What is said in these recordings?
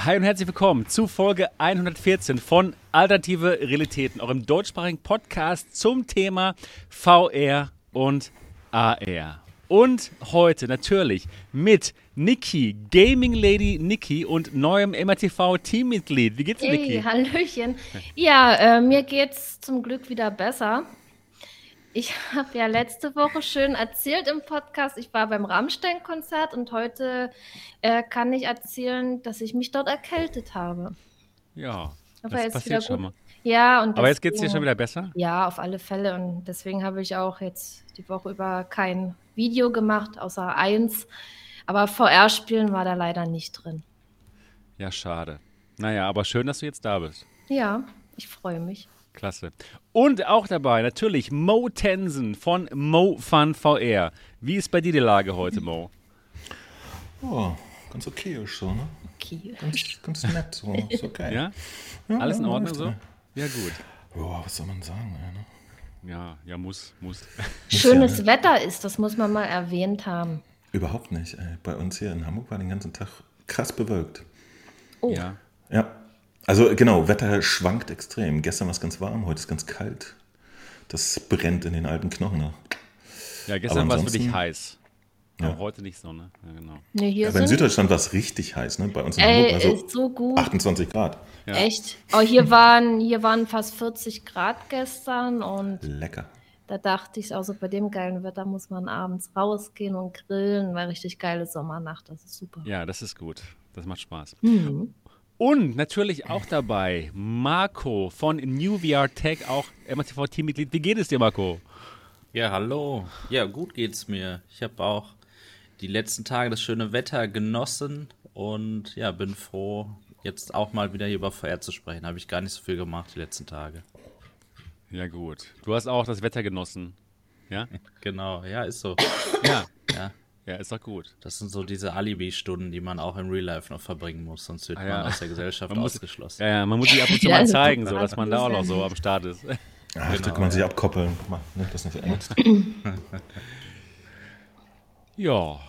Hi und herzlich willkommen zu Folge 114 von Alternative Realitäten, eurem deutschsprachigen Podcast zum Thema VR und AR. Und heute natürlich mit Niki, Gaming Lady Niki und neuem MRTV Teammitglied. Wie geht's dir, Niki? Hey, Hallöchen. Ja, äh, mir geht's zum Glück wieder besser. Ich habe ja letzte Woche schön erzählt im Podcast, ich war beim Rammstein-Konzert und heute äh, kann ich erzählen, dass ich mich dort erkältet habe. Ja, Aber das passiert schon mal. Ja, und Aber jetzt geht's dir deswegen- schon wieder besser? Ja, auf alle Fälle. Und deswegen habe ich auch jetzt die Woche über kein Video gemacht, außer eins. Aber VR-Spielen war da leider nicht drin. Ja, schade. Naja, aber schön, dass du jetzt da bist. Ja, ich freue mich. Klasse. Und auch dabei natürlich Mo Tensen von Mo Fun VR. Wie ist bei dir die Lage heute, Mo? Oh, ganz okay ist so, ne? Okay. Ganz, ganz nett so. Ist okay. Ja? Ja, Alles in ja, Ordnung so? ne? Ja, gut. Boah, was soll man sagen, ey, ne? Ja, ja, muss, muss. Schönes Wetter ist, das muss man mal erwähnt haben. Überhaupt nicht. Ey. Bei uns hier in Hamburg war den ganzen Tag krass bewölkt. Oh, Ja. Ja. Also genau, Wetter schwankt extrem. Gestern war es ganz warm, heute ist ganz kalt. Das brennt in den alten Knochen. Ne? Ja, gestern war es wirklich heiß. Ja. Aber heute nicht so, ne? Ja, genau. nee, hier Aber in Süddeutschland war es richtig heiß, ne? Bei uns in Ey, Hamburg war ist so gut. 28 Grad. Ja. Echt? Oh, hier waren, hier waren fast 40 Grad gestern und Lecker. da dachte ich auch so, bei dem geilen Wetter muss man abends rausgehen und grillen, weil richtig geile Sommernacht, das ist super. Ja, das ist gut. Das macht Spaß. Mhm. Und natürlich auch dabei Marco von New VR Tech, auch MRTV Teammitglied. Wie geht es dir, Marco? Ja, hallo. Ja, gut geht's mir. Ich habe auch die letzten Tage das schöne Wetter genossen und ja, bin froh, jetzt auch mal wieder hier über VR zu sprechen. Habe ich gar nicht so viel gemacht die letzten Tage. Ja, gut. Du hast auch das Wetter genossen. Ja? Genau, ja, ist so. Ja. Ja, Ja, ist doch gut. das sind so diese Alibi-Stunden, die man auch im Real Life noch verbringen muss, sonst wird Ah, ja. man aus der Gesellschaft Man muss- ausgeschlossen. Ja, ja, man muss sich ab und zu Ja, mal zeigen, so, dass man da auch noch so am Start ist. Ach, da kann man sich abkoppeln. Man nimmt das nicht ernst. Ja.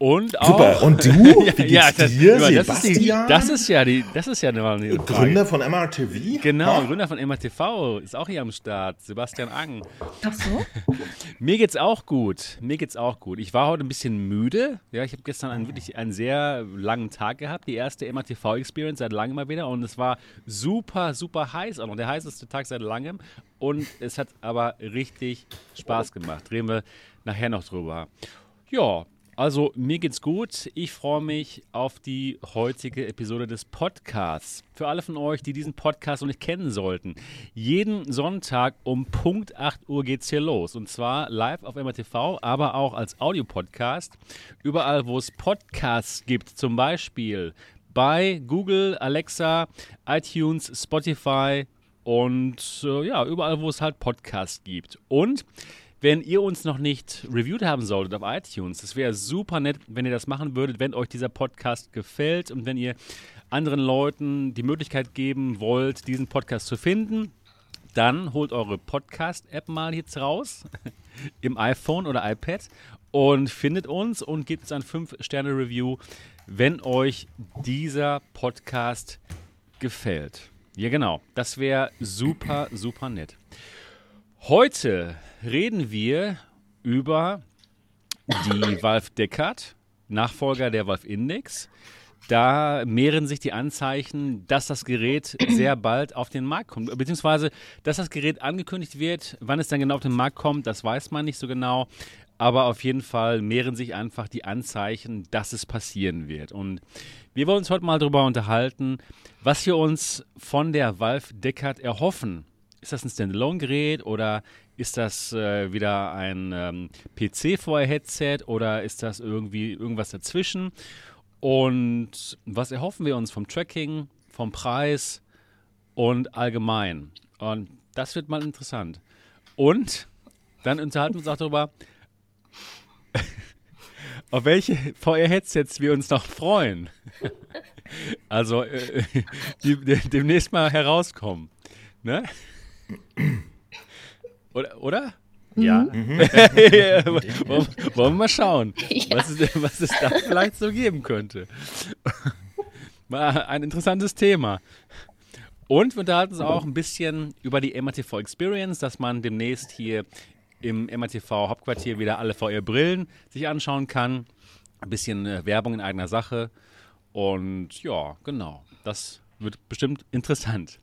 Und auch. Super. Und du? Wie geht's ja, das, dir, das, ist die, Sebastian? das ist ja die, das ist ja eine, eine Frage. Gründer von MRTV? Genau, Ha? Gründer von MRTV ist auch hier am Start, Sebastian Ang. Ach so? Mir geht's auch gut. Mir geht's auch gut. Ich war heute ein bisschen müde. Ja, ich habe gestern einen, wirklich einen sehr langen Tag gehabt. Die erste MRTV Experience seit langem mal wieder und es war super, super heiß auch noch. Der heißeste Tag seit langem und es hat aber richtig Spaß gemacht. Reden wir nachher noch drüber. Ja, also mir geht's gut. Ich freue mich auf die heutige Episode des Podcasts. Für alle von euch, die diesen Podcast noch nicht kennen sollten. Jeden Sonntag um Punkt 8 Uhr geht's hier los. Und zwar live auf MRTV, aber auch als Audiopodcast. Überall, wo es Podcasts gibt, zum Beispiel bei Google, Alexa, iTunes, Spotify und äh, ja, überall, wo es halt Podcasts gibt. Und wenn ihr uns noch nicht reviewed haben solltet auf iTunes, das wäre super nett, wenn ihr das machen würdet, wenn euch dieser Podcast gefällt und wenn ihr anderen Leuten die Möglichkeit geben wollt, diesen Podcast zu finden. Dann holt eure Podcast-App mal jetzt raus im iPhone oder iPad und findet uns und gebt uns ein 5-Sterne-Review, wenn euch dieser Podcast gefällt. Ja, genau. Das wäre super, super nett. Heute reden wir über die Valve Deckard, Nachfolger der Valve Index. Da mehren sich die Anzeichen, dass das Gerät sehr bald auf den Markt kommt. Beziehungsweise, dass das Gerät angekündigt wird. Wann es dann genau auf den Markt kommt, das weiß man nicht so genau. Aber auf jeden Fall mehren sich einfach die Anzeichen, dass es passieren wird. Und wir wollen uns heute mal darüber unterhalten, was wir uns von der Valve Deckard erhoffen. Ist das ein Standalone-Gerät oder ist das äh, wieder ein ähm, PC-VR-Headset oder ist das irgendwie irgendwas dazwischen? Und was erhoffen wir uns vom Tracking, vom Preis und allgemein? Und das wird mal interessant. Und dann unterhalten wir uns auch darüber, auf welche VR-Headsets wir uns noch freuen. Also äh, die, die demnächst mal herauskommen. Ne? Oder? oder? Ja, wollen, wollen wir mal schauen, was es, was es da vielleicht so geben könnte. War ein interessantes Thema. Und wir unterhalten uns auch ein bisschen über die MATV Experience, dass man demnächst hier im MATV Hauptquartier wieder alle VR-Brillen sich anschauen kann. Ein bisschen äh, Werbung in eigener Sache. Und ja, genau. Das wird bestimmt interessant.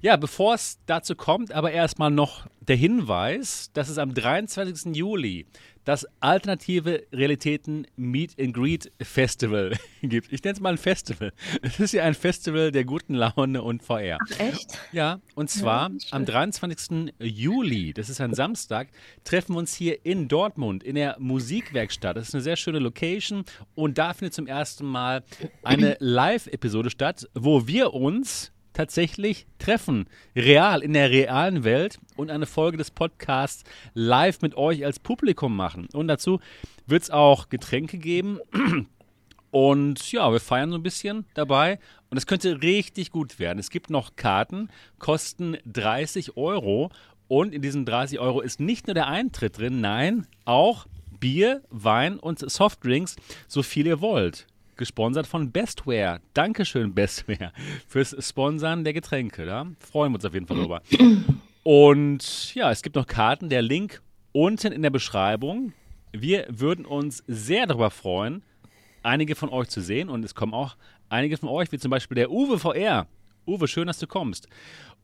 Ja, bevor es dazu kommt, aber erstmal noch der Hinweis, dass es am 23. Juli das alternative Realitäten Meet and Greet Festival gibt. Ich nenne es mal ein Festival. Es ist ja ein Festival der guten Laune und VR. Ach, echt? Ja, und zwar Ja, am 23. Juli, das ist ein Samstag, treffen wir uns hier in Dortmund in der Musikwerkstatt. Das ist eine sehr schöne Location und da findet zum ersten Mal eine Live-Episode statt, wo wir uns tatsächlich treffen, real, in der realen Welt und eine Folge des Podcasts live mit euch als Publikum machen. Und dazu wird es auch Getränke geben und ja, wir feiern so ein bisschen dabei. Und es könnte richtig gut werden. Es gibt noch Karten, kosten 30 Euro. Und in diesen 30 Euro ist nicht nur der Eintritt drin, nein, auch Bier, Wein und Softdrinks, so viel ihr wollt. Gesponsert von Bestware. Dankeschön, Bestware, fürs Sponsern der Getränke. Da freuen wir uns auf jeden Fall drüber. Und ja, es gibt noch Karten. Der Link unten in der Beschreibung. Wir würden uns sehr darüber freuen, einige von euch zu sehen. Und es kommen auch einige von euch, wie zum Beispiel der Uwe VR. Uwe, schön, dass du kommst.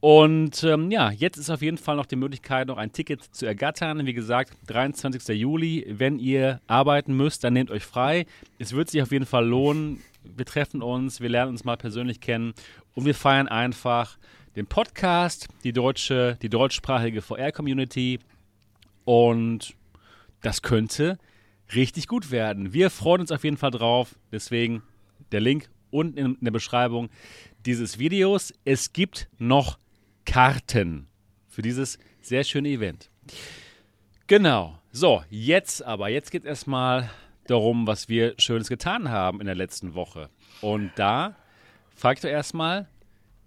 Und ähm, ja, jetzt ist auf jeden Fall noch die Möglichkeit, noch ein Ticket zu ergattern. Wie gesagt, 23. Juli. Wenn ihr arbeiten müsst, dann nehmt euch frei. Es wird sich auf jeden Fall lohnen. Wir treffen uns, wir lernen uns mal persönlich kennen und wir feiern einfach den Podcast, die deutsche, die deutschsprachige VR-Community. Und das könnte richtig gut werden. Wir freuen uns auf jeden Fall drauf. Deswegen der Link unten in der Beschreibung dieses Videos. Es gibt noch Karten für dieses sehr schöne Event. Genau. So, jetzt aber, jetzt geht es erstmal darum, was wir Schönes getan haben in der letzten Woche. Und da fragt ihr erstmal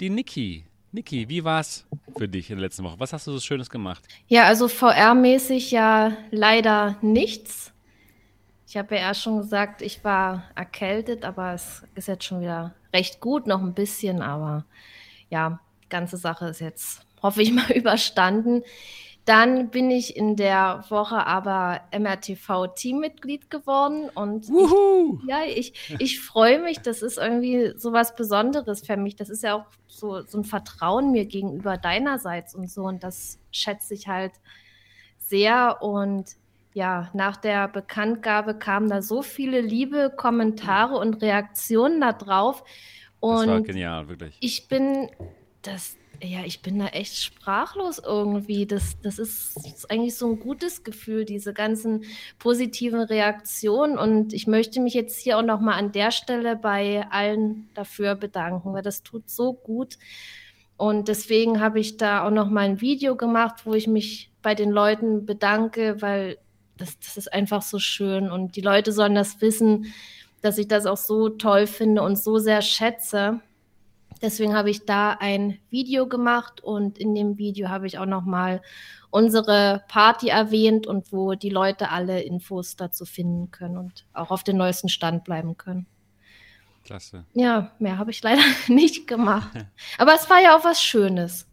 die Niki. Niki, wie war's für dich in der letzten Woche? Was hast du so Schönes gemacht? Ja, also VR-mäßig ja leider nichts. Ich habe ja erst schon gesagt, ich war erkältet, aber es ist jetzt schon wieder recht gut, noch ein bisschen, aber ja, ganze Sache ist jetzt, hoffe ich mal, überstanden. Dann bin ich in der Woche aber MRTV-Teammitglied geworden und Wuhu! ja, ich, ich freue mich. Das ist irgendwie so was Besonderes für mich. Das ist ja auch so, so ein Vertrauen mir gegenüber deinerseits und so. Und das schätze ich halt sehr. Und ja, nach der Bekanntgabe kamen da so viele liebe Kommentare und Reaktionen da drauf. Das war Und genial, wirklich. ich bin das, ja, ich bin da echt sprachlos irgendwie. Das, das ist, das ist eigentlich so ein gutes Gefühl, diese ganzen positiven Reaktionen. Und ich möchte mich jetzt hier auch nochmal an der Stelle bei allen dafür bedanken, weil das tut so gut. Und deswegen habe ich da auch noch mal ein Video gemacht, wo ich mich bei den Leuten bedanke, weil das, das ist einfach so schön. Und die Leute sollen das wissen, dass ich das auch so toll finde und so sehr schätze. Deswegen habe ich da ein Video gemacht und in dem Video habe ich auch noch mal unsere Party erwähnt und wo die Leute alle Infos dazu finden können und auch auf den neuesten Stand bleiben können. Klasse. Ja, mehr habe ich leider nicht gemacht. Aber es war ja auch was Schönes,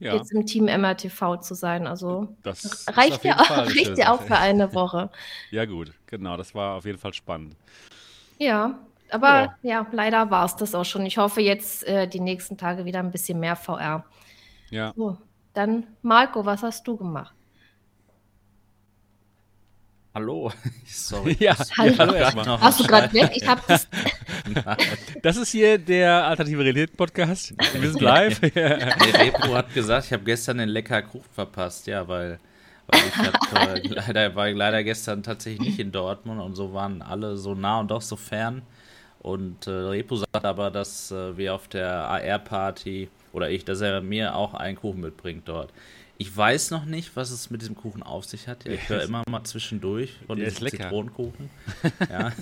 Ja, jetzt im Team MRTV zu sein. Also das reicht ja, auch, reicht ja auch für eine Woche. Ja, gut, genau, das war auf jeden Fall spannend. Ja, aber ja, leider war es das auch schon. Ich hoffe jetzt äh, die nächsten Tage wieder ein bisschen mehr VR. Ja, So, dann Marco, was hast du gemacht? Hallo. Sorry. ja, Hallo. ja hallo erstmal. Noch Warst du gerade weg? Ich habe das. Das ist hier der Alternative Realität Podcast. Wir sind live. Der Repo hat gesagt, ich habe gestern den lecker Kuchen verpasst, ja, weil, weil ich hab, äh, leider war ich leider gestern tatsächlich nicht in Dortmund und so waren alle so nah und doch so fern. Und äh, Repo sagt aber, dass äh, wir auf der AR-Party oder ich, dass er mir auch einen Kuchen mitbringt dort. Ich weiß noch nicht, was es mit diesem Kuchen auf sich hat. Ich höre immer mal zwischendurch von diesem. Zitronenkuchen. Ja.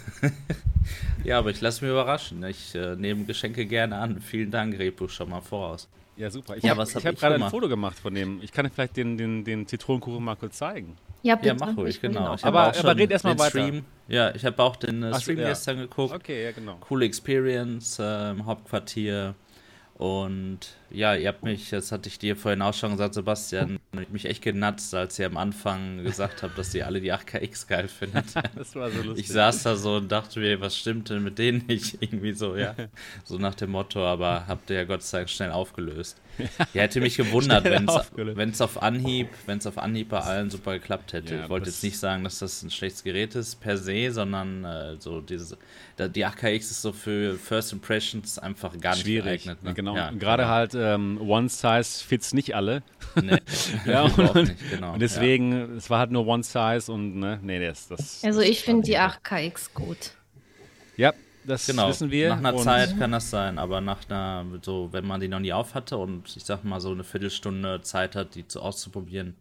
ja, aber ich lasse mich überraschen. Ich äh, nehme Geschenke gerne an. Vielen Dank, Repo, schon mal voraus. Ja, super. Ich Ja, habe hab hab gerade ein? Foto gemacht von dem. Ich kann dir vielleicht den, den, den Zitronenkuchen mal kurz zeigen. Ja, bitte. Ja, mach ruhig, Ich genau. Ich Aber- aber red erst mal den weiter. Stream. Ja, ich habe auch den äh, Ach Stream ja. gestern geguckt. Okay, ja, genau. Coole Experience äh, im Hauptquartier. Und ja, ihr habt mich, das hatte ich dir vorhin auch schon gesagt, Sebastian, mich echt genatzt, als ihr am Anfang gesagt habt, dass ihr alle die 8KX geil findet. Das war so lustig. Ich saß da so und dachte mir, was stimmt denn mit denen nicht? Irgendwie so, ja. So nach dem Motto, aber habt ihr ja Gott sei Dank schnell aufgelöst. Ja, hätte mich gewundert, wenn es auf Anhieb, wenn es auf Anhieb bei allen super geklappt hätte. Ja, ich wollte jetzt nicht sagen, dass das ein schlechtes Gerät ist per se, sondern äh, so dieses, die 8KX ist so für First Impressions einfach gar nicht Schwierig. geeignet. Ne? Genau. Ja, Gerade genau. halt ähm, One Size fits nicht alle. Nee. Ja, und, nicht, genau. und deswegen, es war halt nur One Size und ne, nee, das, das Also ich finde die war- 8KX gut. Ja, das Genau, wissen wir. nach einer und Zeit kann das sein, aber nach einer, so, wenn man die noch nie auf hatte und ich sag mal so eine Viertelstunde Zeit hat, die zu auszuprobieren,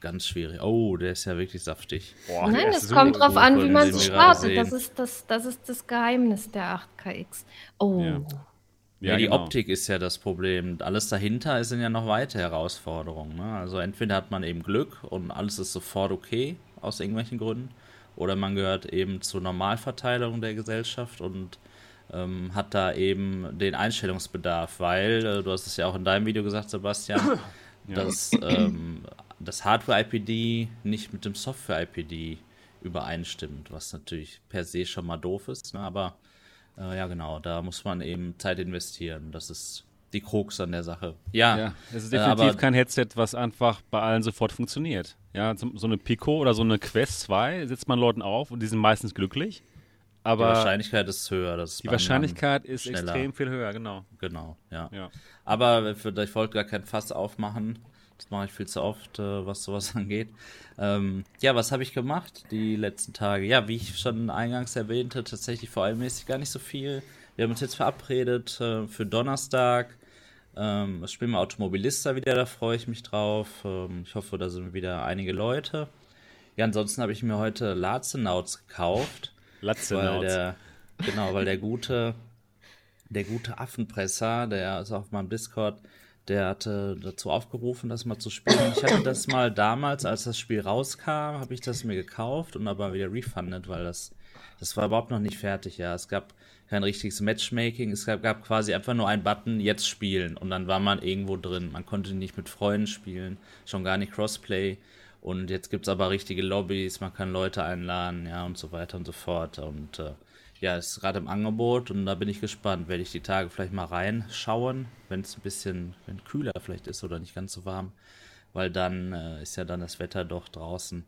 ganz schwierig. Oh, der ist ja wirklich saftig. Boah, Nein, es kommt drauf an, wie man gerade startet. Das ist das, das ist das Geheimnis der 8KX. Oh. Ja. Ja, die genau. Optik ist ja das Problem. Alles dahinter sind ja noch weitere Herausforderungen. Ne? Also entweder hat man eben Glück und alles ist sofort okay, aus irgendwelchen Gründen, oder man gehört eben zur Normalverteilung der Gesellschaft und ähm, hat da eben den Einstellungsbedarf, weil, äh, du hast es ja auch in deinem Video gesagt, Sebastian, dass ähm, das Hardware-IPD nicht mit dem Software-IPD übereinstimmt, was natürlich per se schon mal doof ist, ne? aber äh, ja, genau, da muss man eben Zeit investieren. Das ist die Krux an der Sache. Ja, Ja, es ist äh, definitiv aber kein Headset, was einfach bei allen sofort funktioniert. Ja, so, eine Pico oder so eine Quest 2 setzt man Leuten auf und die sind meistens glücklich. die Aber Wahrscheinlichkeit ist höher. Dass die Wahrscheinlichkeit ist schneller- extrem viel höher, genau. Genau, ja. Ja. Aber ich wollte gar kein Fass aufmachen. Das mache ich viel zu oft, äh, was sowas angeht. Ähm, ja, was habe ich gemacht die letzten Tage? Ja, wie ich schon eingangs erwähnte, tatsächlich vor allem mäßig gar nicht so viel. Wir haben uns jetzt verabredet äh, für Donnerstag. Ähm, das spielen wir Automobilista wieder, da freue ich mich drauf. Ähm, ich hoffe, da sind wieder einige Leute. Ja, ansonsten habe ich mir heute Lazenauts gekauft. Der, genau, weil der gute, der gute Affenpresser, der ist auf meinem Discord, der hatte dazu aufgerufen, das mal zu spielen. Ich hatte das mal damals, als das Spiel rauskam, habe ich das mir gekauft und aber wieder refundet, weil das, das war überhaupt noch nicht fertig, ja. Es gab kein richtiges Matchmaking, es gab, gab quasi einfach nur einen Button, jetzt spielen und dann war man irgendwo drin. Man konnte nicht mit Freunden spielen, schon gar nicht Crossplay. Und jetzt gibt es aber richtige Lobbys, man kann Leute einladen, ja, und so weiter und so fort. Und äh, ja, ist gerade im Angebot und da bin ich gespannt. Werde ich die Tage vielleicht mal reinschauen, wenn es ein bisschen wenn kühler vielleicht ist oder nicht ganz so warm. Weil dann äh, ist ja dann das Wetter doch draußen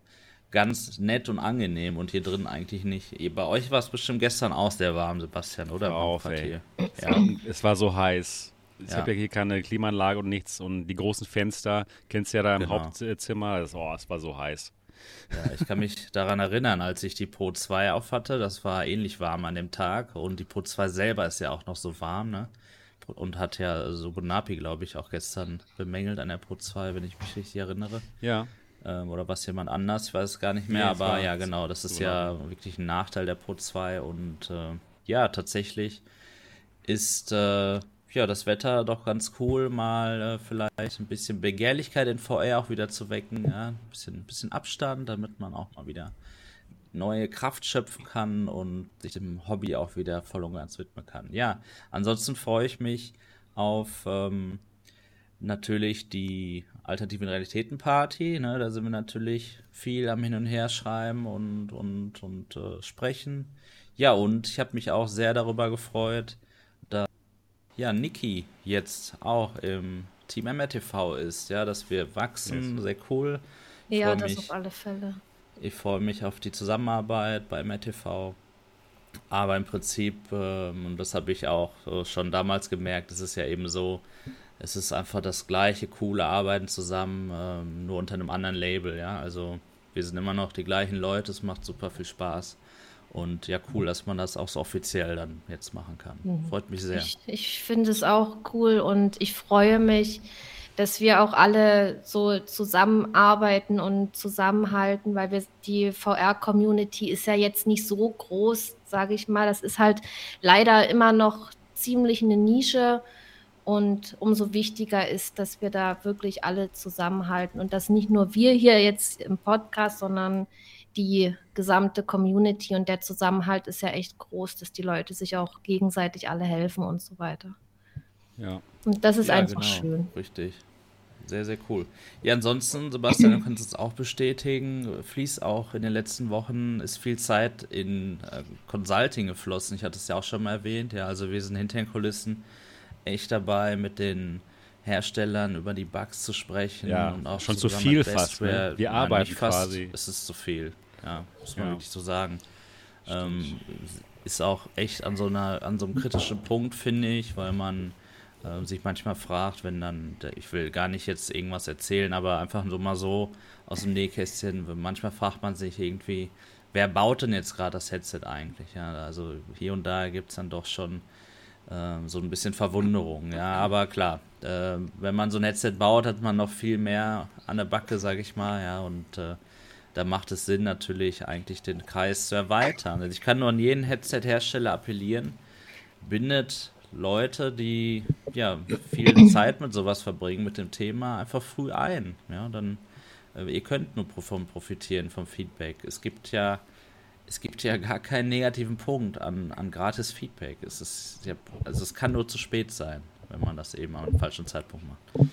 ganz nett und angenehm und hier drin eigentlich nicht. Eh, Bei euch war es bestimmt gestern auch sehr warm, Sebastian, oder? Auf, ey. Ja. Es war so heiß. Ich Ja. habe ja hier keine Klimaanlage und nichts und die großen Fenster, kennst du ja da im Genau. Hauptzimmer, das, oh, es war so heiß. Ja, ich kann mich daran erinnern, als ich die Pro 2 aufhatte, das war ähnlich warm an dem Tag. Und die Pro 2 selber ist ja auch noch so warm, ne? Und hat ja so Bonapi, glaube ich, auch gestern bemängelt an der Pro 2, wenn ich mich richtig erinnere. Ja, Ähm, oder was jemand anders, ich weiß es gar nicht mehr, Nee, aber ja, genau, das ist so ja wirklich ein Nachteil der Pro 2 und äh, ja, tatsächlich ist äh, ja das Wetter doch ganz cool, mal äh, vielleicht ein bisschen Begehrlichkeit in VR auch wieder zu wecken, ja, ein bisschen, bisschen Abstand, damit man auch mal wieder neue Kraft schöpfen kann und sich dem Hobby auch wieder voll und ganz widmen kann. Ja, ansonsten freue ich mich auf ähm, natürlich die alternativen Realitäten Party. Ne? Da sind wir natürlich viel am Hin und Her schreiben und, und, und äh, sprechen. Ja, und ich habe mich auch sehr darüber gefreut, ja, Niki jetzt auch im Team MRTV ist, ja, dass wir wachsen, sehr cool. Ich Ja, das mich- auf alle Fälle. ich freue mich auf die Zusammenarbeit bei MRTV. Aber im Prinzip, ähm, und das habe ich auch äh, schon damals gemerkt, es ist ja eben so, es ist einfach das gleiche coole Arbeiten zusammen, ähm, nur unter einem anderen Label, ja. Also wir sind immer noch die gleichen Leute, es macht super viel Spaß. Und ja, cool, dass man das auch so offiziell dann jetzt machen kann. Freut mich sehr. Ich, ich finde es auch cool und ich freue mich, dass wir auch alle so zusammenarbeiten und zusammenhalten, weil wir die VR-Community ist ja jetzt nicht so groß, sage ich mal. Das ist halt leider immer noch ziemlich eine Nische Und umso wichtiger ist, dass wir da wirklich alle zusammenhalten und dass nicht nur wir hier jetzt im Podcast, sondern die gesamte Community und der Zusammenhalt ist ja echt groß, dass die Leute sich auch gegenseitig alle helfen und so weiter. Ja. Und das ist Ja, einfach genau, schön. Richtig. Sehr, sehr cool. Ja, ansonsten, Sebastian, du kannst es auch bestätigen, fließt auch in den letzten Wochen, ist viel Zeit in äh, Consulting geflossen. Ich hatte es ja auch schon mal erwähnt. Ja, also wir sind hinter den Kulissen echt dabei, mit den Herstellern über die Bugs zu sprechen. Ja, und auch schon zu viel fast, ne? Wir arbeiten fast, quasi. Es ist zu viel. Ja, muss man Ja. wirklich so sagen. Ähm, ist auch echt an so einer, an so einem kritischen Punkt, finde ich, weil man äh, sich manchmal fragt, wenn dann, ich will gar nicht jetzt irgendwas erzählen, aber einfach so mal so aus dem Nähkästchen, manchmal fragt man sich irgendwie, wer baut denn jetzt gerade das Headset eigentlich? Ja, also hier und da gibt es dann doch schon ähm, so ein bisschen Verwunderung, ja, aber klar, äh, wenn man so ein Headset baut, hat man noch viel mehr an der Backe, sage ich mal, ja, und äh, da macht es Sinn natürlich eigentlich den Kreis zu erweitern. Also ich kann nur an jeden Headset-Hersteller appellieren, bindet Leute, die ja viel Zeit mit sowas verbringen, mit dem Thema, einfach früh ein. Ja, dann äh, ihr könnt nur davon profitieren vom Feedback. Es gibt ja es gibt ja gar keinen negativen Punkt an, an gratis Feedback. Es ist ja, also es kann nur zu spät sein, wenn man das eben am falschen Zeitpunkt macht.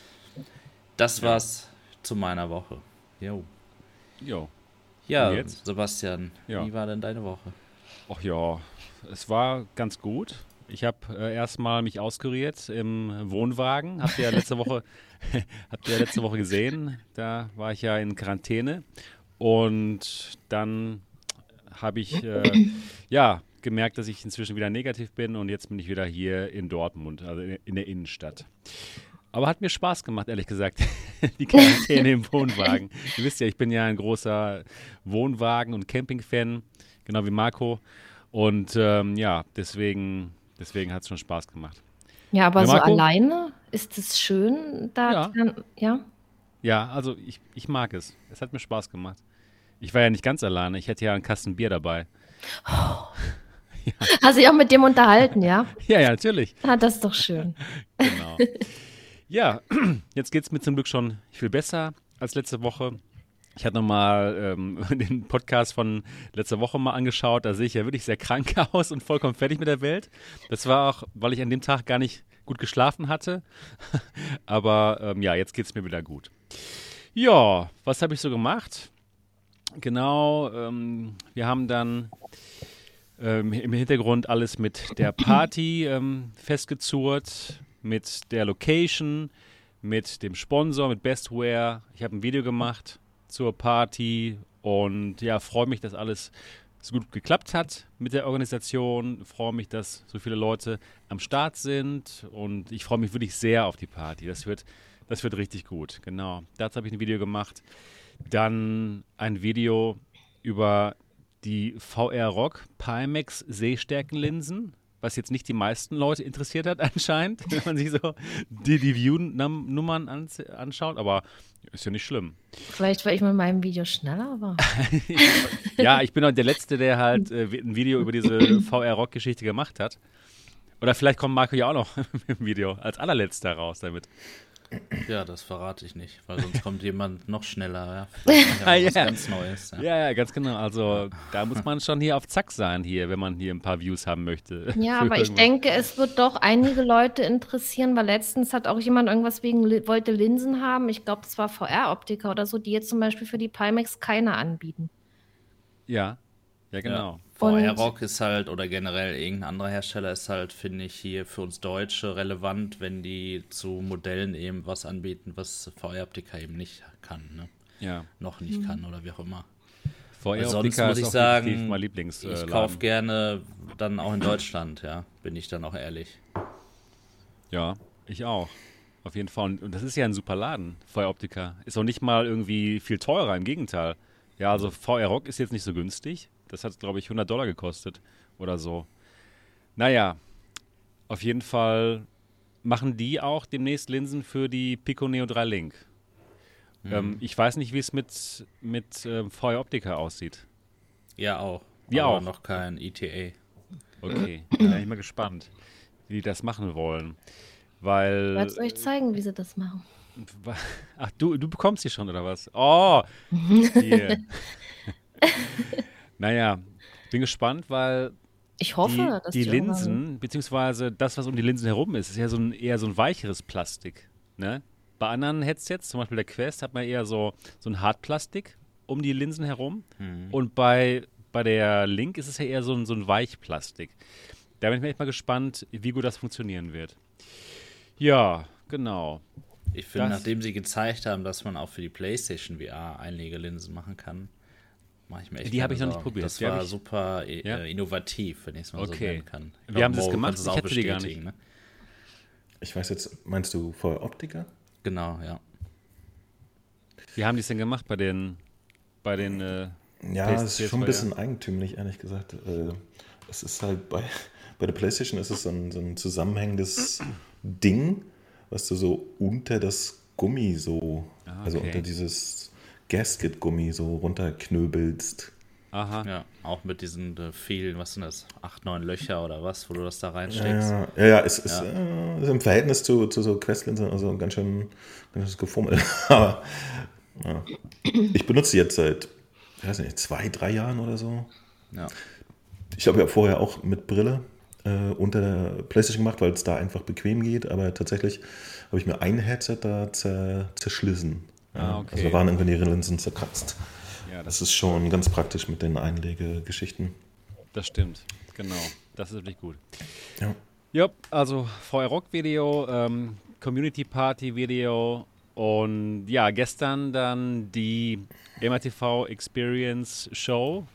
Das war's zu meiner Woche. Jo. Jo. Ja, jetzt? Sebastian, Ja. wie war denn deine Woche? Ach ja, es war ganz gut. Ich habe äh, erstmal mich auskuriert im Wohnwagen. Habt ihr ja letzte Woche, habt ihr ja letzte Woche gesehen. Da war ich ja in Quarantäne. Und dann habe ich äh, ja gemerkt, dass ich inzwischen wieder negativ bin und jetzt bin ich wieder hier in Dortmund, also in, in der Innenstadt. Aber hat mir Spaß gemacht, ehrlich gesagt, die Quarantäne im Wohnwagen. Ihr wisst ja, ich bin ja ein großer Wohnwagen- und Camping-Fan, genau wie Marco. Und ähm, ja, deswegen, deswegen hat es schon Spaß gemacht. Ja, aber Ja, so alleine ist es schön, da Ja. dran, ja. Ja, also ich, ich mag es. Es hat mir Spaß gemacht. Ich war ja nicht ganz alleine. Ich hätte ja einen Kasten Bier dabei. Hast dich auch mit dem unterhalten, ja? Ja, ja, natürlich. Ah, das ist doch schön. Genau. Ja, jetzt geht es mir zum Glück schon viel besser als letzte Woche. Ich hatte nochmal ähm, den Podcast von letzter Woche mal angeschaut. Da sehe ich ja wirklich sehr krank aus und vollkommen fertig mit der Welt. Das war auch, weil ich an dem Tag gar nicht gut geschlafen hatte. Aber ähm, ja, jetzt geht es mir wieder gut. Ja, was habe ich so gemacht? Genau, ähm, wir haben dann ähm, im Hintergrund alles mit der Party ähm, festgezurrt, mit der Location, mit dem Sponsor, mit Bestware. Ich habe ein Video gemacht zur Party und ja, freue mich, dass alles so gut geklappt hat mit der Organisation. Freue mich, dass so viele Leute am Start sind und ich freue mich wirklich sehr auf die Party. Das wird, das wird richtig gut. Genau. Dazu habe ich ein Video gemacht. Dann ein Video über die VR Rock Pimax Sehstärkenlinsen, was jetzt nicht die meisten Leute interessiert hat anscheinend, wenn man sich so die, die View-Nummern ans- anschaut, aber ist ja nicht schlimm. Vielleicht, weil ich mit meinem Video schneller war. Ja, ich bin auch der Letzte, der halt äh, ein Video über diese VR Rock Geschichte gemacht hat. Oder vielleicht kommt Marco ja auch noch mit dem Video als allerletzter raus damit. Ja, das verrate ich nicht, weil sonst kommt jemand noch schneller. Ja, ja, was ja. ganz Neues. Ja. Ja, ja, ganz genau. Also da muss man schon hier auf Zack sein hier, wenn man hier ein paar Views haben möchte. Ja, aber ich irgendwas. denke, es wird doch einige Leute interessieren, weil letztens hat auch jemand irgendwas wegen, wollte Linsen haben. Ich glaube, das war VR-Optiker oder so, die jetzt zum Beispiel für die Pimax keine anbieten. Ja, ja genau. Und- VR Rock ist halt, oder generell irgendein anderer Hersteller ist halt, finde ich, hier für uns Deutsche relevant, wenn die zu Modellen eben was anbieten, was VR-Optiker eben nicht kann, ne? Ja. Noch nicht kann oder wie auch immer. VR Sonst muss ist ich auch sagen, definitiv mein Lieblings. äh, Ich kaufe gerne dann auch in Deutschland, ja, bin ich dann auch ehrlich. Ja, ich auch. Auf jeden Fall. Und das ist ja ein super Laden, VR Optica. Ist auch nicht mal irgendwie viel teurer, im Gegenteil. Ja, also VR Rock ist jetzt nicht so günstig. Das hat, glaube ich, 100 Dollar gekostet oder so. Naja, auf jeden Fall machen die auch demnächst Linsen für die Pico Neo 3 Link. Ähm, ich weiß nicht, wie es mit, mit ähm, VR Optica aussieht. Ja, auch. Wir aber auch. noch kein ETA. Okay, da bin ich mal gespannt, wie die das machen wollen. Weil. Ich werde es euch zeigen, wie sie das machen. Ach, du, du bekommst die schon, oder was? Oh! Hier. naja, bin gespannt, weil ich hoffe, die, dass die Linsen, beziehungsweise das, was um die Linsen herum ist, ist ja so ein, eher so ein weicheres Plastik. Ne? Bei anderen Headsets, zum Beispiel der Quest, hat man eher so, so ein Hartplastik um die Linsen herum. Und bei, bei der Link ist es ja eher so ein, so ein Weichplastik. Da bin ich mir echt mal gespannt, wie gut das funktionieren wird. Ja, genau. Ich finde, nachdem sie gezeigt haben, dass man auch für die PlayStation VR Einlegelinsen machen kann, mache ich mir echt Die habe ich noch nicht Sorgen. probiert. Das Die war ich- super äh, Ja? innovativ, wenn ich es mal so Okay. nennen kann. Ich Wir haben das gemacht, ich auch hatte die gar nicht. Ne? Ich weiß jetzt, meinst du voll Optiker? Genau, ja. Wie haben die es denn gemacht bei den, bei den äh, Ja, es ist schon ein PS2, bisschen eigentümlich, ehrlich gesagt. Äh, Es ist halt bei, bei der PlayStation ist es so ein, so ein zusammenhängendes Ding, was du so unter das Gummi so, Ah, also okay. unter dieses Gasket-Gummi so runterknöbelst. Aha. Ja, auch mit diesen äh, vielen, was sind das, acht, neun Löcher oder was, wo du das da reinsteckst. Ja, ja, ja, es ist, Äh, ist im Verhältnis zu, zu so Questlinsen also ganz schön, ganz schön gefummelt. Aber ja. ich benutze die jetzt seit, ich weiß nicht, zwei, drei Jahren oder so. Ja. Ich habe ja vorher auch mit Brille äh, unter der PlayStation gemacht, weil es da einfach bequem geht. Aber tatsächlich habe ich mir ein Headset da zer, zerschlissen. Ah, okay. Also waren irgendwie die Linsen zerkratzt. Ja, das, Das ist schon ganz praktisch mit den Einlegegeschichten. das stimmt. Genau. Das ist wirklich gut. Ja. Ja, also VR Rock Video, ähm, Community Party Video und ja, gestern dann die MRTV Experience Show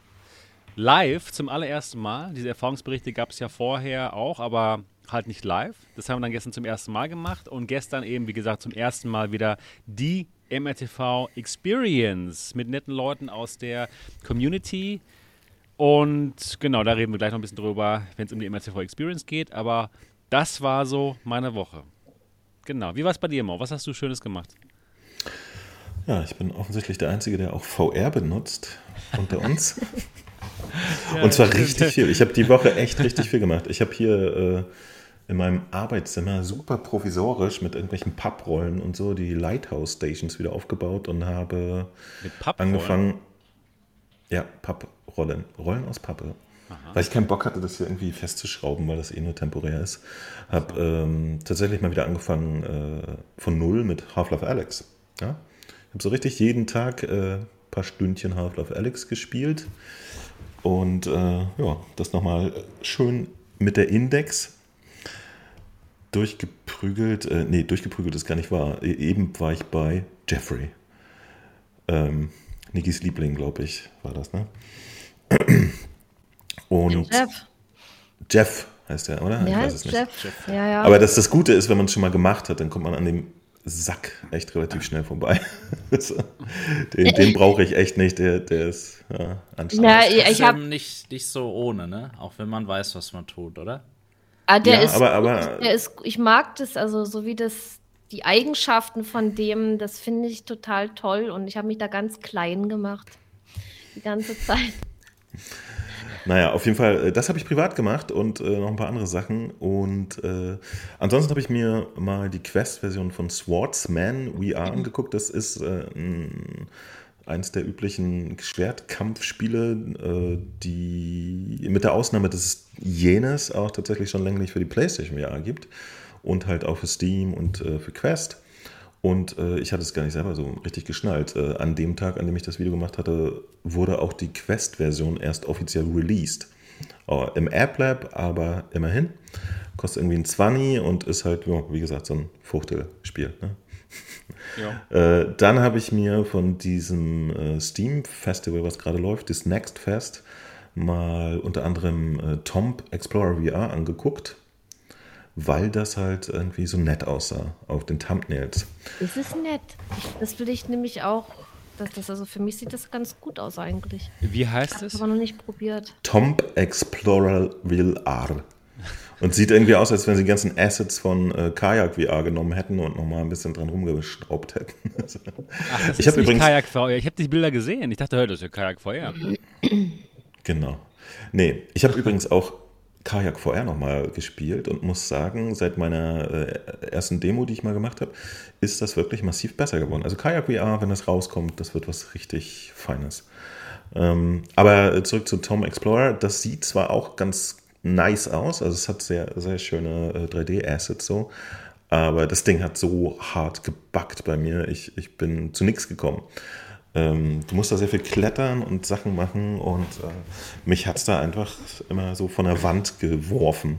live zum allerersten Mal. Diese Erfahrungsberichte gab es ja vorher auch, aber halt nicht live. Das haben wir dann gestern zum ersten Mal gemacht und gestern eben, wie gesagt, zum ersten Mal wieder die MRTV Experience mit netten Leuten aus der Community. Und genau, da reden wir gleich noch ein bisschen drüber, wenn es um die MRTV Experience geht. Aber das war so meine Woche. Genau. Wie war es bei dir, Mo? Was hast du Schönes gemacht? ja, ich bin offensichtlich der Einzige, der auch VR benutzt unter uns. Und zwar richtig viel. Ich habe die Woche echt richtig viel gemacht. Ich habe hier äh, in meinem Arbeitszimmer super provisorisch mit irgendwelchen Papprollen und so die Lighthouse Stations wieder aufgebaut und habe angefangen. Ja, Papprollen. Rollen aus Pappe. Weil ich keinen Bock hatte, das hier irgendwie festzuschrauben, weil das eh nur temporär ist. Habe ähm, tatsächlich mal wieder angefangen äh, von Null mit Half-Life Alex. Ja? Ich habe so richtig jeden Tag ein äh, paar Stündchen Half-Life Alex gespielt. Und äh, ja, das nochmal schön mit der Index durchgeprügelt. Äh, nee, durchgeprügelt ist gar nicht wahr. E eben war ich bei Jeffrey. Ähm, Nikis Liebling, glaube ich, war das, ne? Und Jeff. Jeff heißt er, oder? Ja, ich weiß es nicht. Jeff. Ja, ja. Aber das, das Gute ist, wenn man es schon mal gemacht hat, dann kommt man an dem Sack echt relativ schnell vorbei. Den den brauche ich echt nicht, der, der ist ja, anstrengend. Ja, ich Trotzdem hab- nicht, nicht so ohne, ne? Auch wenn man weiß, was man tut, oder? Ah, der Ja, ist, aber- aber- der ist, ich mag das, also so wie das, die Eigenschaften von dem, das finde ich total toll und ich habe mich da ganz klein gemacht. Die ganze Zeit. Naja, auf jeden Fall, äh, das habe ich privat gemacht und äh, noch ein paar andere Sachen. Und äh, ansonsten habe ich mir mal die Quest-Version von Swordsman VR angeguckt. Das ist äh, ein, eins der üblichen Schwertkampfspiele, äh, die mit der Ausnahme des jenes auch tatsächlich schon länglich für die PlayStation VR gibt und halt auch für Steam und äh, für Quest. Und äh, ich hatte es gar nicht selber so richtig geschnallt. An dem Tag, an dem ich das Video gemacht hatte, wurde auch die Quest-Version erst offiziell released. Äh, Im App Lab, aber immerhin. Kostet irgendwie ein 20 und ist halt, wie gesagt, so ein Fuchtelspiel. Ne? Ja. Äh, dann habe ich mir von diesem äh, Steam-Festival, was gerade läuft, das Next Fest, mal unter anderem äh, Tomb Explorer VR angeguckt, weil das halt irgendwie so nett aussah auf den Thumbnails. Das ist nett. Ich, das will ich nämlich auch. Das, das, also für mich sieht das ganz gut aus eigentlich. Wie Ich heißt habe es? aber noch nicht probiert. Tomb Explorer VR. Und sieht irgendwie aus, als wenn sie die ganzen Assets von äh, Kajak VR genommen hätten und nochmal ein bisschen dran rumgeschraubt hätten. Ach, das Ich ist nicht übrigens- Kajak VR. Ich habe die Bilder gesehen. Ich dachte, hör, das ist ja Kajak VR. Genau. Nee, ich habe übrigens auch Kajak VR nochmal gespielt und muss sagen, seit meiner äh, ersten Demo, die ich mal gemacht habe, ist das wirklich massiv besser geworden. Also Kajak VR, wenn das rauskommt, das wird was richtig Feines. Ähm, aber zurück zu Tom Explorer, das sieht zwar auch ganz nice aus, also es hat sehr, sehr schöne äh, 3D-Assets so, aber das Ding hat so hart gebackt bei mir, ich, ich bin zu nichts gekommen. Ähm, du musst da sehr viel klettern und Sachen machen und äh, mich hat es da einfach immer so von der Wand geworfen,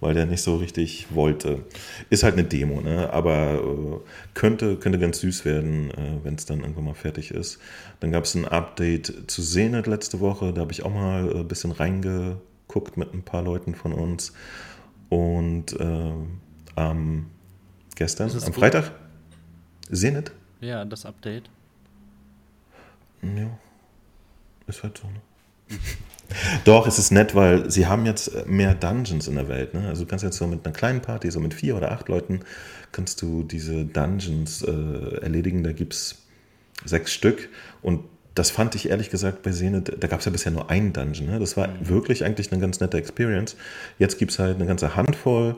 weil der nicht so richtig wollte. Ist halt eine Demo, ne? aber äh, könnte, könnte ganz süß werden, äh, wenn es dann irgendwann mal fertig ist. Dann gab es ein Update zu Zenit letzte Woche, da habe ich auch mal ein bisschen reingeguckt mit ein paar Leuten von uns. Und ähm, gestern, am gut? Freitag, Zenit. Ja, das Update. Ja, ist halt so. Ne? Doch, es ist nett, weil sie haben jetzt mehr Dungeons in der Welt. Ne? Also du kannst jetzt so mit einer kleinen Party, so mit vier oder acht Leuten, kannst du diese Dungeons äh, erledigen. Da gibt es sechs Stück und das fand ich ehrlich gesagt bei Zenith, da gab es ja bisher nur einen Dungeon. Ne? Das war mhm. wirklich eigentlich eine ganz nette Experience. Jetzt gibt es halt eine ganze Handvoll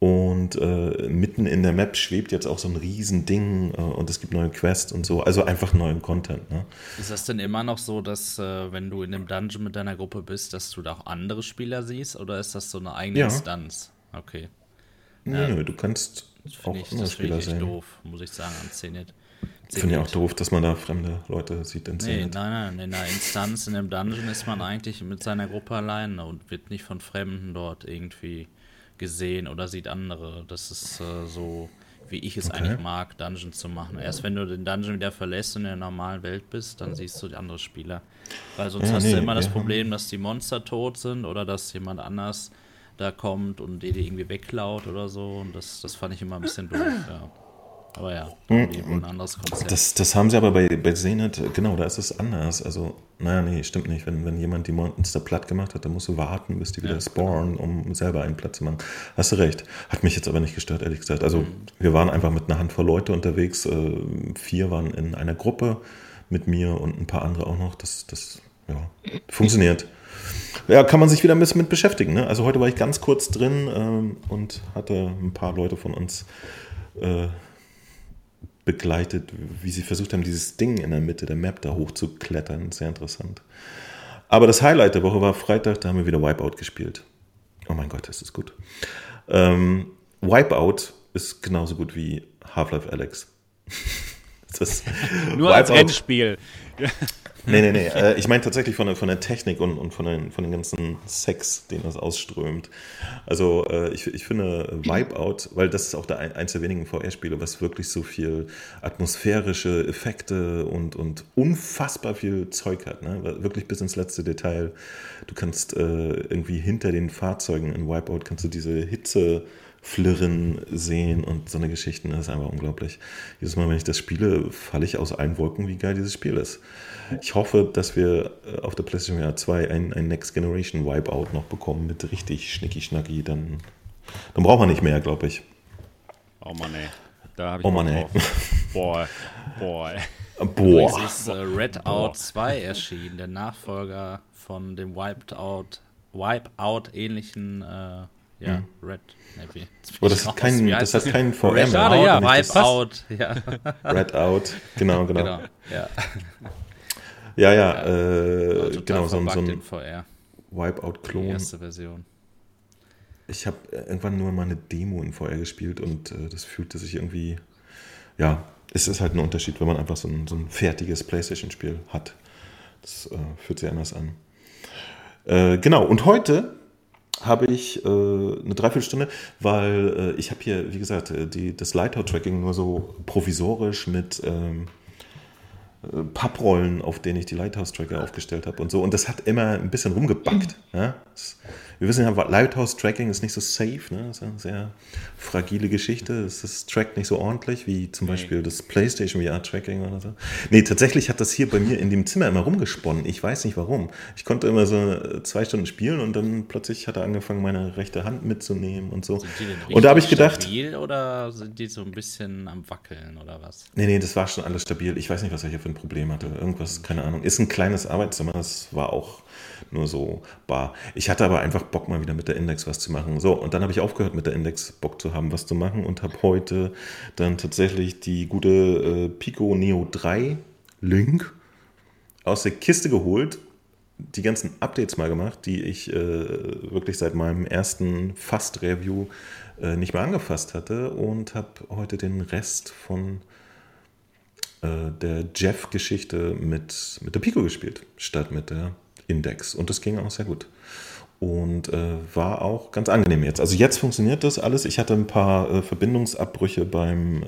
und äh, mitten in der Map schwebt jetzt auch so ein Riesending äh, und es gibt neue Quests und so. Also einfach neuen Content. Ne? Ist das denn immer noch so, dass äh, wenn du in einem Dungeon mit deiner Gruppe bist, dass du da auch andere Spieler siehst? Oder ist das so eine eigene ja. Instanz? Okay. Ja, nö, du kannst auch ich, andere Spieler sehen. Das doof, muss ich sagen, an Zenit. Ich finde ja auch doof, dass man da fremde Leute sieht in. Nee, nein, nein, in einer Instanz, in einem Dungeon ist man eigentlich mit seiner Gruppe alleine und wird nicht von Fremden dort irgendwie gesehen oder sieht andere. Das ist äh, so, wie ich es okay. eigentlich mag, Dungeons zu machen. Erst wenn du den Dungeon wieder verlässt und in der normalen Welt bist, dann siehst du die anderen Spieler. Weil sonst ja, hast nee, du immer das Problem, dass die Monster tot sind oder dass jemand anders da kommt und dir die irgendwie wegklaut oder so. Und das, das fand ich immer ein bisschen doof, ja. Aber ja, hm, ein anderes Konzept. Das, das haben sie aber bei, bei Zenit, genau, da ist es anders. Also, naja, nee, stimmt nicht. Wenn, wenn jemand die Monster platt gemacht hat, dann musst du warten, bis die wieder ja, spawnen, um selber einen Platz zu machen. Hast du recht. Hat mich jetzt aber nicht gestört, ehrlich gesagt. Also, mhm. wir waren einfach mit einer Handvoll Leute unterwegs. Äh, vier waren in einer Gruppe mit mir und ein paar andere auch noch. Das, das ja, funktioniert. Ja, kann man sich wieder ein bisschen mit beschäftigen. Ne? Also heute war ich ganz kurz drin ähm, und hatte ein paar Leute von uns äh, begleitet, wie sie versucht haben, dieses Ding in der Mitte der Map da hochzuklettern. Sehr interessant. Aber das Highlight der Woche war Freitag, da haben wir wieder Wipeout gespielt. Oh mein Gott, das ist gut. Ähm, Wipeout ist genauso gut wie Half-Life Alex. Nur Wipeout. als Endspiel. Nee, nee, nee. Äh, ich meine tatsächlich von der, von der Technik und, und von, den, von den ganzen Sex, den das ausströmt. Also äh, ich, ich finde Wipeout, weil das ist auch der, eins der wenigen VR-Spiele, was wirklich so viel atmosphärische Effekte und, und unfassbar viel Zeug hat. Ne? Wirklich bis ins letzte Detail. Du kannst äh, irgendwie hinter den Fahrzeugen in Wipeout kannst du diese Hitze Flirren sehen und so eine Geschichte, das ist einfach unglaublich. Jedes Mal, wenn ich das spiele, falle ich aus allen Wolken, wie geil dieses Spiel ist. Ich hoffe, dass wir äh, auf der PlayStation VR 2 ein, ein Next Generation Wipeout noch bekommen mit richtig schnicki-schnacki. Dann, dann braucht man nicht mehr, glaube ich. Oh Mann, ey. Da habe ich oh Mann, ey. Boah, boah. Boah. Es ist äh, Redout 2 erschienen, der Nachfolger von dem Wipeout, Wipeout ähnlichen äh, ja, hm. Red Navy. Oh, das, kein, das hat keinen VR mehr. Schade, ja, Wipeout. Ja. Red Out, genau, genau. genau ja. Ja, ja, äh, genau, so, so ein Wipeout-Klon. erste Version. Ich habe irgendwann nur mal eine Demo in VR gespielt und äh, das fühlte sich irgendwie, ja, es ist halt ein Unterschied, wenn man einfach so ein, so ein fertiges PlayStation-Spiel hat. Das äh, fühlt sich anders an. Äh, genau, und heute habe ich äh, eine Dreiviertelstunde, weil äh, ich habe hier, wie gesagt, äh, die, das Lighthouse-Tracking nur so provisorisch mit ähm, äh, Papprollen, auf denen ich die Lighthouse-Tracker aufgestellt habe und so. Und das hat immer ein bisschen rumgebackt. Ja? Wir wissen ja, Lighthouse-Tracking ist nicht so safe, ne? Das ist eine sehr fragile Geschichte. Es ist trackt nicht so ordentlich wie zum Beispiel das PlayStation VR-Tracking oder so. Nee, tatsächlich hat das hier bei mir in dem Zimmer immer rumgesponnen. Ich weiß nicht warum. Ich konnte immer so äh, zwei Stunden spielen und dann plötzlich hat er angefangen, meine rechte Hand mitzunehmen und so. und da habe ich gedacht. Stabil oder sind die so ein bisschen am Wackeln oder was? Nee, nee, das war schon alles stabil. Ich weiß nicht, was er hier für ein Problem hatte. Irgendwas, keine Ahnung. Ist ein kleines Arbeitszimmer, das war auch nur so bar. Ich hatte aber einfach Bock, mal wieder mit der Index was zu machen. So, und dann habe ich aufgehört, mit der Index Bock zu haben, was zu machen und habe heute dann tatsächlich die gute äh, Pico Neo 3 Link aus der Kiste geholt, die ganzen Updates mal gemacht, die ich äh, wirklich seit meinem ersten Fast-Review äh, nicht mehr angefasst hatte und habe heute den Rest von äh, der Jeff-Geschichte mit, mit der Pico gespielt, statt mit der Index. Und das ging auch sehr gut. Und äh, war auch ganz angenehm jetzt. Also jetzt funktioniert das alles. Ich hatte ein paar äh, Verbindungsabbrüche beim,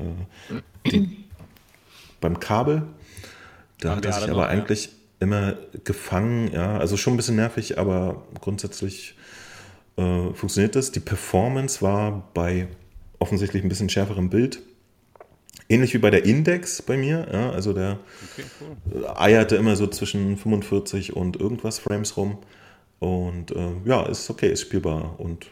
äh, die, beim Kabel. Da hat er sich aber noch, eigentlich ja. immer gefangen. Ja, also schon ein bisschen nervig, aber grundsätzlich äh, funktioniert das. Die Performance war bei offensichtlich ein bisschen schärferem Bild Ähnlich wie bei der Index bei mir. Ja, also der okay, cool. eierte immer so zwischen 45 und irgendwas Frames rum. Und äh, ja, ist okay, ist spielbar und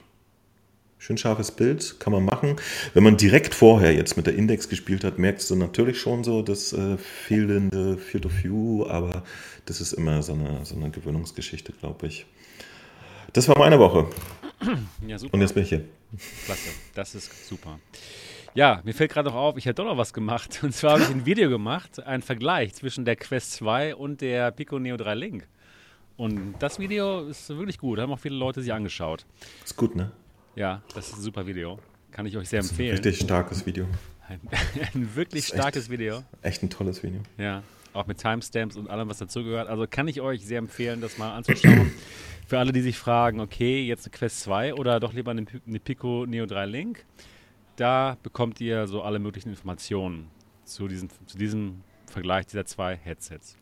schön scharfes Bild, kann man machen. Wenn man direkt vorher jetzt mit der Index gespielt hat, merkst du natürlich schon so das äh, fehlende Field of View, aber das ist immer so eine, so eine Gewöhnungsgeschichte, glaube ich. Das war meine Woche. Ja, super. Und jetzt bin ich hier. Klasse, das ist super. Ja, mir fällt gerade noch auf, ich hätte doch noch was gemacht. Und zwar habe ich ein Video gemacht, einen Vergleich zwischen der Quest 2 und der Pico Neo 3 Link. Und das Video ist wirklich gut, haben auch viele Leute sich angeschaut. Ist gut, ne? Ja, das ist ein super Video. Kann ich euch sehr empfehlen. Ein richtig starkes Video. Ein, ein wirklich starkes echt, Video. Echt ein tolles Video. Ja, auch mit Timestamps und allem, was dazugehört. Also kann ich euch sehr empfehlen, das mal anzuschauen. Für alle, die sich fragen, okay, jetzt eine Quest 2 oder doch lieber eine Pico Neo 3 Link. Da bekommt ihr so alle möglichen Informationen zu diesem, zu diesem Vergleich dieser zwei Headsets.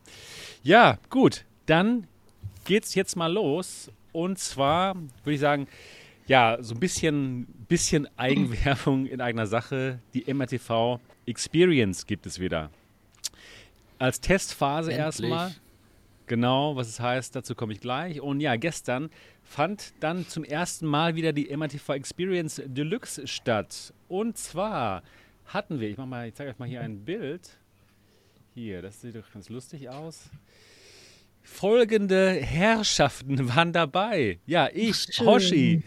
Ja, gut, dann geht's jetzt mal los. Und zwar würde ich sagen, ja, so ein bisschen, bisschen Eigenwerbung in eigener Sache. Die MRTV Experience gibt es wieder. Als Testphase Endlich. erstmal. Genau, was es heißt, dazu komme ich gleich. Und ja, gestern fand dann zum ersten Mal wieder die MRTV Experience Deluxe statt. Und zwar hatten wir, ich mach mal, ich zeige euch mal hier ein Bild. Hier, das sieht doch ganz lustig aus. Folgende Herrschaften waren dabei. Ja, ich, Schön. Hoshi,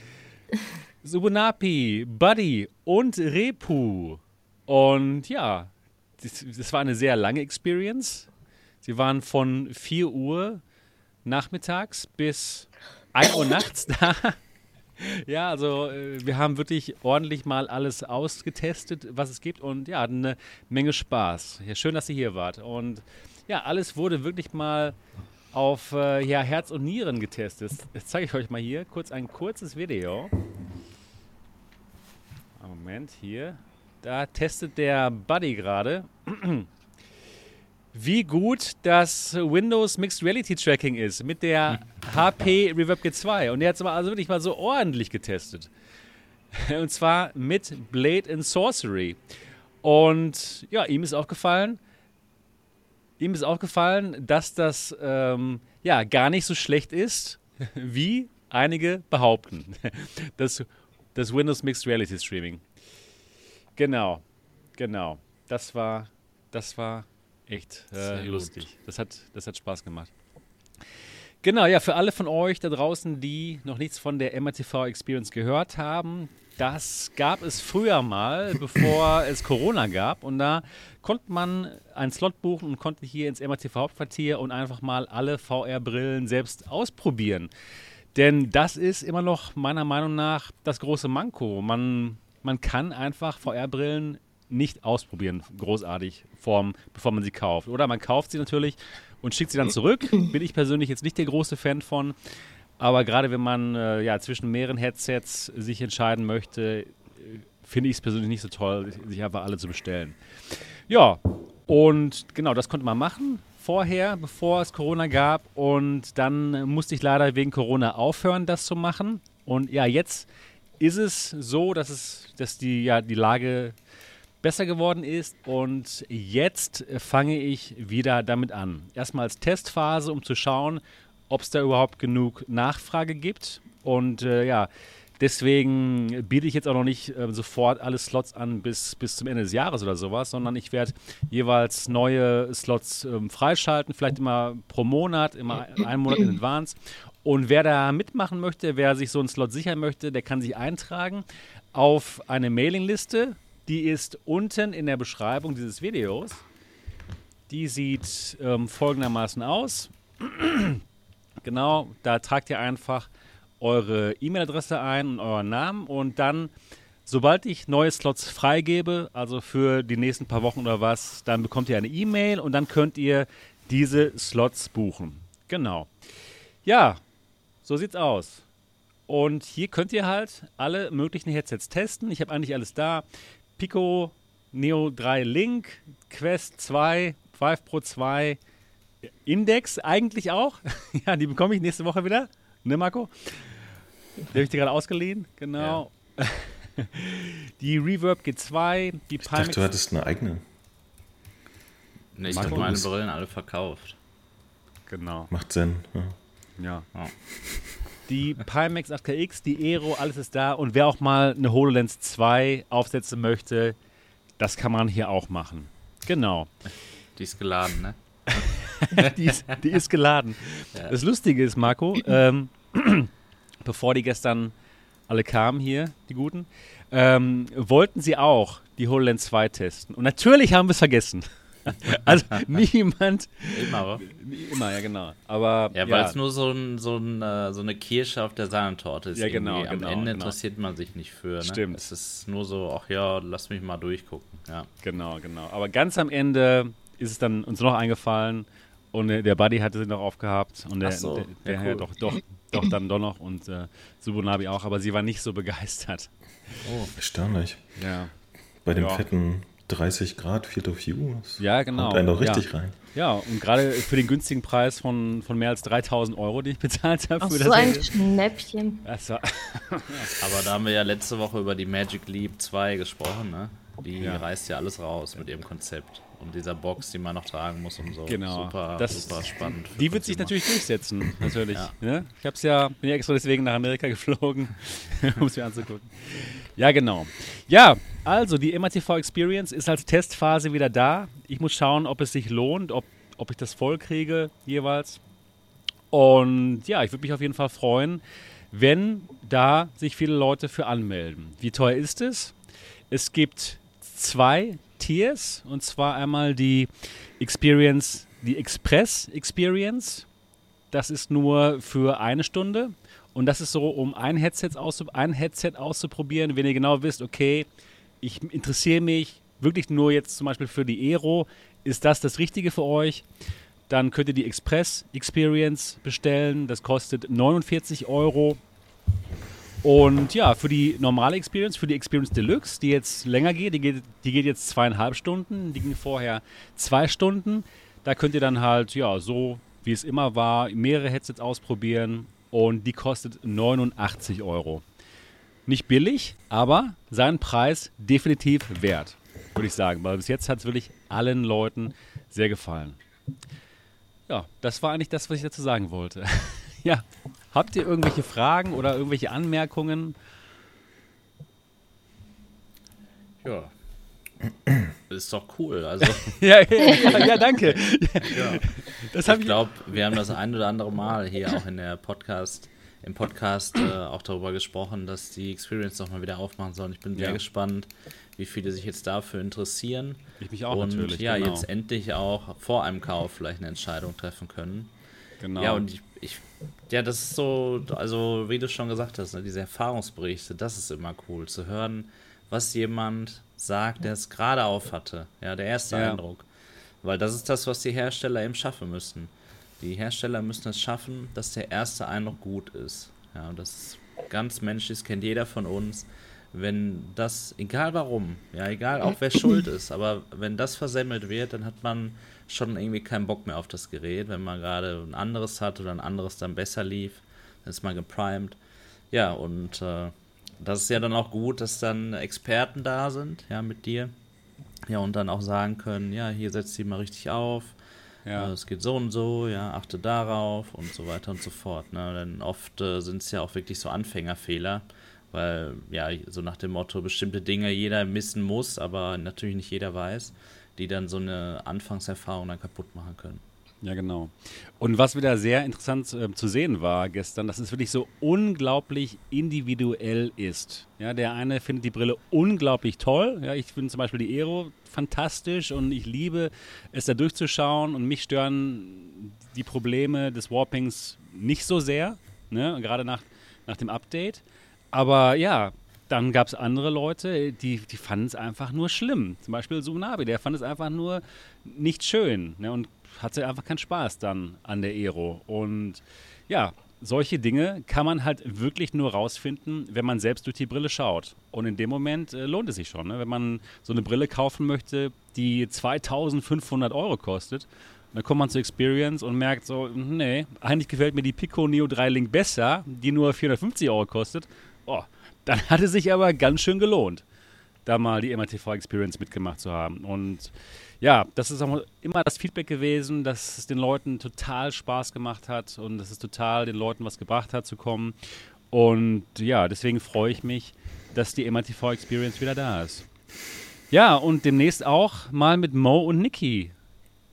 Subunapi, Buddy und Repu. Und ja, das, das war eine sehr lange Experience. Sie waren von 4 Uhr nachmittags bis 1 Uhr nachts da. Ja, also äh, wir haben wirklich ordentlich mal alles ausgetestet, was es gibt und ja, hatten eine Menge Spaß. Ja, schön, dass ihr hier wart. Und ja, alles wurde wirklich mal auf äh, ja, Herz und Nieren getestet. Jetzt zeige ich euch mal hier kurz ein kurzes Video. Moment, hier. Da testet der Buddy gerade wie gut das Windows Mixed Reality Tracking ist mit der HP Reverb G2. Und der hat es also wirklich mal so ordentlich getestet. Und zwar mit Blade and Sorcery. Und ja, ihm ist aufgefallen, ihm ist aufgefallen, dass das ähm, ja gar nicht so schlecht ist, wie einige behaupten. Das, das Windows Mixed Reality Streaming. Genau, genau. Das war, das war echt äh, lustig. Das hat, das hat Spaß gemacht. Genau, ja, für alle von euch da draußen, die noch nichts von der MRTV Experience gehört haben, das gab es früher mal, bevor es Corona gab. Und da konnte man einen Slot buchen und konnte hier ins MRTV Hauptquartier und einfach mal alle VR-Brillen selbst ausprobieren. Denn das ist immer noch meiner Meinung nach das große Manko. Man, man kann einfach VR-Brillen nicht ausprobieren, großartig, vorm, bevor man sie kauft. Oder man kauft sie natürlich und schickt sie dann zurück. Bin ich persönlich jetzt nicht der große Fan von. Aber gerade wenn man äh, ja, zwischen mehreren Headsets sich entscheiden möchte, finde ich es persönlich nicht so toll, sich einfach alle zu bestellen. Ja, und genau, das konnte man machen vorher, bevor es Corona gab. Und dann musste ich leider wegen Corona aufhören, das zu machen. Und ja, jetzt ist es so, dass es, dass die, ja, die Lage besser geworden ist. Und jetzt fange ich wieder damit an. Erstmal als Testphase, um zu schauen, ob es da überhaupt genug Nachfrage gibt. Und äh, ja, deswegen biete ich jetzt auch noch nicht äh, sofort alle Slots an bis, bis zum Ende des Jahres oder sowas, sondern ich werde jeweils neue Slots ähm, freischalten, vielleicht immer pro Monat, immer einen Monat in Advance. Und wer da mitmachen möchte, wer sich so einen Slot sichern möchte, der kann sich eintragen auf eine Mailingliste. Die ist unten in der Beschreibung dieses Videos. Die sieht ähm, folgendermaßen aus. genau, da tragt ihr einfach eure E-Mail-Adresse ein und euren Namen und dann, sobald ich neue Slots freigebe, also für die nächsten paar Wochen oder was, dann bekommt ihr eine E-Mail und dann könnt ihr diese Slots buchen. Genau. Ja, so sieht's aus. Und hier könnt ihr halt alle möglichen Headsets testen. Ich habe eigentlich alles da. Pico Neo 3 Link, Quest 2, Vive Pro 2, Index eigentlich auch. ja, die bekomme ich nächste Woche wieder. Ne, Marco? Die habe ich dir gerade ausgeliehen. Genau. Ja. die Reverb G2, die Ich dachte, du hattest eine eigene. Ne, ich habe meine Brillen alle verkauft. Genau. Macht Sinn. Ja. ja. ja. Die Pimax 8KX, die Aero, alles ist da. Und wer auch mal eine HoloLens 2 aufsetzen möchte, das kann man hier auch machen. Genau. Die ist geladen, ne? die, ist, die, ist, geladen. Ja. Das Lustige ist, Marco, ähm, bevor die gestern alle kamen hier, die Guten, ähm, wollten sie auch die HoloLens 2 testen. Und natürlich haben wir es vergessen. also niemand. Immer, Immer, ja, genau. Aber, ja, weil ja. es nur so, ein, so, ein, äh, so, eine Kirsche auf der Sahnetorte ist. Ja, genau. Am genau, Ende genau. interessiert man sich nicht für. Ne? Stimmt. Es ist nur so, ach ja, lass mich mal durchgucken. Ja. Genau, genau. Aber ganz am Ende ist es dann uns noch eingefallen und der Buddy hatte sie noch aufgehabt und der, so. der, der ja, cool. doch, doch, doch dann doch noch und äh, Subunabi auch, aber sie war nicht so begeistert. Oh, erstaunlich. Ja. Bei dem ja. fetten 30 Grad Field of View. Ja, genau. Kommt einen doch richtig ja. rein. Ja, und gerade für den günstigen Preis von, von mehr als 3000 Euro, den ich bezahlt habe. Ach, für so das ein Schnäppchen. Das war Aber da haben wir ja letzte Woche über die Magic Leap 2 gesprochen, ne? Die Ja. reißt ja alles raus mit ihrem Konzept. Und dieser Box, die man noch tragen muss und so. Genau. Super, Das- super spannend. Die wird sich natürlich durchsetzen, natürlich. Ja. Ne? Ich hab's ja, bin ja extra deswegen nach Amerika geflogen, um es mir anzugucken. Ja, genau. Ja, also die MATV Experience ist als Testphase wieder da. Ich muss schauen, ob es sich lohnt, ob, ob ich das voll kriege jeweils. Und ja, ich würde mich auf jeden Fall freuen, wenn da sich viele Leute für anmelden. Wie teuer ist es? Es gibt zwei Tiers und zwar einmal die Experience, die Express Experience. Das ist nur für eine Stunde und das ist so, um ein Headset, auszu ein Headset auszuprobieren, wenn ihr genau wisst, okay, ich interessiere mich wirklich nur jetzt zum Beispiel für die Aero, ist das das Richtige für euch? Dann könnt ihr die Express Experience bestellen. Das kostet 49 Euro. Und ja, für die normale Experience, für die Experience Deluxe, die jetzt länger geht, die geht, die geht jetzt zweieinhalb Stunden, die ging vorher zwei Stunden. Da könnt ihr dann halt, ja, so wie es immer war, mehrere Headsets ausprobieren und die kostet 89 Euro. Nicht billig, aber seinen Preis definitiv wert, würde ich sagen, weil bis jetzt hat es wirklich allen Leuten sehr gefallen. Ja, das war eigentlich das, was ich dazu sagen wollte. ja, habt ihr irgendwelche Fragen oder irgendwelche Anmerkungen? Ja. Ist doch cool. Also, ja, ja, ja, danke. ja. Ich glaube, wir haben das ein oder andere Mal hier auch in der Podcast, im Podcast äh, auch darüber gesprochen, dass die Experience noch mal wieder aufmachen sollen. Ich bin sehr Ja. gespannt, wie viele sich jetzt dafür interessieren. Ich mich auch und natürlich. ja, genau. jetzt endlich auch vor einem Kauf vielleicht eine Entscheidung treffen können. Genau. Ja, und ich, ich, ja, das ist so, also wie du schon gesagt hast, ne, diese Erfahrungsberichte, das ist immer cool, zu hören, was jemand sagt, der es gerade auf hatte. Ja, der erste Ja. Eindruck. Weil das ist das, was die Hersteller eben schaffen müssen. Die Hersteller müssen es schaffen, dass der erste Eindruck gut ist. Ja, und das ist ganz menschlich, das kennt jeder von uns. Wenn das, egal warum, ja, egal auch wer schuld ist, aber wenn das versemmelt wird, dann hat man schon irgendwie keinen Bock mehr auf das Gerät. Wenn man gerade ein anderes hat oder ein anderes dann besser lief, dann ist man geprimed. Ja, und äh, das ist ja dann auch gut, dass dann Experten da sind, ja, mit dir. Ja, und dann auch sagen können, ja, hier setzt sie mal richtig auf. ja. Äh, Es geht so und so, ja, achte darauf und so weiter und so fort. Ne? Denn oft äh, sind es ja auch wirklich so Anfängerfehler, weil ja, so nach dem Motto, bestimmte Dinge jeder missen muss, aber natürlich nicht jeder weiß, die dann so eine Anfangserfahrung dann kaputt machen können. Ja, genau. Und was wieder sehr interessant äh, zu sehen war gestern, dass es wirklich so unglaublich individuell ist. Ja, der eine findet die Brille unglaublich toll. Ja, ich finde zum Beispiel die Aero fantastisch und ich liebe es da durchzuschauen und mich stören die Probleme des Warpings nicht so sehr, ne? gerade nach, nach dem Update. Aber ja, dann gab es andere Leute, die, die fanden es einfach nur schlimm. Zum Beispiel Sunabi, der fand es einfach nur nicht schön ne? und hatte einfach keinen Spaß dann an der Aero. Und ja, solche Dinge kann man halt wirklich nur rausfinden, wenn man selbst durch die Brille schaut. Und in dem Moment äh, lohnt es sich schon. Ne? Wenn man so eine Brille kaufen möchte, die 2500 Euro kostet, dann kommt man zur Experience und merkt so, nee, eigentlich gefällt mir die Pico Neo 3 Link besser, die nur 450 Euro kostet. Oh, dann hat es sich aber ganz schön gelohnt, da mal die MRTV Experience mitgemacht zu haben. Und ja, das ist auch immer das Feedback gewesen, dass es den Leuten total Spaß gemacht hat und dass es total den Leuten was gebracht hat zu kommen. Und ja, deswegen freue ich mich, dass die MRTV Experience wieder da ist. Ja, und demnächst auch mal mit Mo und Niki.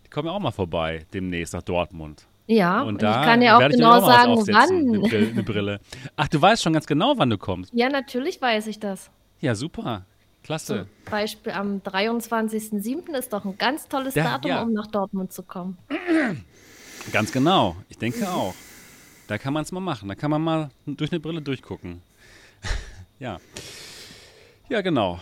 Die kommen ja auch mal vorbei, demnächst nach Dortmund. Ja, und, da ich kann ja auch genau auch sagen, wann. Eine Brille, eine Brille. Ach, du weißt schon ganz genau, wann du kommst. Ja, natürlich weiß ich das. Ja, super. Klasse. Zum Beispiel am 23.07. ist doch ein ganz tolles ja, Datum, ja. um nach Dortmund zu kommen. Ganz genau. Ich denke auch. Da kann man es mal machen. Da kann man mal durch eine Brille durchgucken. ja. Ja, genau.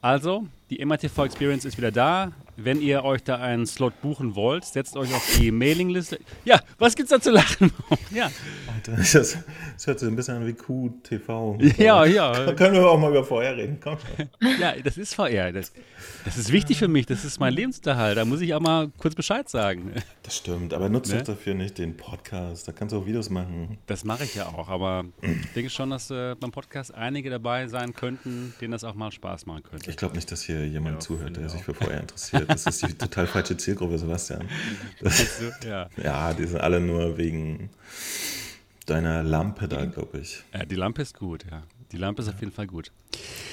Also, die MATV Experience ist wieder da wenn ihr euch da einen Slot buchen wollt, setzt euch auf die Mailingliste. Ja, was gibt's da zu lachen? ja. Alter, das, das, hört sich ein bisschen an wie QTV. Ja, ja. können wir auch mal über VR reden. Komm schon. ja, das ist VR. Das, das ist wichtig für mich. Das ist mein Lebensunterhalt. Da muss ich auch mal kurz Bescheid sagen. Das stimmt, aber nutzt ne? doch dafür nicht den Podcast. Da kannst du auch Videos machen. Das mache ich ja auch, aber ich denke schon, dass äh, beim Podcast einige dabei sein könnten, denen das auch mal Spaß machen könnte. Ich glaube nicht, dass hier jemand ja, zuhört, der sich für VR interessiert. Das ist die total falsche Zielgruppe, Sebastian. Das, ja. ja, die sind alle nur wegen deiner Lampe da, glaube ich. Ja, die Lampe ist gut, ja. Die Lampe ist auf jeden Fall gut.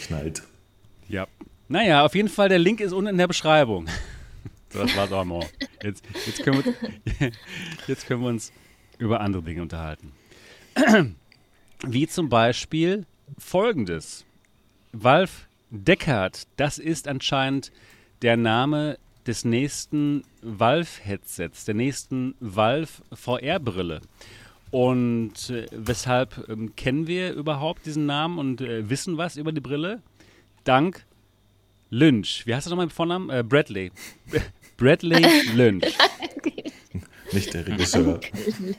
Knallt. Ja. Naja, auf jeden Fall, der Link ist unten in der Beschreibung. Das war's auch mal. Jetzt, jetzt, können wir, jetzt können wir uns über andere Dinge unterhalten. Wie zum Beispiel folgendes. Valve Deckard, das ist anscheinend der Name des nächsten Valve-Headsets, der nächsten Valve VR-Brille. Und äh, weshalb ähm, kennen wir überhaupt diesen Namen und äh, wissen was über die Brille? Dank Lynch. Wie heißt er nochmal mit Vornamen? Äh, Bradley. Bradley Lynch. Nicht der Regisseur.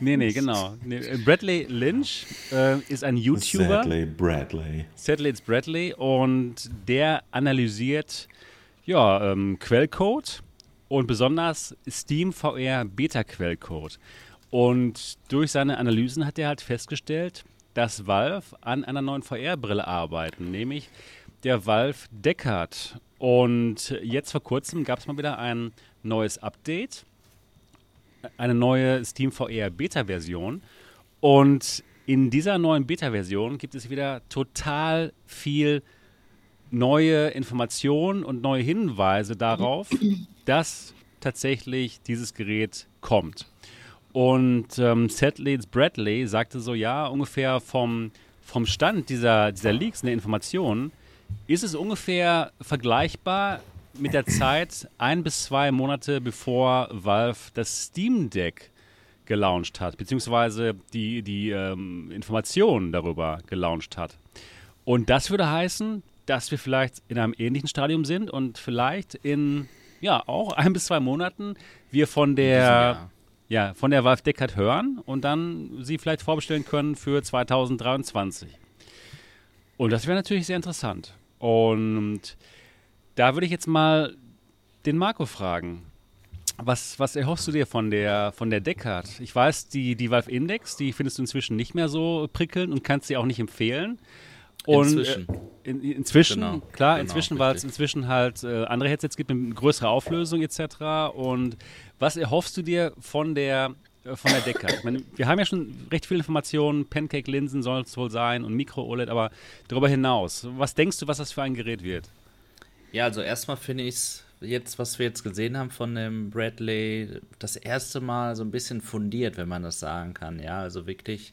nee, nee, genau. Nee, äh, Bradley Lynch äh, ist ein YouTuber. Sadly Bradley. Sadly it's Bradley. Und der analysiert ja, ähm, Quellcode und besonders Steam VR Beta Quellcode. Und durch seine Analysen hat er halt festgestellt, dass Valve an einer neuen VR-Brille arbeiten, nämlich der Valve Deckard. Und jetzt vor kurzem gab es mal wieder ein neues Update, eine neue Steam VR Beta-Version. Und in dieser neuen Beta-Version gibt es wieder total viel neue Informationen und neue Hinweise darauf, dass tatsächlich dieses Gerät kommt. Und ähm, Seth Leeds Bradley sagte so, ja, ungefähr vom, vom Stand dieser, dieser Leaks, der Informationen, ist es ungefähr vergleichbar mit der Zeit ein bis zwei Monate bevor Valve das Steam Deck gelauncht hat, beziehungsweise die, die ähm, Informationen darüber gelauncht hat. Und das würde heißen, dass wir vielleicht in einem ähnlichen Stadium sind und vielleicht in ja auch ein bis zwei Monaten wir von der ja von der Valve Deckard hören und dann sie vielleicht vorbestellen können für 2023. Und das wäre natürlich sehr interessant. Und da würde ich jetzt mal den Marco fragen. Was, was erhoffst du dir von der, von der Deckard? Ich weiß, die, die Valve Index, die findest du inzwischen nicht mehr so prickelnd und kannst sie auch nicht empfehlen. Und inzwischen, äh, in, inzwischen genau, klar, genau, inzwischen, weil es inzwischen halt äh, andere Headsets gibt mit größerer Auflösung etc. Und was erhoffst du dir von der äh, von der Decke? Ich meine, wir haben ja schon recht viele Informationen. Pancake-Linsen soll es wohl sein und Micro-OLED, aber darüber hinaus, was denkst du, was das für ein Gerät wird? Ja, also erstmal finde ich es jetzt, was wir jetzt gesehen haben von dem Bradley, das erste Mal so ein bisschen fundiert, wenn man das sagen kann. Ja, also wirklich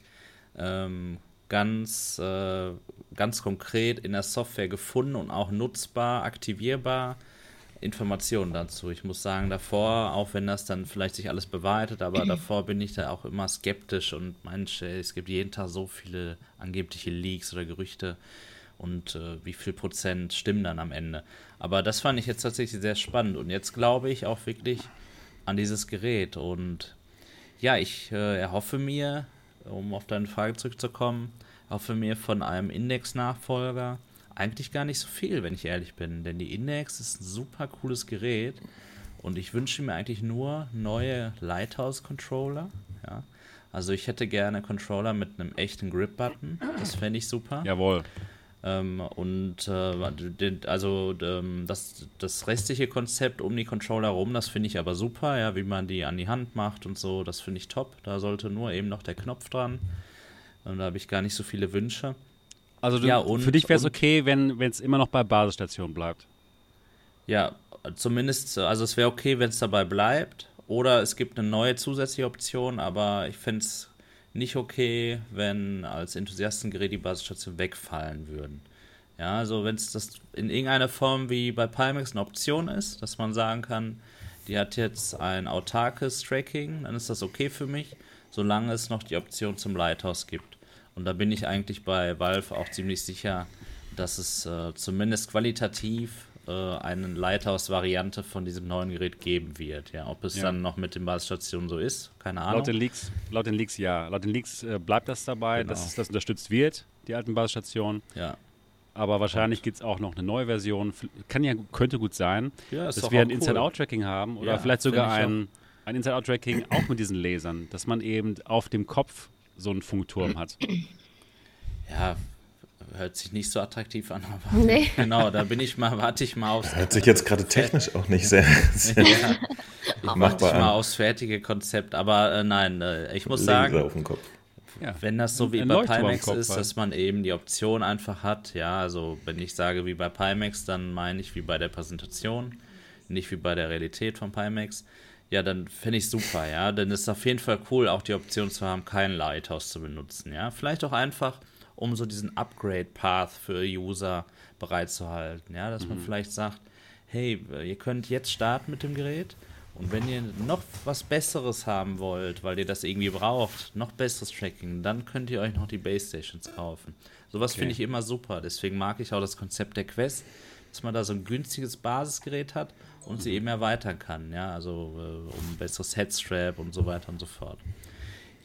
ähm, ganz, äh, ganz konkret in der Software gefunden und auch nutzbar, aktivierbar. Informationen dazu. Ich muss sagen, davor, auch wenn das dann vielleicht sich alles bewahrheitet, aber davor bin ich da auch immer skeptisch und manche, es gibt jeden Tag so viele angebliche Leaks oder Gerüchte und äh, wie viel Prozent stimmen dann am Ende. Aber das fand ich jetzt tatsächlich sehr spannend und jetzt glaube ich auch wirklich an dieses Gerät und ja, ich äh, erhoffe mir, um auf deine Frage zurückzukommen, erhoffe mir von einem Index-Nachfolger eigentlich gar nicht so viel, wenn ich ehrlich bin, denn die Index ist ein super cooles Gerät und ich wünsche mir eigentlich nur neue Lighthouse-Controller, ja. Also ich hätte gerne Controller mit einem echten Grip-Button. Das fände ich super. Jawohl. Ähm, und äh, also ähm, das, das restliche Konzept um die Controller rum, das finde ich aber super, ja, wie man die an die Hand macht und so, das finde ich top. Da sollte nur eben noch der Knopf dran. Und da habe ich gar nicht so viele Wünsche. Also du, ja, und, für dich wäre es okay, wenn es immer noch bei Basisstation bleibt. Ja, zumindest, also es wäre okay, wenn es dabei bleibt. Oder es gibt eine neue zusätzliche Option, aber ich fände es nicht okay, wenn als Enthusiastengerät die Basisstationen wegfallen würden. Ja, also wenn es das in irgendeiner Form wie bei Pimax eine Option ist, dass man sagen kann, die hat jetzt ein autarkes Tracking, dann ist das okay für mich, solange es noch die Option zum Lighthouse gibt. Und da bin ich eigentlich bei Valve auch ziemlich sicher, dass es äh, zumindest qualitativ äh, eine Lighthouse-Variante von diesem neuen Gerät geben wird. Ja, ob es ja. dann noch mit den Basisstationen so ist, keine Ahnung. Laut den Leaks, laut den Leaks ja. Laut den Leaks äh, bleibt das dabei, genau. dass das unterstützt wird, die alten Basisstationen. Ja. Aber wahrscheinlich gibt es auch noch eine neue Version. Kann ja, könnte gut sein, ja, dass wir ein cool. Inside-Out-Tracking haben oder ja, vielleicht sogar ein, ein Inside-Out-Tracking auch mit diesen Lasern, dass man eben auf dem Kopf so einen Funkturm hat. Ja, hört sich nicht so attraktiv an, aber nee. genau, da bin ich mal, warte ich mal aufs. Hört sich jetzt gerade technisch auch nicht sehr, sehr ja, ich warte ich mal aufs fertige Konzept, aber äh, nein, äh, ich muss sagen, auf den Kopf. Ja. wenn das so wie bei Pimax ist, dass man eben die Option einfach hat, ja, also wenn ich sage wie bei Pimax, dann meine ich wie bei der Präsentation, nicht wie bei der Realität von Pimax. Ja, dann fände ich super, ja. Denn es ist auf jeden Fall cool, auch die Option zu haben, kein Lighthouse zu benutzen, ja. Vielleicht auch einfach um so diesen Upgrade-Path für User bereitzuhalten. Ja, dass man mhm. vielleicht sagt, hey, ihr könnt jetzt starten mit dem Gerät und wenn ihr noch was Besseres haben wollt, weil ihr das irgendwie braucht, noch besseres Tracking, dann könnt ihr euch noch die Base Stations kaufen. Sowas okay. finde ich immer super. Deswegen mag ich auch das Konzept der Quest, dass man da so ein günstiges Basisgerät hat und sie eben erweitern kann. Ja, also äh, um ein besseres Headstrap und so weiter und so fort.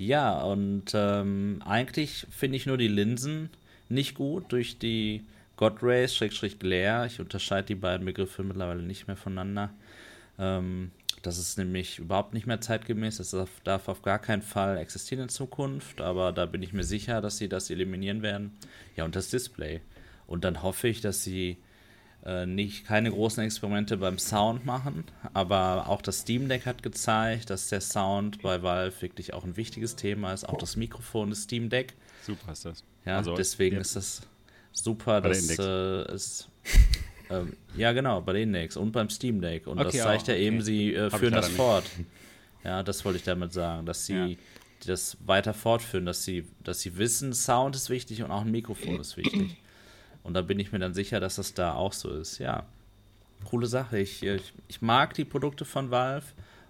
Ja, und ähm, eigentlich finde ich nur die Linsen nicht gut durch die God Rays, Schrägstrich Glare. Ich unterscheide die beiden Begriffe mittlerweile nicht mehr voneinander. Ähm, das ist nämlich überhaupt nicht mehr zeitgemäß. Das darf auf gar keinen Fall existieren in Zukunft, aber da bin ich mir sicher, dass sie das eliminieren werden. Ja, und das Display. Und dann hoffe ich, dass sie äh, nicht keine großen Experimente beim Sound machen, aber auch das Steam Deck hat gezeigt, dass der Sound bei Valve wirklich auch ein wichtiges Thema ist. Auch das Mikrofon des Steam Deck. Super ist das. Ja, also, deswegen ist das super, dass es ähm, ja genau bei den Index und beim Steam Deck und okay, das zeigt ja okay. eben, sie äh, führen das fort. Ja, das wollte ich damit sagen, dass sie ja. das weiter fortführen, dass sie, dass sie wissen, Sound ist wichtig und auch ein Mikrofon ist wichtig. Und da bin ich mir dann sicher, dass das da auch so ist. Ja, coole Sache. Ich, ich, ich mag die Produkte von Valve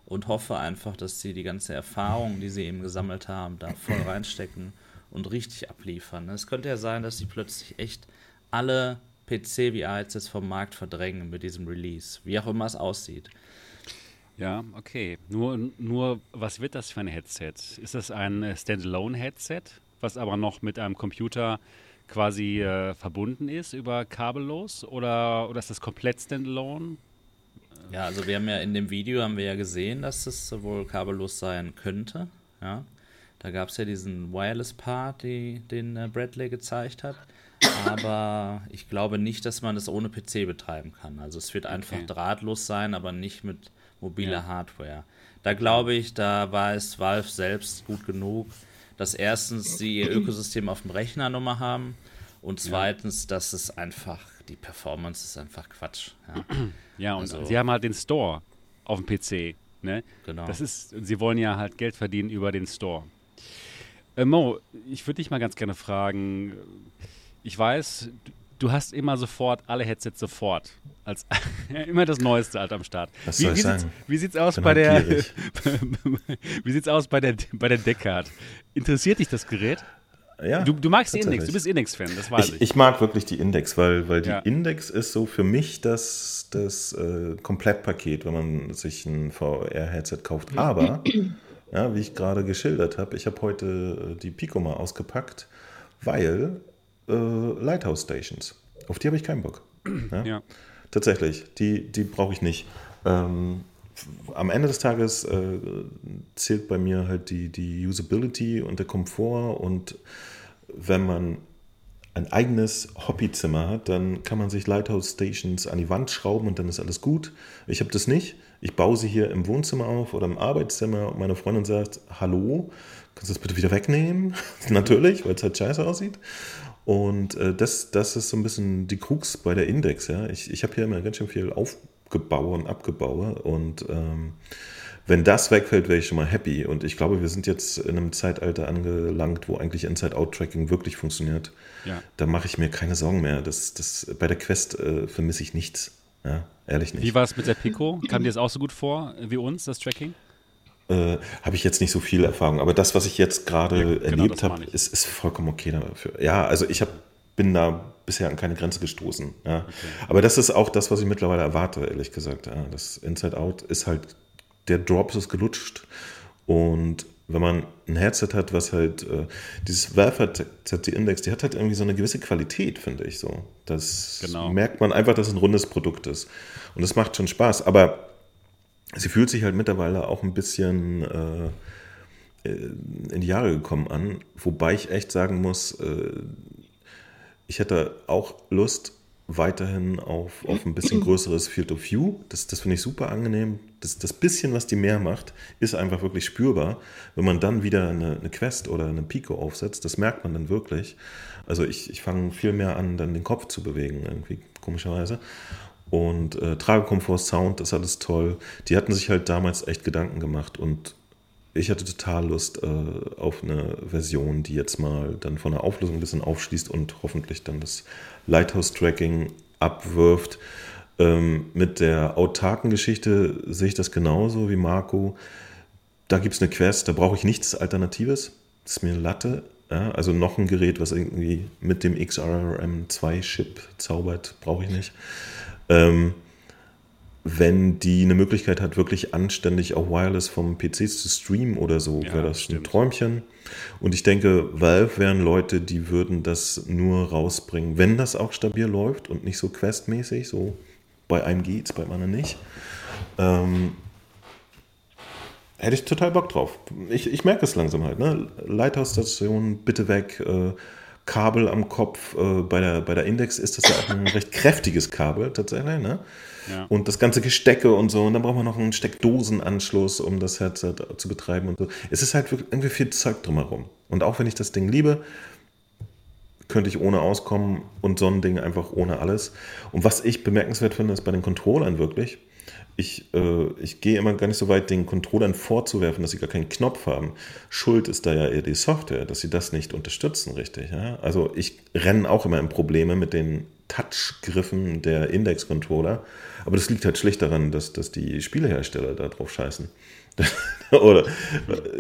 und hoffe einfach, dass sie die ganze Erfahrung, die sie eben gesammelt haben, da voll reinstecken und richtig abliefern. Es könnte ja sein, dass sie plötzlich echt alle PC-VR-Headsets vom Markt verdrängen mit diesem Release, wie auch immer es aussieht. Ja, okay. Nur, nur was wird das für ein Headset? Ist das ein Standalone-Headset, was aber noch mit einem Computer quasi äh, verbunden ist über kabellos oder, oder ist das komplett standalone? Ja, also wir haben ja in dem Video haben wir ja gesehen, dass es wohl kabellos sein könnte. Ja, da gab es ja diesen Wireless-Part, den äh, Bradley gezeigt hat. Aber ich glaube nicht, dass man es ohne PC betreiben kann. Also es wird einfach okay. drahtlos sein, aber nicht mit mobiler ja. Hardware. Da glaube ich, da war es Valve selbst gut genug, dass erstens sie ihr Ökosystem auf dem Rechner nochmal haben und zweitens, dass es einfach die Performance ist einfach Quatsch. Ja, ja und also, sie haben halt den Store auf dem PC. Ne? Genau. Das ist, sie wollen ja halt Geld verdienen über den Store. Äh, Mo, ich würde dich mal ganz gerne fragen. Ich weiß, du hast immer sofort alle Headsets sofort. Als immer das Neueste halt am Start. Was soll wie, ich wie sagen? wie sieht's aus bei der Wie sieht's aus bei der bei der Deckard? Interessiert dich das Gerät? Ja, du, du magst die Index, du bist Index-Fan, das weiß ich, ich. Ich mag wirklich die Index, weil, weil die ja. Index ist so für mich das, das äh, Komplettpaket, wenn man sich ein VR-Headset kauft. Aber, ja, wie ich gerade geschildert habe, ich habe heute äh, die Pico mal ausgepackt, weil äh, Lighthouse Stations, auf die habe ich keinen Bock. Ja? ja. Tatsächlich, die, die brauche ich nicht. Ähm, am Ende des Tages äh, zählt bei mir halt die, die Usability und der Komfort und wenn man ein eigenes Hobbyzimmer hat, dann kann man sich Lighthouse Stations an die Wand schrauben und dann ist alles gut. Ich habe das nicht. Ich baue sie hier im Wohnzimmer auf oder im Arbeitszimmer und meine Freundin sagt, hallo, kannst du das bitte wieder wegnehmen? Natürlich, weil es halt scheiße aussieht. Und äh, das, das ist so ein bisschen die Krux bei der Index. Ja? Ich, ich habe hier immer ganz schön viel aufgebaut und abgebaut und ähm, wenn das wegfällt, wäre ich schon mal happy. Und ich glaube, wir sind jetzt in einem Zeitalter angelangt, wo eigentlich Inside-Out-Tracking wirklich funktioniert. Ja. Da mache ich mir keine Sorgen mehr. Das, das, bei der Quest äh, vermisse ich nichts. Ja, ehrlich nicht. Wie war es mit der Pico? Kam dir das auch so gut vor wie uns, das Tracking? Äh, habe ich jetzt nicht so viel Erfahrung. Aber das, was ich jetzt gerade ja, genau erlebt habe, ist, ist vollkommen okay dafür. Ja, also ich habe bin da bisher an keine Grenze gestoßen. Ja. Okay. Aber das ist auch das, was ich mittlerweile erwarte, ehrlich gesagt. Ja. Das Inside Out ist halt der Drops ist gelutscht. Und wenn man ein Headset hat, was halt, äh, dieses Valve-Headset, die Index, die hat halt irgendwie so eine gewisse Qualität, finde ich so. Das genau. merkt man einfach, dass es ein rundes Produkt ist. Und es macht schon Spaß. Aber sie fühlt sich halt mittlerweile auch ein bisschen äh, äh in die Jahre gekommen an. Wobei ich echt sagen muss, äh, ich hätte auch Lust, weiterhin auf, auf ein bisschen größeres Field of View. Das, das finde ich super angenehm. Das, das bisschen, was die mehr macht, ist einfach wirklich spürbar. Wenn man dann wieder eine, eine Quest oder eine Pico aufsetzt, das merkt man dann wirklich. Also ich, ich fange viel mehr an, dann den Kopf zu bewegen, irgendwie komischerweise. Und äh, Tragekomfort, Sound, das ist alles toll. Die hatten sich halt damals echt Gedanken gemacht und ich hatte total Lust äh, auf eine Version, die jetzt mal dann von der Auflösung ein bisschen aufschließt und hoffentlich dann das Lighthouse-Tracking abwirft. Ähm, mit der autarken Geschichte sehe ich das genauso wie Marco. Da gibt es eine Quest, da brauche ich nichts Alternatives. Das ist mir eine Latte. Ja, also noch ein Gerät, was irgendwie mit dem XRM2-Chip zaubert, brauche ich nicht. Ähm, wenn die eine Möglichkeit hat, wirklich anständig auch wireless vom PC zu streamen oder so, ja, wäre das stimmt. ein Träumchen. Und ich denke, Valve wären Leute, die würden das nur rausbringen, wenn das auch stabil läuft und nicht so questmäßig, so bei einem geht's, bei anderen nicht. Ähm, hätte ich total Bock drauf. Ich, ich merke es langsam halt. Ne? Lighthouse-Station, bitte weg. Äh, Kabel am Kopf. Äh, bei, der, bei der Index ist das ja auch ein recht kräftiges Kabel tatsächlich. Ne? Und das ganze Gestecke und so. Und dann braucht man noch einen Steckdosenanschluss, um das Headset zu betreiben und so. Es ist halt irgendwie viel Zeug drumherum. Und auch wenn ich das Ding liebe, könnte ich ohne auskommen und so ein Ding einfach ohne alles. Und was ich bemerkenswert finde, ist bei den Controllern wirklich, ich, äh, ich gehe immer gar nicht so weit, den Controllern vorzuwerfen, dass sie gar keinen Knopf haben. Schuld ist da ja eher die Software, dass sie das nicht unterstützen, richtig. Ja? Also ich renne auch immer in Probleme mit den Touchgriffen der Index-Controller. Aber das liegt halt schlicht daran, dass, dass die Spielehersteller da drauf scheißen. Oder,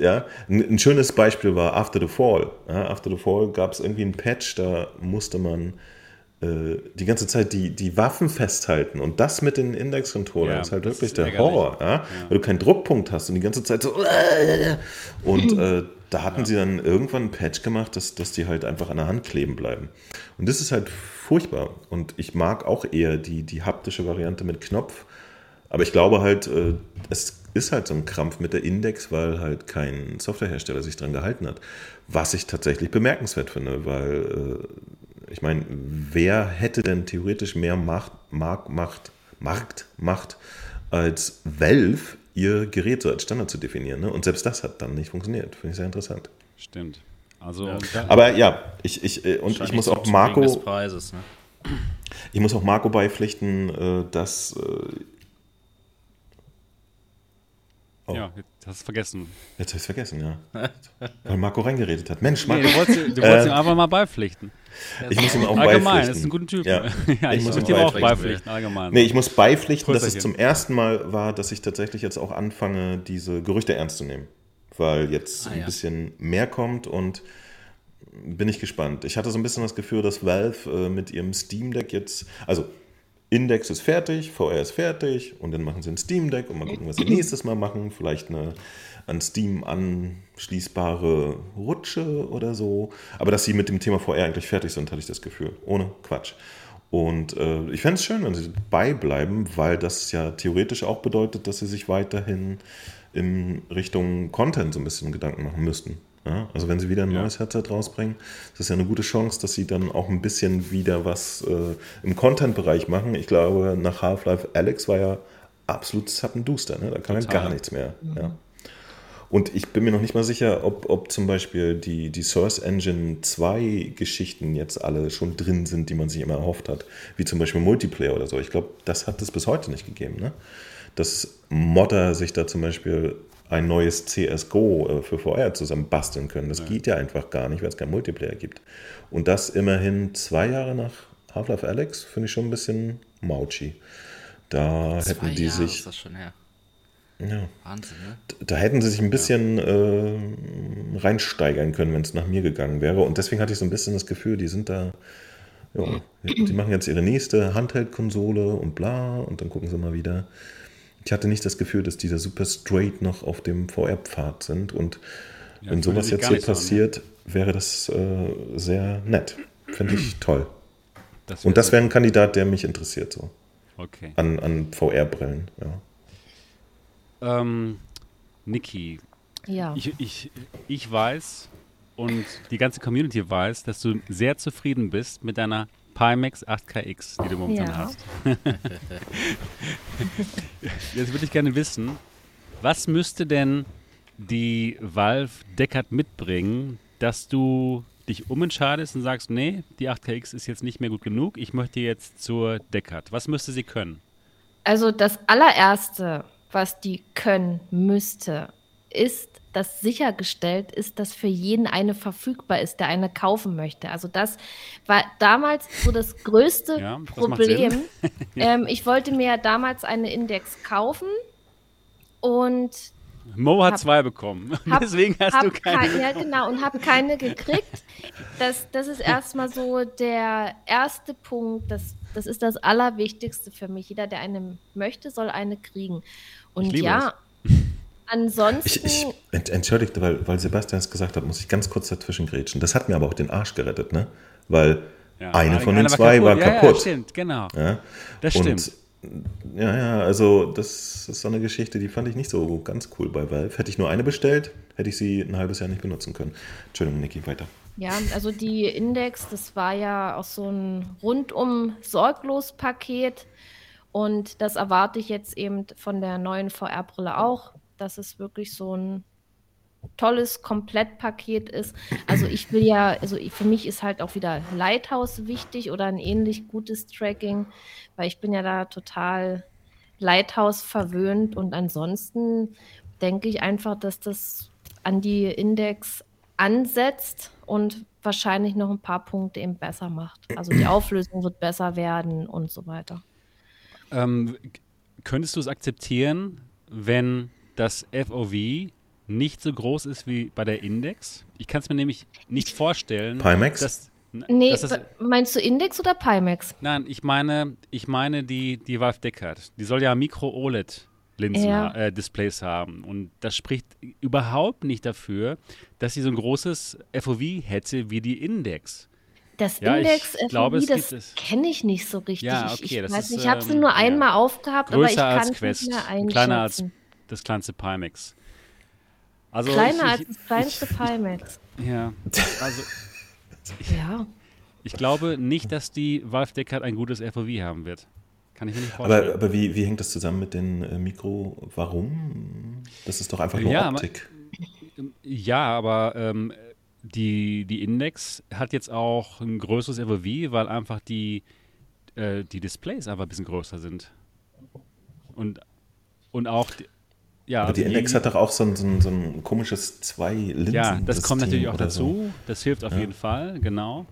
ja, ein, schönes Beispiel war After the Fall. Ja, After the Fall gab es irgendwie einen Patch, da musste man die ganze Zeit die, die Waffen festhalten. Und das mit den Index-Controllern ja, ist halt wirklich ist der Horror. Ja? ja? Weil du keinen Druckpunkt hast und die ganze Zeit so. Und äh, da hatten sie dann irgendwann einen Patch gemacht, dass, dass die halt einfach an der Hand kleben bleiben. Und das ist halt furchtbar. Und ich mag auch eher die, die haptische Variante mit Knopf. Aber ich glaube halt, äh, es ist halt so ein Krampf mit der Index, weil halt kein Softwarehersteller sich dran gehalten hat. Was ich tatsächlich bemerkenswert finde, weil äh, ich meine, wer hätte denn theoretisch mehr Macht, Markt, Macht, Markt, Macht als Valve ihr Gerät so als Standard zu definieren. Ne? Und selbst das hat dann nicht funktioniert. Finde ich sehr interessant. Stimmt. Also, ja. Aber ja, ich, ich, äh, und ich muss auch Marco. Preises, ne? Ich muss auch Marco beipflichten, äh, dass. Äh, oh. Ja, jetzt hast es vergessen. Jetzt habe ich es vergessen, ja. Weil Marco reingeredet hat. Mensch, Marco. Nee, du wolltest, du wolltest äh, ihm einfach mal beipflichten. Ich muss ihm auch allgemein, beipflichten. das ist ein guter Typ. Ja, ja ich, ich muss ihm auch beipflichten, allgemein. Nee, ich muss beipflichten, dass es zum ersten Mal war, dass ich tatsächlich jetzt auch anfange, diese Gerüchte ernst zu nehmen. Weil jetzt ah, ein ja. bisschen mehr kommt und bin ich gespannt. Ich hatte so ein bisschen das Gefühl, dass Valve äh, mit ihrem Steam Deck jetzt, also Index ist fertig, VR ist fertig und dann machen sie ein Steam Deck und mal gucken, was sie nächstes Mal machen. Vielleicht eine an Steam anschließbare Rutsche oder so. Aber dass sie mit dem Thema VR eigentlich fertig sind, hatte ich das Gefühl. Ohne Quatsch. Und äh, ich fände es schön, wenn sie beibleiben, weil das ja theoretisch auch bedeutet, dass sie sich weiterhin in Richtung Content so ein bisschen Gedanken machen müssten. Ja, also wenn sie wieder ein ja. neues Headset rausbringen, ist das ja eine gute Chance, dass sie dann auch ein bisschen wieder was äh, im Content-Bereich machen. Ich glaube, nach Half-Life Alex war ja absolut zappenduster, ne? da kann ja gar nichts mehr. Mhm. Ja. Und ich bin mir noch nicht mal sicher, ob, ob zum Beispiel die, die Source Engine 2 Geschichten jetzt alle schon drin sind, die man sich immer erhofft hat. Wie zum Beispiel Multiplayer oder so. Ich glaube, das hat es bis heute nicht gegeben. Ne? Dass Modder sich da zum Beispiel ein neues CSGO äh, für VR zusammen basteln können. Das ja. geht ja einfach gar nicht, weil es keinen Multiplayer gibt. Und das immerhin zwei Jahre nach Half-Life Alex finde ich schon ein bisschen mauchi. Da zwei hätten die Jahre sich. Ist das schon her. Ja. Wahnsinn, ne? Da hätten sie sich ein bisschen ja. äh, reinsteigern können, wenn es nach mir gegangen wäre. Und deswegen hatte ich so ein bisschen das Gefühl, die sind da. Ja, die machen jetzt ihre nächste Handheld-Konsole und bla und dann gucken sie mal wieder. Ich hatte nicht das Gefühl, dass die da super straight noch auf dem VR-Pfad sind. Und ja, wenn sowas jetzt hier passiert, an, wäre das äh, sehr nett. Finde ich toll. Das und das wäre ein Kandidat, der mich interessiert, so. Okay. An, an VR-Brillen, ja. Ähm, Niki. Ja. Ich, ich, ich weiß und die ganze Community weiß, dass du sehr zufrieden bist mit deiner Pimax 8KX, die du momentan ja. hast. Jetzt würde ich gerne wissen, was müsste denn die Valve Deckard mitbringen, dass du dich umentscheidest und sagst, nee, die 8KX ist jetzt nicht mehr gut genug, ich möchte jetzt zur Deckard. Was müsste sie können? Also das allererste, was die können müsste, ist dass sichergestellt ist, dass für jeden eine verfügbar ist, der eine kaufen möchte. Also das war damals so das größte ja, das Problem. ähm, ich wollte mir damals eine Index kaufen und Mo hat hab, zwei bekommen. Hab, Deswegen hast du keine. Kein, ja, genau, und habe keine gekriegt. Das, das ist erstmal so der erste Punkt. Das, das ist das Allerwichtigste für mich. Jeder, der eine möchte, soll eine kriegen. Und ja, es. Ansonsten. Ich, ich, entschuldigt, weil, weil Sebastian es gesagt hat, muss ich ganz kurz dazwischen grätschen. Das hat mir aber auch den Arsch gerettet, ne? Weil ja, eine von den zwei war kaputt. War kaputt. Ja, stimmt, genau. Ja? Das stimmt. ja, ja, also das ist so eine Geschichte, die fand ich nicht so ganz cool bei Valve. Hätte ich nur eine bestellt, hätte ich sie ein halbes Jahr nicht benutzen können. Entschuldigung, Niki, weiter. Ja, also die Index, das war ja auch so ein rundum sorglos Paket und das erwarte ich jetzt eben von der neuen VR-Brille auch dass es wirklich so ein tolles Komplettpaket ist. Also ich will ja, also für mich ist halt auch wieder Lighthouse wichtig oder ein ähnlich gutes Tracking, weil ich bin ja da total Lighthouse verwöhnt und ansonsten denke ich einfach, dass das an die Index ansetzt und wahrscheinlich noch ein paar Punkte eben besser macht. Also die Auflösung wird besser werden und so weiter. Ähm, könntest du es akzeptieren, wenn das FOV nicht so groß ist wie bei der Index. Ich kann es mir nämlich nicht vorstellen. Pimax? Dass, nee, dass das, meinst du Index oder Pimax? Nein, ich meine, ich meine die, die Valve Deckard. Die soll ja Micro-OLED-Linsen, ja. äh, Displays haben. Und das spricht überhaupt nicht dafür, dass sie so ein großes FOV hätte wie die Index. Das ja, Index ich glaube, FOV, das kenne ich nicht so richtig. Ja, okay, ich, ich weiß nicht, ich habe es nur einmal ja. aufgehabt, aber ich kann es nicht mehr einschätzen. Kleiner als das kleinste Pimax. Also Kleiner ich, als das kleinste ich, Pimax. Ja, also. ja. Ich glaube nicht, dass die Valve Deckard ein gutes FOV haben wird. Kann ich mir nicht vorstellen. Aber, aber wie, wie hängt das zusammen mit den äh, Mikro? Warum? Das ist doch einfach nur ja, Optik. ja, aber ähm, die, die Index hat jetzt auch ein größeres FOV, weil einfach die, äh, die Displays einfach ein bisschen größer sind. Und, und auch, die, ja. Aber die Index hat doch auch so ein, so ein, so ein komisches zwei linsen Ja, das kommt natürlich auch dazu. So. Das hilft auf Ja. jeden Fall, genau.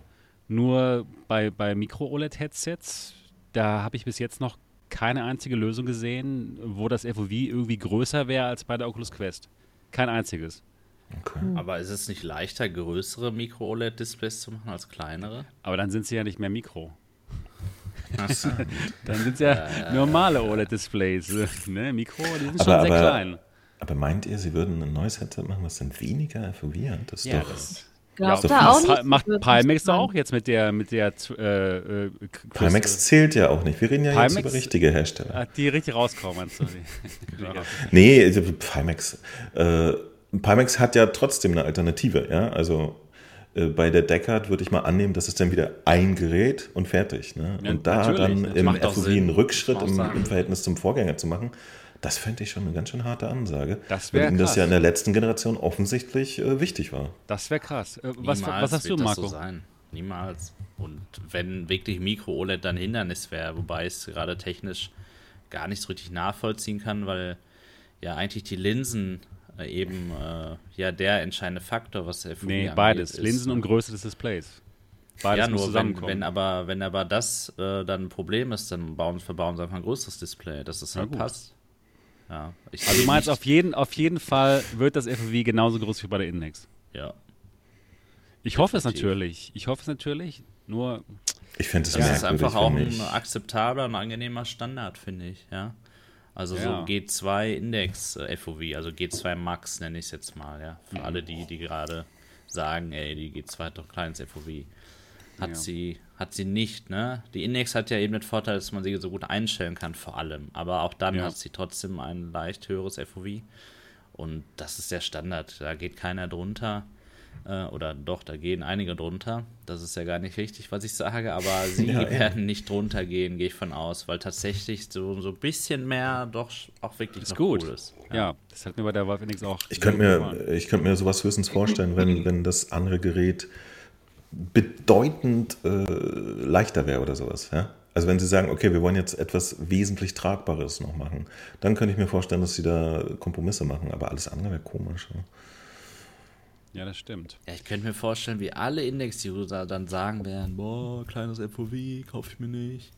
Nur bei, bei Micro-OLED-Headsets, da habe ich bis jetzt noch keine einzige Lösung gesehen, wo das FOV irgendwie größer wäre als bei der Oculus Quest. Kein einziges. Okay. Aber ist es nicht leichter, größere Micro-OLED-Displays zu machen als kleinere? Aber dann sind sie ja nicht mehr Mikro. Dann sind es ja normale OLED-Displays. Ne? Mikro, die sind schon Aber- sehr aber- klein. Aber meint ihr, sie würden ein neues Headset machen, das dann weniger hat? Das ist doch. das Glaubt so da auch das nicht. macht Pimax doch dran. auch jetzt mit der, mit der äh, äh, Pimax zählt ja auch nicht. Wir reden ja jetzt Pimax- über richtige Hersteller. Ah, die richtig rauskommen? Genau. Nee, also Pimax. Äh, Pimax hat ja trotzdem eine Alternative, ja. Also äh, bei der Deckard würde ich mal annehmen, das ist dann wieder ein Gerät und fertig. Ne? Ja, und da dann das im FOV einen Rückschritt im, im Verhältnis zum Vorgänger zu machen, das fände ich schon eine ganz schön harte Ansage. Das weil wär ihm das krass. ja in der letzten Generation offensichtlich äh, wichtig war. Das wäre krass. Äh, was, was hast du, wird das Marco? so sein. Niemals. Und wenn wirklich Micro-OLED dann Hindernis wäre, wobei ich es gerade technisch gar nicht so richtig nachvollziehen kann, weil ja eigentlich die Linsen äh, eben äh, ja der entscheidende Faktor, was der Nee, beides. ist, Linsen und Größe des Displays. Beides ja, nur wenn, zusammenkommen. wenn aber wenn aber das äh, dann ein Problem ist, dann bauen, verbauen sie einfach ein größeres Display, dass es halt gut. passt. Ja, ich also du meinst, auf jeden, auf jeden Fall wird das FOV genauso groß wie bei der Index. ja. Ich hoffe es natürlich. Ich hoffe es natürlich. Nur, Ich fände es Das ist einfach auch wenn ein akzeptabler und angenehmer Standard, finde ich, ja. Also Ja. so G2 Index äh, FOV, also G2 Max nenne ich es jetzt mal, ja. Für alle die, die gerade sagen, ey, die G2 hat doch kleines FOV. Hat Ja. sie, hat sie nicht, ne? Die Index hat ja eben den Vorteil, dass man sie so gut einstellen kann, vor allem. Aber auch dann Ja. hat sie trotzdem ein leicht höheres FOV. Und das ist der Standard. Da geht keiner drunter. Äh, oder doch, da gehen einige drunter. Das ist ja gar nicht richtig, was ich sage, aber sie Ja, ja. werden nicht drunter gehen, gehe ich von aus, weil tatsächlich so, so ein bisschen mehr doch auch wirklich ist noch gut. cool ist. Ja. das hat mir bei der Valve Index auch. Ich könnte mir, gefallen. ich könnte mir sowas höchstens vorstellen, wenn, wenn das andere Gerät bedeutend äh, leichter wäre oder sowas. Ja? Also wenn Sie sagen, okay, wir wollen jetzt etwas wesentlich Tragbares noch machen, dann könnte ich mir vorstellen, dass Sie da Kompromisse machen. Aber alles andere wäre komisch. Ja? Ja, das stimmt. Ja, ich könnte mir vorstellen, wie alle Index-User dann sagen werden, boah, kleines FOV, kaufe ich mir nicht.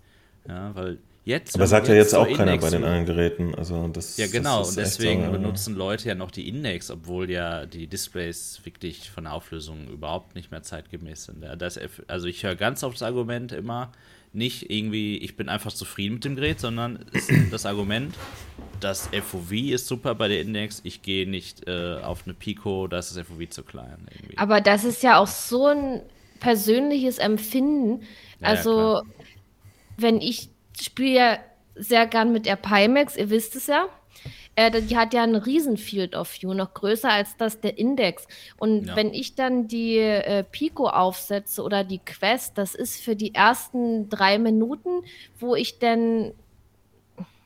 Ja, weil jetzt... Aber sagt ja jetzt auch keiner bei den anderen Geräten. Also das, Ja, genau. Das ist Und deswegen so, benutzen Leute ja noch die Index, obwohl ja die Displays wirklich von der Auflösung überhaupt nicht mehr zeitgemäß sind. Ja, das, also ich höre ganz oft das Argument immer, nicht irgendwie, ich bin einfach zufrieden mit dem Gerät, sondern es ist das Argument, das FOV ist super bei der Index, ich gehe nicht äh, auf eine Pico, da ist das FOV zu klein. Irgendwie. Aber das ist ja auch so ein persönliches Empfinden. Ja, ja, also, klar. wenn ich spiele ja sehr gern mit der Pimax, ihr wisst es ja. Äh, die hat ja einen riesen Field of View, noch größer als das der Index. Und Ja. wenn ich dann die äh, Pico aufsetze oder die Quest, das ist für die ersten drei Minuten, wo ich dann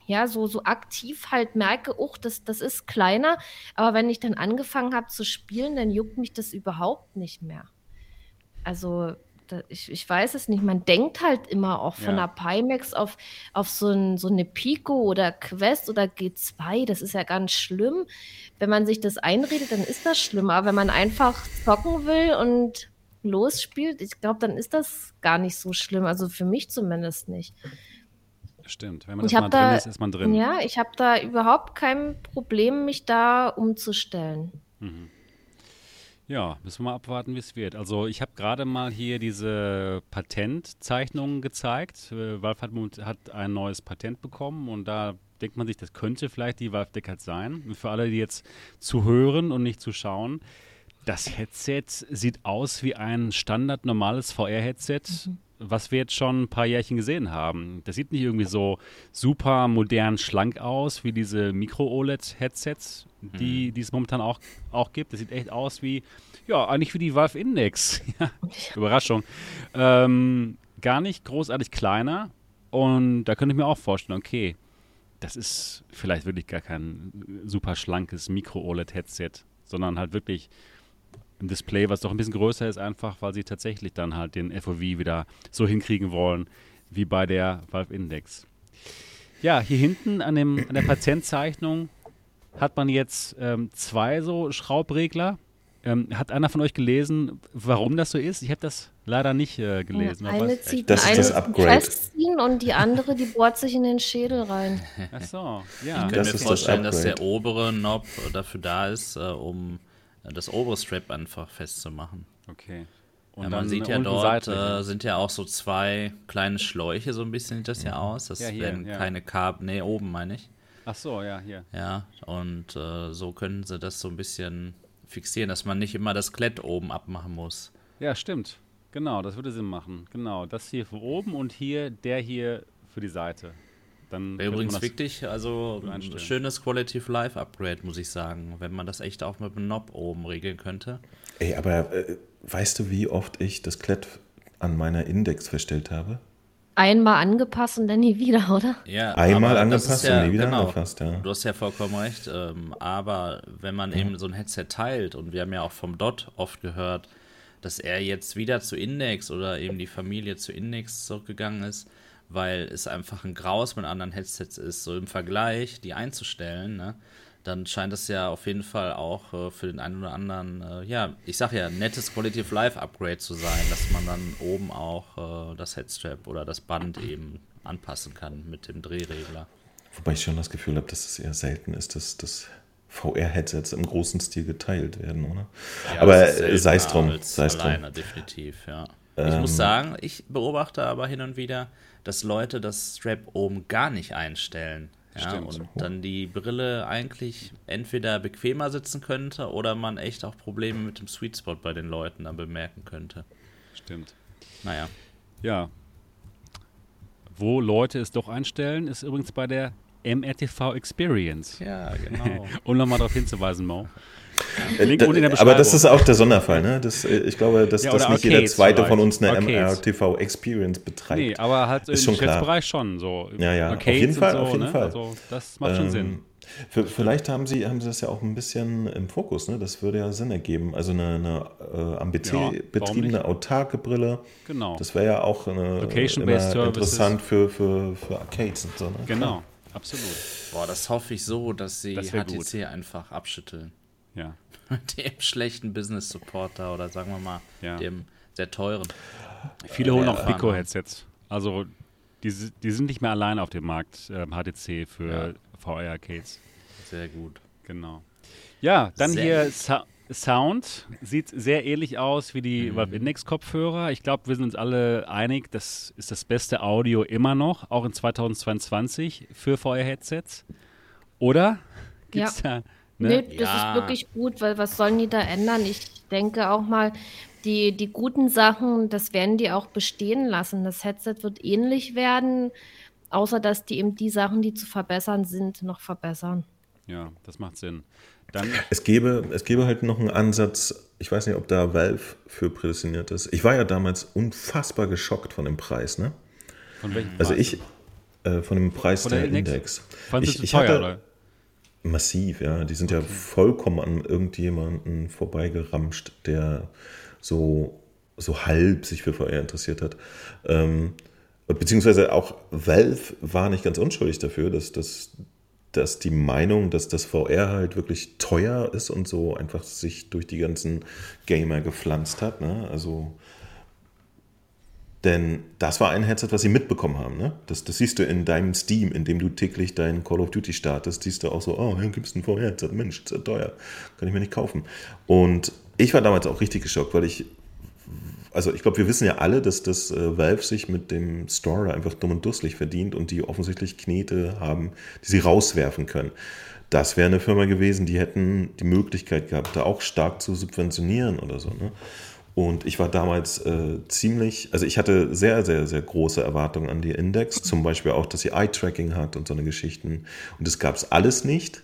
ja, so, so aktiv halt merke, uch, das, das ist kleiner. Aber wenn ich dann angefangen habe zu spielen, dann juckt mich das überhaupt nicht mehr. Also, ich, ich weiß es nicht. Man denkt halt immer auch von Ja. der Pimax auf, auf so, ein, so eine Pico oder Quest oder G2. Das ist ja ganz schlimm. Wenn man sich das einredet, dann ist das schlimm. Aber wenn man einfach zocken will und losspielt, ich glaube, dann ist das gar nicht so schlimm. Also für mich zumindest nicht. Stimmt. Wenn man Ich das mal hab drin da- ist, ist man drin. Ja, ich habe da überhaupt kein Problem, mich da umzustellen. Ja, müssen wir mal abwarten, wie es wird. Also ich habe gerade mal hier diese Patentzeichnungen gezeigt. Äh, Valve hat, hat ein neues Patent bekommen und da denkt man sich, das könnte vielleicht die Valve Deckard sein. Und für alle, die jetzt zu hören und nicht zu schauen, das Headset sieht aus wie ein standard normales VR-Headset, was wir jetzt schon ein paar Jährchen gesehen haben. Das sieht nicht irgendwie so super modern schlank aus wie diese Micro-OLED-Headsets, die, die es momentan auch, auch gibt. Das sieht echt aus wie, ja, eigentlich wie die Valve Index. Überraschung. Ähm, gar nicht großartig kleiner. Und da könnte ich mir auch vorstellen, okay, das ist vielleicht wirklich gar kein super schlankes Micro-OLED-Headset, sondern halt wirklich ein Display, was doch ein bisschen größer ist, einfach weil sie tatsächlich dann halt den FOV wieder so hinkriegen wollen, wie bei der Valve Index. Ja, hier hinten an, dem, an der Patientzeichnung hat man jetzt ähm, zwei so Schraubregler. Ähm, hat einer von euch gelesen, warum das so ist? Ich habe das leider nicht äh, gelesen. Ja, eine zieht das ist das Upgrade. festziehen und die andere, die bohrt sich in den Schädel rein. Ach so, Ich ja. könnte Das mir ist das vorstellen, dass der obere Knob dafür da ist, äh, um das obere Strap einfach festzumachen. Okay. Ja, dann man sieht ja dort, äh, sind ja auch so zwei kleine Schläuche, so ein bisschen sieht das ja aus. Das Ja, hier, werden ja. keine Kabel, nee, oben meine ich. Ach so, ja, hier. Ja, und äh, so können sie das so ein bisschen fixieren, dass man nicht immer das Klett oben abmachen muss. Ja, stimmt. Genau, das würde Sinn machen. Genau, das hier für oben und hier der hier für die Seite. Dann Wäre übrigens das- wirklich, also so ein schönes Quality of Life Upgrade, muss ich sagen, wenn man das echt auch mit dem Knob oben regeln könnte. Ey, aber äh, weißt du, wie oft ich das Klett an meiner Index verstellt habe? Einmal angepasst und dann nie wieder, oder? Ja, Einmal angepasst ja, und nie wieder genau, angepasst, ja. Du hast ja vollkommen recht. Ähm, aber wenn man eben so ein Headset teilt, und wir haben ja auch vom Dot oft gehört, dass er jetzt wieder zu Index oder eben die Familie zu Index zurückgegangen ist, weil es einfach ein Graus mit anderen Headsets ist, so im Vergleich, die einzustellen, ne? dann scheint es ja auf jeden Fall auch äh, für den einen oder anderen, äh, ja, ich sag ja, nettes Quality of Life Upgrade zu sein, dass man dann oben auch äh, das Headstrap oder das Band eben anpassen kann mit dem Drehregler. Wobei ich schon das Gefühl habe, dass es eher selten ist, dass, dass VR-Headsets im großen Stil geteilt werden, oder? Ja, aber das sei es drum, sei es drum. definitiv, ja. Ich Ähm, muss sagen, ich beobachte aber hin und wieder, dass Leute das Strap oben gar nicht einstellen. Ja, Stimmt. und dann die Brille eigentlich entweder bequemer sitzen könnte oder man echt auch Probleme mit dem Sweet Spot bei den Leuten dann bemerken könnte. Stimmt. Naja, Ja. Wo Leute es doch einstellen, ist übrigens bei der MRTV Experience. ja, genau. Um nochmal darauf hinzuweisen, Mo. Äh, Link da- unten in der aber das Beschreibung. ist auch der Sonderfall, ne? Das, äh, ich glaube, dass, Ja, dass nicht jeder Arcades zweite von vielleicht. uns eine Arcades. MRTV Experience betreibt. Nee, aber halt Ist im schon klar. Geschäftsbereich schon so. Ja, ja, auf Arcades jeden und Fall, so, auf jeden ne? Fall. Also, das macht schon Ähm, Sinn. v- Vielleicht haben sie, haben sie das ja auch ein bisschen im Fokus, ne? Das würde ja Sinn ergeben. Also eine, eine äh, am Ja, BT warum betriebene autarke Brille. Genau. Das wäre ja auch eine, immer Services. interessant für, für, für Arcades und so. Ne? Genau, absolut. Boah, das hoffe ich so, dass sie Das HTC einfach abschütteln. Ja. Dem schlechten Business Supporter oder sagen wir mal, Ja. dem sehr teuren. Viele holen auch Ja. Pico-Headsets. Also, die, die sind nicht mehr allein auf dem Markt, ähm, HTC für VR-Arcades. Sehr gut. Genau. Ja, dann Sehr hier. Sa Sound. Sieht sehr ähnlich aus wie die Valve Index Kopfhörer. Ich glaube, wir sind uns alle einig, das ist das beste Audio immer noch, auch in 2022 für VR-Headsets. Oder? Gibt's da? Ne? Nee, das Ja. ist wirklich gut, weil was sollen die da ändern? Ich denke auch mal, die, die guten Sachen, das werden die auch bestehen lassen. Das Headset wird ähnlich werden, außer dass die eben die Sachen, die zu verbessern sind, noch verbessern. Ja, das macht Sinn. Dann, Es gäbe, es gäbe halt noch einen Ansatz, ich weiß nicht, ob da Valve für prädestiniert ist. Ich war ja damals unfassbar geschockt von dem Preis, ne? von welchem Also Preis? ich, äh, von dem Preis Von der der, Index? Index. Fandest ich, du ich teuer, hatte, oder? Massiv, ja. Die sind ja vollkommen an irgendjemanden vorbeigeramscht, der so, so halb sich für VR interessiert hat. Ähm, beziehungsweise auch Valve war nicht ganz unschuldig dafür, dass, dass, dass die Meinung, dass das VR halt wirklich teuer ist und so einfach sich durch die ganzen Gamer gepflanzt hat. Ne? Also denn das war ein Headset, was sie mitbekommen haben. Ne? Das, das siehst du in deinem Steam, in dem du täglich dein Call of Duty startest, siehst du auch so, oh, hier gibt es ein VR-Headset, Mensch, ist ja teuer, kann ich mir nicht kaufen. Und ich war damals auch richtig geschockt, weil ich, also ich glaube, wir wissen ja alle, dass das äh, Valve sich mit dem Store einfach dumm und dusselig verdient und die offensichtlich Knete haben, die sie rauswerfen können. Das wäre eine Firma gewesen, die hätten die Möglichkeit gehabt, da auch stark zu subventionieren oder so. Ne? Und ich war damals äh, ziemlich, also ich hatte sehr, sehr, sehr große Erwartungen an die Index. Zum Beispiel auch, dass sie Eye-Tracking hat und so eine Geschichten. Und das gab es alles nicht.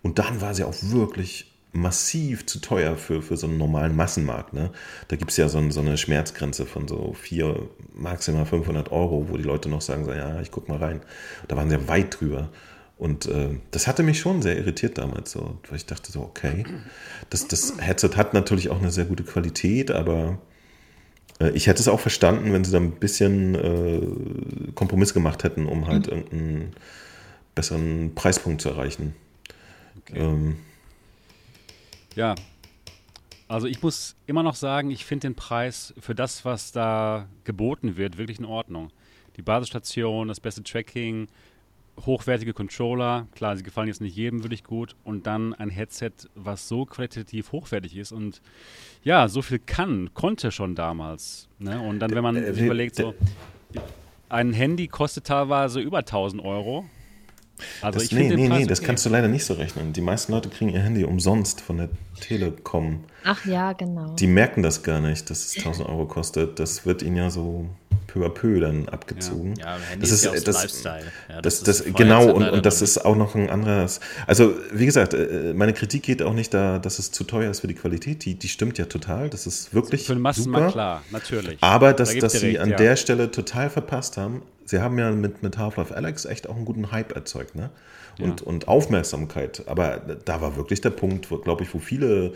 Und dann war sie auch wirklich massiv zu teuer für, für so einen normalen Massenmarkt. Ne? Da gibt es ja so, so eine Schmerzgrenze von so 4, maximal 500 Euro, wo die Leute noch sagen, so, ja, ich guck mal rein. Da waren sie weit drüber. Und äh, das hatte mich schon sehr irritiert damals, so, weil ich dachte so, okay, das, das Headset hat natürlich auch eine sehr gute Qualität, aber Äh, ich hätte es auch verstanden, wenn sie da ein bisschen äh, Kompromiss gemacht hätten, um halt mhm. irgendeinen besseren Preispunkt zu erreichen. Okay. Ähm, ja, also ich muss immer noch sagen, ich finde den Preis für das, was da geboten wird, wirklich in Ordnung. Die Basisstation, das beste Tracking, hochwertige Controller, klar, sie gefallen jetzt nicht jedem wirklich gut und dann ein Headset, was so qualitativ hochwertig ist und ja, so viel kann, konnte schon damals. Ne? Und dann, wenn man äh, sich überlegt, so ein Handy kostet teilweise über 1000 Euro also das, ich nee, nee, nee, das okay. kannst du leider nicht so rechnen. Die meisten Leute kriegen ihr Handy umsonst von der Telekom. Ach ja, genau. Die merken das gar nicht, dass es 1000 Euro kostet. Das wird ihnen ja so peu à peu dann abgezogen. Ja, ja Handy das ist, ja das, Lifestyle. Ja, das, das, das genau, und, und das ist auch noch ein anderes. Also, wie gesagt, äh, meine Kritik geht auch nicht da, dass es zu teuer ist für die Qualität. Die, die stimmt ja total. Das ist wirklich. Für den Massenmarkt klar, natürlich. Aber dass, da dass sie recht, an ja. der Stelle total verpasst haben, sie haben ja mit, mit Half-Life Alex echt auch einen guten Hype erzeugt, ne? Und, ja. und Aufmerksamkeit. Aber da war wirklich der Punkt, glaube ich, wo viele äh,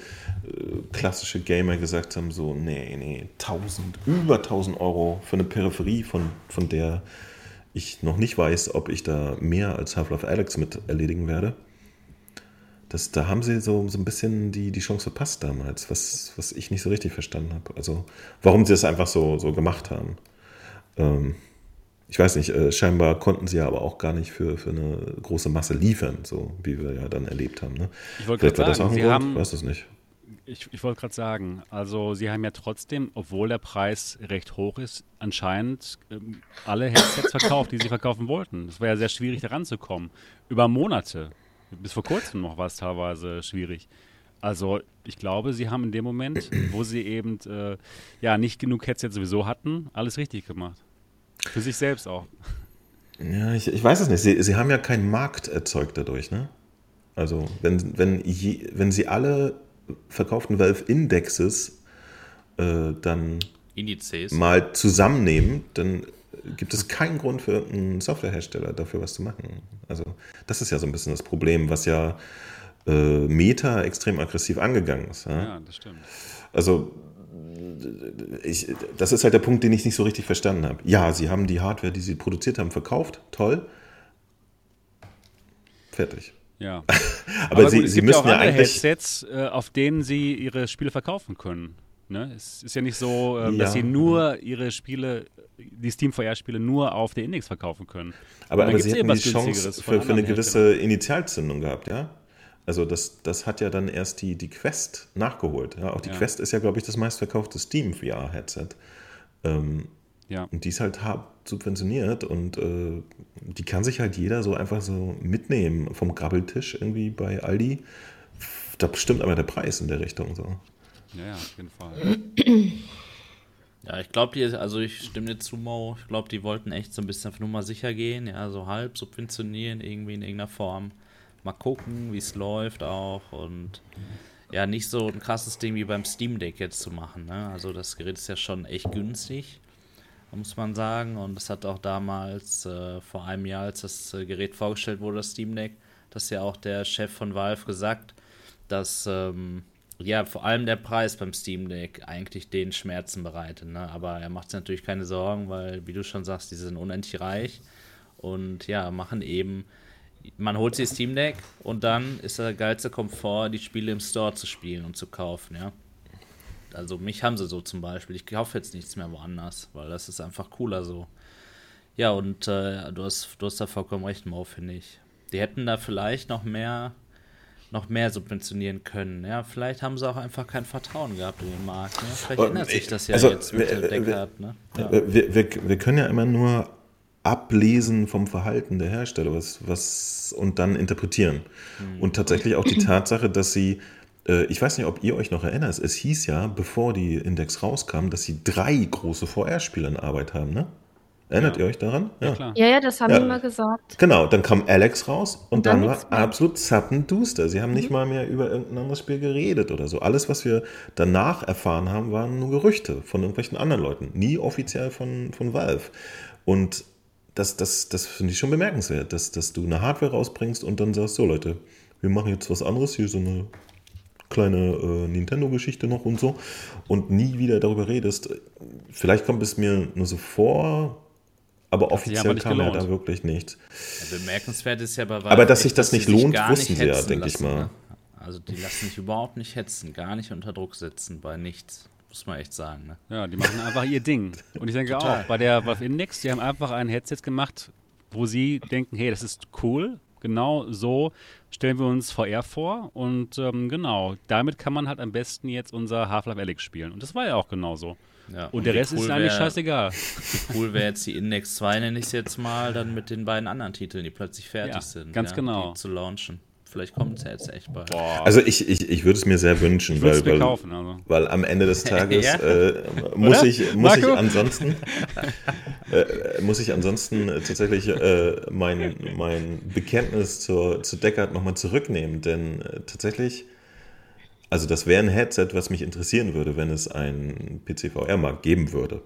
klassische Gamer gesagt haben: so, nee, nee, 1000, über 1000 Euro für eine Peripherie, von, von der ich noch nicht weiß, ob ich da mehr als Half-Life Alex mit erledigen werde. Das, da haben sie so, so ein bisschen die, die Chance verpasst damals, was, was ich nicht so richtig verstanden habe. Also, warum sie das einfach so, so gemacht haben. Ähm, ich weiß nicht, äh, scheinbar konnten sie ja aber auch gar nicht für, für eine große Masse liefern, so wie wir ja dann erlebt haben. Ne? Ich wollte gerade sagen, sie Grund? haben, weiß es nicht. Ich, ich wollte gerade sagen, also sie haben ja trotzdem, obwohl der Preis recht hoch ist, anscheinend ähm, alle Headsets verkauft, die sie verkaufen wollten. Es war ja sehr schwierig, da ranzukommen. Über Monate. Bis vor kurzem noch war es teilweise schwierig. Also ich glaube, sie haben in dem Moment, wo sie eben äh, ja nicht genug Headsets sowieso hatten, alles richtig gemacht. Für sich selbst auch. Ja, ich, ich weiß es nicht. Sie, sie haben ja keinen Markt erzeugt dadurch, ne? Also, wenn, wenn, je, wenn sie alle verkauften Valve-Indexes äh, dann Indizes. mal zusammennehmen, dann gibt es keinen Grund für einen Softwarehersteller dafür was zu machen. Also, das ist ja so ein bisschen das Problem, was ja äh, Meta extrem aggressiv angegangen ist. Ja, ja das stimmt. Also, ich, das ist halt der Punkt, den ich nicht so richtig verstanden habe. Ja, sie haben die Hardware, die sie produziert haben, verkauft. Toll. Fertig. Ja. Aber, Aber sie, gut, sie müssen ja, auch ja eigentlich Headsets, äh, auf denen sie ihre Spiele verkaufen können. Ne? Es ist ja nicht so, äh, dass sie nur ihre Spiele, die Steam VR-Spiele nur auf der Index verkaufen können. Aber, aber sie hätten die Chance für, für eine gewisse Initialzündung gehabt, ja? Also das, das hat ja dann erst die, die Quest nachgeholt. Ja, auch die ja. Quest ist ja, glaube ich, das meistverkaufte Steam VR-Headset. Ähm, ja. Und die ist halt hart subventioniert und äh, die kann sich halt jeder so einfach so mitnehmen vom Grabbeltisch irgendwie bei Aldi. Da bestimmt aber der Preis in der Richtung so. Ja, ja auf jeden Fall. Ja, ich glaube, die, also ich stimme dir zu, Mo. Ich glaube, die wollten echt so ein bisschen auf Nummer sicher gehen, ja, so halb subventionieren, irgendwie in irgendeiner Form mal gucken, wie es läuft auch und ja, nicht so ein krasses Ding wie beim Steam Deck jetzt zu machen. Ne? Also das Gerät ist ja schon echt günstig, muss man sagen. Und es hat auch damals, äh, vor einem Jahr, als das äh, Gerät vorgestellt wurde, das Steam Deck, das ja auch der Chef von Valve gesagt, dass ähm, ja vor allem der Preis beim Steam Deck eigentlich den Schmerzen bereitet. Ne? Aber er macht sich natürlich keine Sorgen, weil, wie du schon sagst, die sind unendlich reich und ja, machen eben man holt sich das Steam Deck und dann ist der geilste Komfort, die Spiele im Store zu spielen und zu kaufen, ja. Also mich haben sie so zum Beispiel. Ich kaufe jetzt nichts mehr woanders, weil das ist einfach cooler so. Ja, und äh, du, hast, du hast da vollkommen recht, Mo, finde ich. Die hätten da vielleicht noch mehr, noch mehr subventionieren können. Ja, vielleicht haben sie auch einfach kein Vertrauen gehabt in den Markt. Ne? Vielleicht ändert sich das ja also, jetzt mit dem Deckard. Ne? Ja. Wir, wir, wir können ja immer nur ablesen vom Verhalten der Hersteller was, was, und dann interpretieren. Mhm. Und tatsächlich auch die Tatsache, dass sie, äh, ich weiß nicht, ob ihr euch noch erinnert, es hieß ja, bevor die Index rauskam, dass sie drei große VR-Spieler in Arbeit haben, ne? Erinnert ja. ihr euch daran? Ja, ja, ja, ja das haben ja. die mal gesagt. Genau, dann kam Alex raus und, und dann, dann war absolut zappenduster. Sie haben mhm. nicht mal mehr über irgendein anderes Spiel geredet oder so. Alles, was wir danach erfahren haben, waren nur Gerüchte von irgendwelchen anderen Leuten. Nie offiziell von, von Valve. Und das, das, das finde ich schon bemerkenswert, dass, dass du eine Hardware rausbringst und dann sagst, so Leute, wir machen jetzt was anderes, hier so eine kleine äh, Nintendo-Geschichte noch und so und nie wieder darüber redest. Vielleicht kommt es mir nur so vor, aber offiziell nicht kam ja da wirklich nichts. Ja, bemerkenswert ist ja bei Aber dass sich das sie nicht lohnt, wussten sie ja, denke ich mal. Ne? Also die lassen sich überhaupt nicht hetzen, gar nicht unter Druck setzen bei nichts. Muss man echt sagen. Ne? Ja, die machen einfach ihr Ding. Und ich denke Total. auch, bei der Valve Index, die haben einfach ein Headset gemacht, wo sie denken, hey, das ist cool. Genau so stellen wir uns VR vor. Und ähm, genau, damit kann man halt am besten jetzt unser Half-Life Alyx spielen. Und das war ja auch genauso. Ja, Und der wie Rest ist cool eigentlich wär- scheißegal. Cool wäre jetzt die Index 2, nenne ich es jetzt mal, dann mit den beiden anderen Titeln, die plötzlich fertig Ja, sind. ganz genau. Die zu launchen. Vielleicht kommt es ja jetzt echt bald. Boah, Also ich, ich, ich würde es mir sehr wünschen, weil, mir weil, kaufen. Also. weil am Ende des Tages Ja. äh, muss, Oder? ich, muss ich ansonsten äh, muss ich ansonsten äh, tatsächlich äh, mein, mein Bekenntnis zur, zu Deckard nochmal zurücknehmen, denn äh, tatsächlich, also das wäre ein Headset, was mich interessieren würde, wenn es einen PC-VR-Markt geben würde.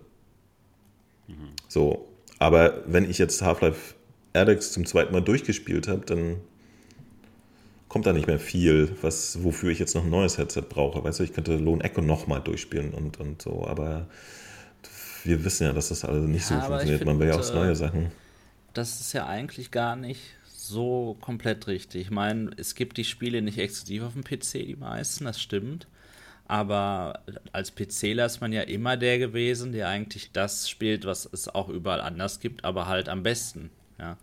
So, aber wenn ich jetzt Half-Life Alyx zum zweiten Mal durchgespielt habe, dann kommt da nicht mehr viel, was, wofür ich jetzt noch ein neues Headset brauche. Weißt du, ich könnte Lone Echo nochmal durchspielen und, und so, aber wir wissen ja, dass das alles nicht so Ja, ich funktioniert. Man will ja find, aufs äh, neue Sachen. Das ist ja eigentlich gar nicht so komplett richtig. Ich meine, es gibt die Spiele nicht exklusiv auf dem PC, die meisten, das stimmt. Aber als PCler ist man ja immer der gewesen, der eigentlich das spielt, was es auch überall anders gibt, aber halt am besten. Ja.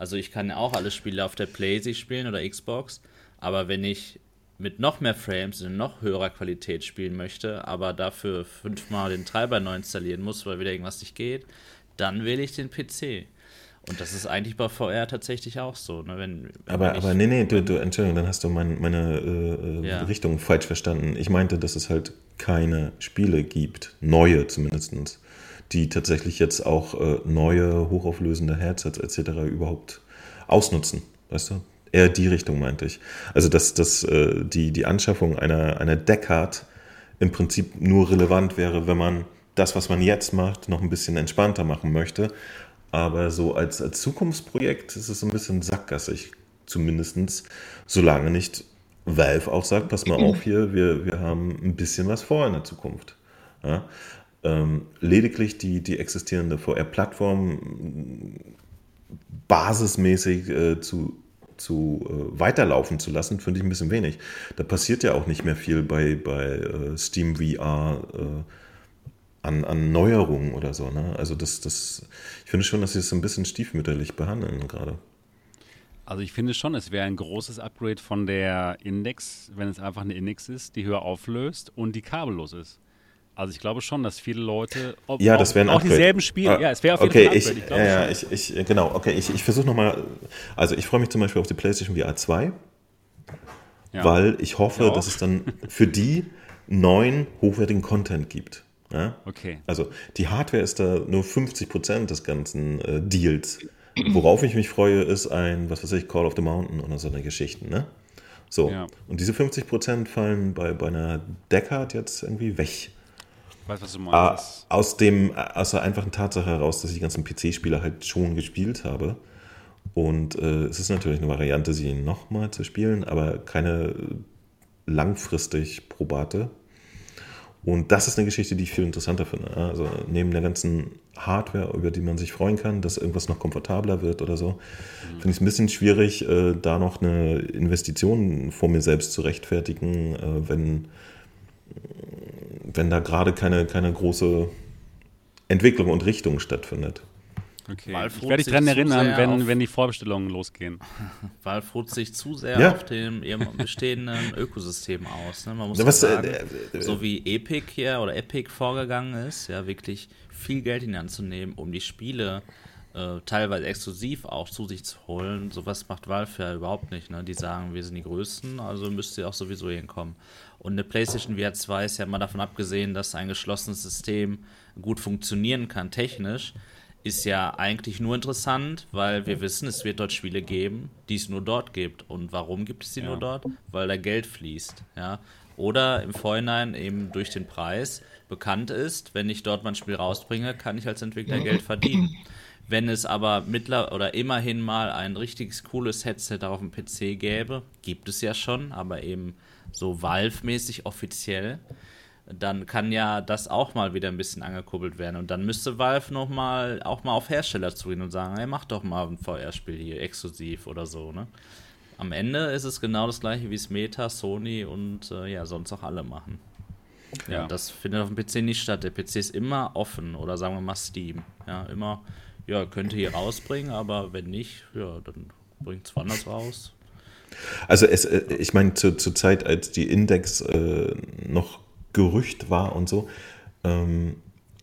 Also ich kann ja auch alle Spiele auf der PlayStation spielen oder Xbox, aber wenn ich mit noch mehr Frames in noch höherer Qualität spielen möchte, aber dafür fünfmal den Treiber neu installieren muss, weil wieder irgendwas nicht geht, dann wähle ich den PC. Und das ist eigentlich bei VR tatsächlich auch so. Ne? Wenn, Aber, aber nee, nee, du, du, Entschuldigung, dann hast du mein, meine äh, äh, Ja. Richtung falsch verstanden. Ich meinte, dass es halt keine Spiele gibt, neue zumindest, die tatsächlich jetzt auch äh, neue, hochauflösende Headsets etc. überhaupt ausnutzen. Weißt du? Eher die Richtung meinte ich. Also, dass, dass äh, die, die Anschaffung einer, einer Deckard im Prinzip nur relevant wäre, wenn man das, was man jetzt macht, noch ein bisschen entspannter machen möchte. Aber so als, als Zukunftsprojekt ist es ein bisschen sackgassig, zumindest, solange nicht Valve auch sagt, pass mal auf hier, wir, wir haben ein bisschen was vor in der Zukunft. Ja? Ähm, lediglich die, die existierende VR-Plattform basismäßig äh, zu, zu äh, weiterlaufen zu lassen, finde ich ein bisschen wenig. Da passiert ja auch nicht mehr viel bei, bei äh, Steam VR äh, an, an Neuerungen oder so. Ne? Also das, das, ich finde schon, dass sie es so ein bisschen stiefmütterlich behandeln gerade. Also ich finde schon, es wäre ein großes Upgrade von der Index, wenn es einfach eine Index ist, die höher auflöst und die kabellos ist. Also ich glaube schon, dass viele Leute ob, Ja, auch, das auch Upgrade. dieselben Spiele. Ah, ja, es wäre auf jeden okay, Fall ein ich, Upgrade. Ich, glaube ja, ja, ich, ich, genau, okay, ich, ich versuche nochmal, also ich freue mich zum Beispiel auf die PlayStation VR 2, Ja. weil ich hoffe, Ja auch. dass es dann für die neuen hochwertigen Content gibt. Ja? Okay. Also die Hardware ist da nur 50% des ganzen äh, Deals. Worauf ich mich freue, ist ein, was weiß ich, Call of the Mountain oder so eine Geschichte. Ne? So, Ja. und diese 50% fallen bei, bei einer Deckard jetzt irgendwie weg. Weiß, was du Ah, meinst. aus, dem, aus der einfachen Tatsache heraus, dass ich die ganzen PC-Spiele halt schon gespielt habe. Und äh, es ist natürlich eine Variante, sie nochmal zu spielen, aber keine langfristig probate. Und das ist eine Geschichte, die ich viel interessanter finde. Also neben der ganzen Hardware, über die man sich freuen kann, dass irgendwas noch komfortabler wird oder so, finde ich es ein bisschen schwierig, äh, da noch eine Investition vor mir selbst zu rechtfertigen, äh, wenn, wenn da gerade keine, keine große Entwicklung und Richtung stattfindet. Okay. Ich werde dich daran erinnern, wenn, auf- wenn die Vorbestellungen losgehen. Valve ruht sich zu sehr Ja. auf dem ihrem bestehenden Ökosystem aus. Ne? Man muss Ja, was, sagen, äh, äh, so wie Epic hier oder Epic vorgegangen ist, ja, wirklich viel Geld in die Hand zu nehmen, um die Spiele äh, teilweise exklusiv auch zu sich zu holen. Sowas macht Valve ja überhaupt nicht. Ne? Die sagen, wir sind die Größten, also müsst ihr auch sowieso hinkommen. Und eine PlayStation VR 2 ist ja mal davon abgesehen, dass ein geschlossenes System gut funktionieren kann, technisch, ist ja eigentlich nur interessant, weil wir wissen, es wird dort Spiele geben, die es nur dort gibt. Und warum gibt es die nur dort? Weil da Geld fließt. Ja? Oder im Vorhinein eben durch den Preis bekannt ist, wenn ich dort mein Spiel rausbringe, kann ich als Entwickler Geld verdienen. Wenn es aber mittler oder immerhin mal ein richtig cooles Headset auf dem PC gäbe, gibt es ja schon, aber eben so Valve-mäßig offiziell, dann kann ja das auch mal wieder ein bisschen angekurbelt werden. Und dann müsste Valve noch mal, auch mal auf Hersteller zugehen und sagen, hey, mach doch mal ein VR-Spiel hier exklusiv oder so, ne? Am Ende ist es genau das gleiche, wie es Meta, Sony und äh, ja, sonst auch alle machen. Ja. ja. das findet auf dem PC nicht statt. Der PC ist immer offen oder sagen wir mal Steam. Ja, immer, ja, könnte hier rausbringen, aber wenn nicht, ja, dann bringt es woanders raus. Also es, äh, ich meine, zur, zur Zeit, als die Index äh, noch Gerücht war und so, ähm,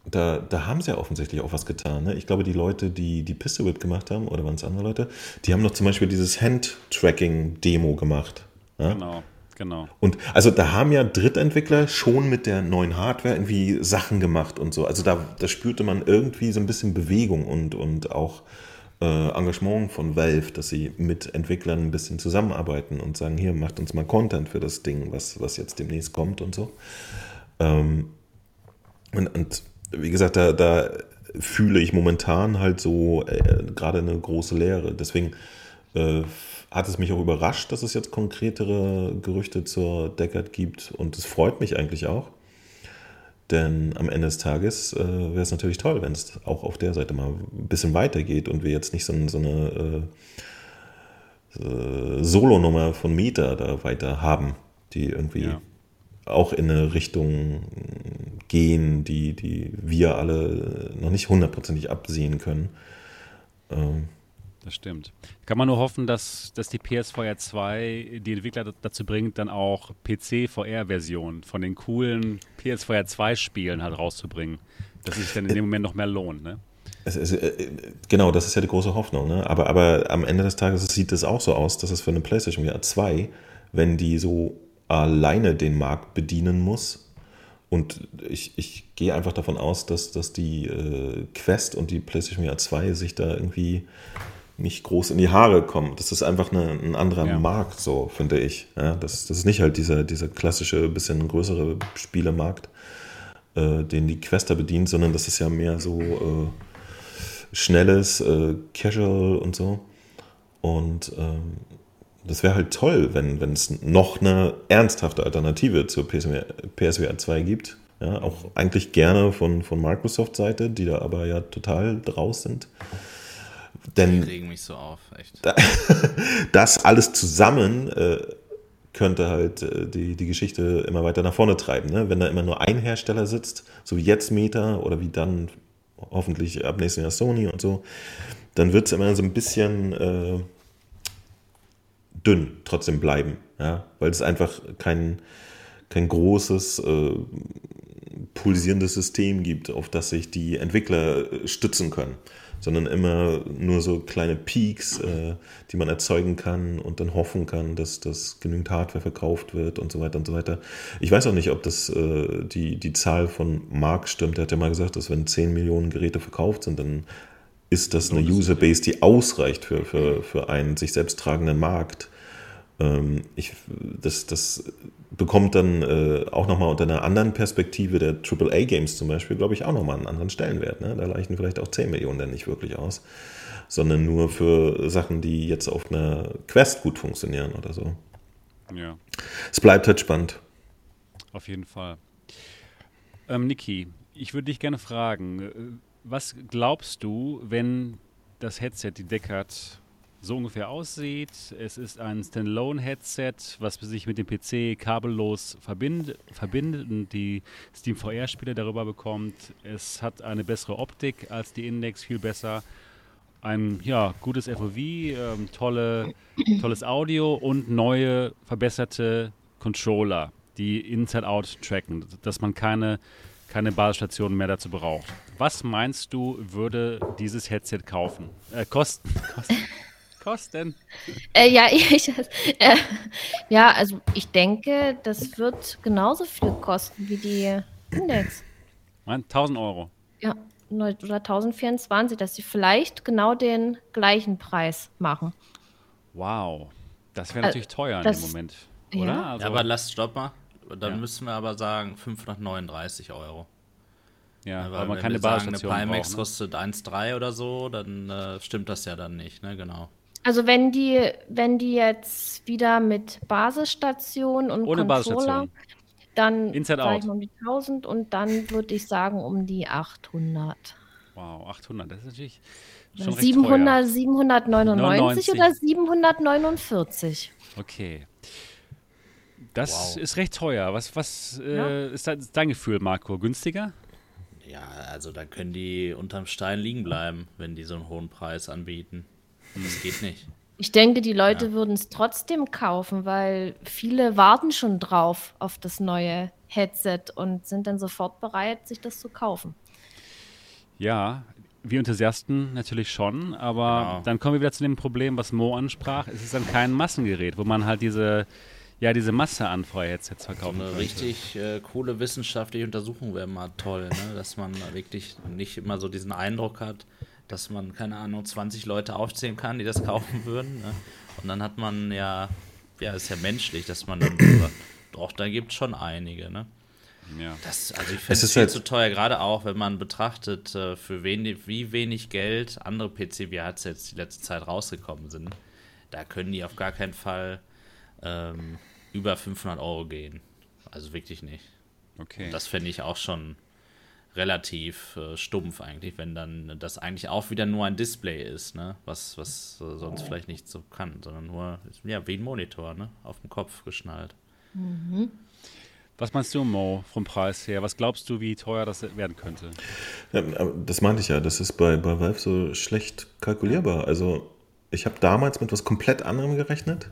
da, da haben sie ja offensichtlich auch was getan. Ne? Ich glaube, die Leute, die die Pistol Whip gemacht haben, oder waren es andere Leute, die haben noch zum Beispiel dieses Hand-Tracking-Demo gemacht. Ja? Genau. Genau. Und also da haben ja Drittentwickler schon mit der neuen Hardware irgendwie Sachen gemacht und so. Also da, da spürte man irgendwie so ein bisschen Bewegung und, und auch äh, Engagement von Valve, dass sie mit Entwicklern ein bisschen zusammenarbeiten und sagen, hier, macht uns mal Content für das Ding, was, was jetzt demnächst kommt und so. Ähm, und, und wie gesagt, da, da fühle ich momentan halt so äh, gerade eine große Leere. Deswegen äh, hat es mich auch überrascht, dass es jetzt konkretere Gerüchte zur Deckard gibt und es freut mich eigentlich auch. Denn am Ende des Tages äh, wäre es natürlich toll, wenn es auch auf der Seite mal ein bisschen weitergeht und wir jetzt nicht so, so eine äh, äh, Solo-Nummer von Mieter da weiter haben, die irgendwie ja. auch in eine Richtung gehen, die, die wir alle noch nicht hundertprozentig absehen können. Ähm, das stimmt. Kann man nur hoffen, dass, dass die PSVR 2 die Entwickler dazu bringt, dann auch PC-VR-Versionen von den coolen PSVR 2-Spielen halt rauszubringen. Dass es sich dann in dem Moment noch mehr lohnt, ne? Ist, äh, genau, das ist ja die große Hoffnung. Ne? Aber, aber am Ende des Tages sieht es auch so aus, dass es für eine PlayStation VR 2, wenn die so alleine den Markt bedienen muss, und ich, ich gehe einfach davon aus, dass, dass die äh, Quest und die PlayStation VR 2 sich da irgendwie nicht groß in die Haare kommen. Das ist einfach eine, ein anderer ja. Markt, so finde ich. Ja, das, das ist nicht halt dieser, dieser klassische, bisschen größere Spielemarkt, äh, den die Quester bedient, sondern das ist ja mehr so äh, schnelles, äh, Casual und so. Und ähm, das wäre halt toll, wenn es noch eine ernsthafte Alternative zur PSVR, PSVR 2 gibt. Ja, auch eigentlich gerne von, von Microsoft-Seite, die da aber ja total draus sind. Denn die regen mich so auf, echt. das alles zusammen äh, könnte halt äh, die, die Geschichte immer weiter nach vorne treiben. Ne? Wenn da immer nur ein Hersteller sitzt, so wie jetzt Meta oder wie dann hoffentlich ab nächstem Jahr Sony und so, dann wird es immer so ein bisschen äh, dünn trotzdem bleiben. Ja? Weil es einfach kein, kein großes äh, pulsierendes System gibt, auf das sich die Entwickler stützen können sondern immer nur so kleine Peaks, äh, die man erzeugen kann und dann hoffen kann, dass, dass genügend Hardware verkauft wird und so weiter und so weiter. Ich weiß auch nicht, ob das äh, die, die Zahl von Mark stimmt. Er hat ja mal gesagt, dass wenn 10 Millionen Geräte verkauft sind, dann ist das eine Userbase, die ausreicht für, für, für einen sich selbst tragenden Markt. Ähm, ich, das, das bekommt dann äh, auch nochmal unter einer anderen Perspektive der AAA-Games zum Beispiel, glaube ich, auch nochmal einen anderen Stellenwert. Ne? Da reichen vielleicht auch 10 Millionen dann nicht wirklich aus, sondern nur für Sachen, die jetzt auf einer Quest gut funktionieren oder so. Ja. Es bleibt halt spannend. Auf jeden Fall. Ähm, Niki, ich würde dich gerne fragen, äh, was glaubst du, wenn das Headset, die Deckard, so ungefähr aussieht. Es ist ein Standalone-Headset, was sich mit dem PC kabellos verbind, verbindet und die Steam VR-Spiele darüber bekommt. Es hat eine bessere Optik als die Index, viel besser. Ein ja, gutes FOV, ähm, tolle, tolles Audio und neue, verbesserte Controller, die Inside-Out tracken, dass man keine, keine Basisstationen mehr dazu braucht. Was meinst du, würde dieses Headset kaufen? Äh, kosten? kosten? Kosten? Äh, ja, ich, äh, ja, also ich denke, das wird genauso viel kosten wie die Index. 1000 Euro. Ja, oder 1024, dass sie vielleicht genau den gleichen Preis machen. Wow, das wäre natürlich teuer das, in dem Moment, oder? Ja. Also, ja, aber lasst stopp mal. Dann ja. müssen wir aber sagen 539 Euro. Ja, Ja, weil man keine sagen, Badestation Eine Pimax braucht. Ne? kostet 1,3 oder so, dann äh, stimmt das ja dann nicht, ne? Genau. Also wenn die, wenn die jetzt wieder mit Basisstation und Ohne Controller, Basisstation. dann Inside sag out. ich mal um die 1000 und dann würde ich sagen um die 800. Wow, 800, das ist natürlich schon recht 700, 799 oder 99. 749? teuer. Okay. Das Wow. ist recht teuer. Was, was äh, Ja. ist dein- dein Gefühl, Marco? Günstiger? Ja, also da können die unterm Stein liegen bleiben, wenn die so einen hohen Preis anbieten. Das geht nicht. Ich denke, die Leute würden es trotzdem kaufen, weil viele warten schon drauf auf das neue Headset und sind dann sofort bereit, sich das zu kaufen. Ja, wir Enthusiasten natürlich schon, aber Genau. dann kommen wir wieder zu dem Problem, was Mo ansprach. Es ist dann kein Massengerät, wo man halt diese, ja, diese Masse an Feuer-Headsets verkaufen eine könnte. richtig äh, coole wissenschaftliche Untersuchung wäre mal toll, ne? dass man wirklich nicht immer so diesen Eindruck hat, dass man, keine Ahnung, 20 Leute aufzählen kann, die das kaufen würden. Ne? Und dann hat man ja, ja, ist ja menschlich, dass man dann sagt, doch, da gibt es schon einige. Ne? Ja. Das, also ich finde es ist viel halt- zu teuer, gerade auch, wenn man betrachtet, äh, für wen, wie wenig Geld andere PC-VR-Headsets die letzte Zeit rausgekommen sind. Da können die auf gar keinen Fall ähm, über 500 Euro gehen. Also wirklich nicht. Okay. Und das fände ich auch schon relativ äh, stumpf eigentlich, wenn dann das eigentlich auch wieder nur ein Display ist, ne? was, was äh, sonst vielleicht nicht so kann, sondern nur ja, wie ein Monitor ne? auf dem Kopf geschnallt. Was meinst du, Mo, vom Preis her? Was glaubst du, wie teuer das werden könnte? Ja, das meinte ich ja, das ist bei, bei Valve so schlecht kalkulierbar. Also ich habe damals mit was komplett anderem gerechnet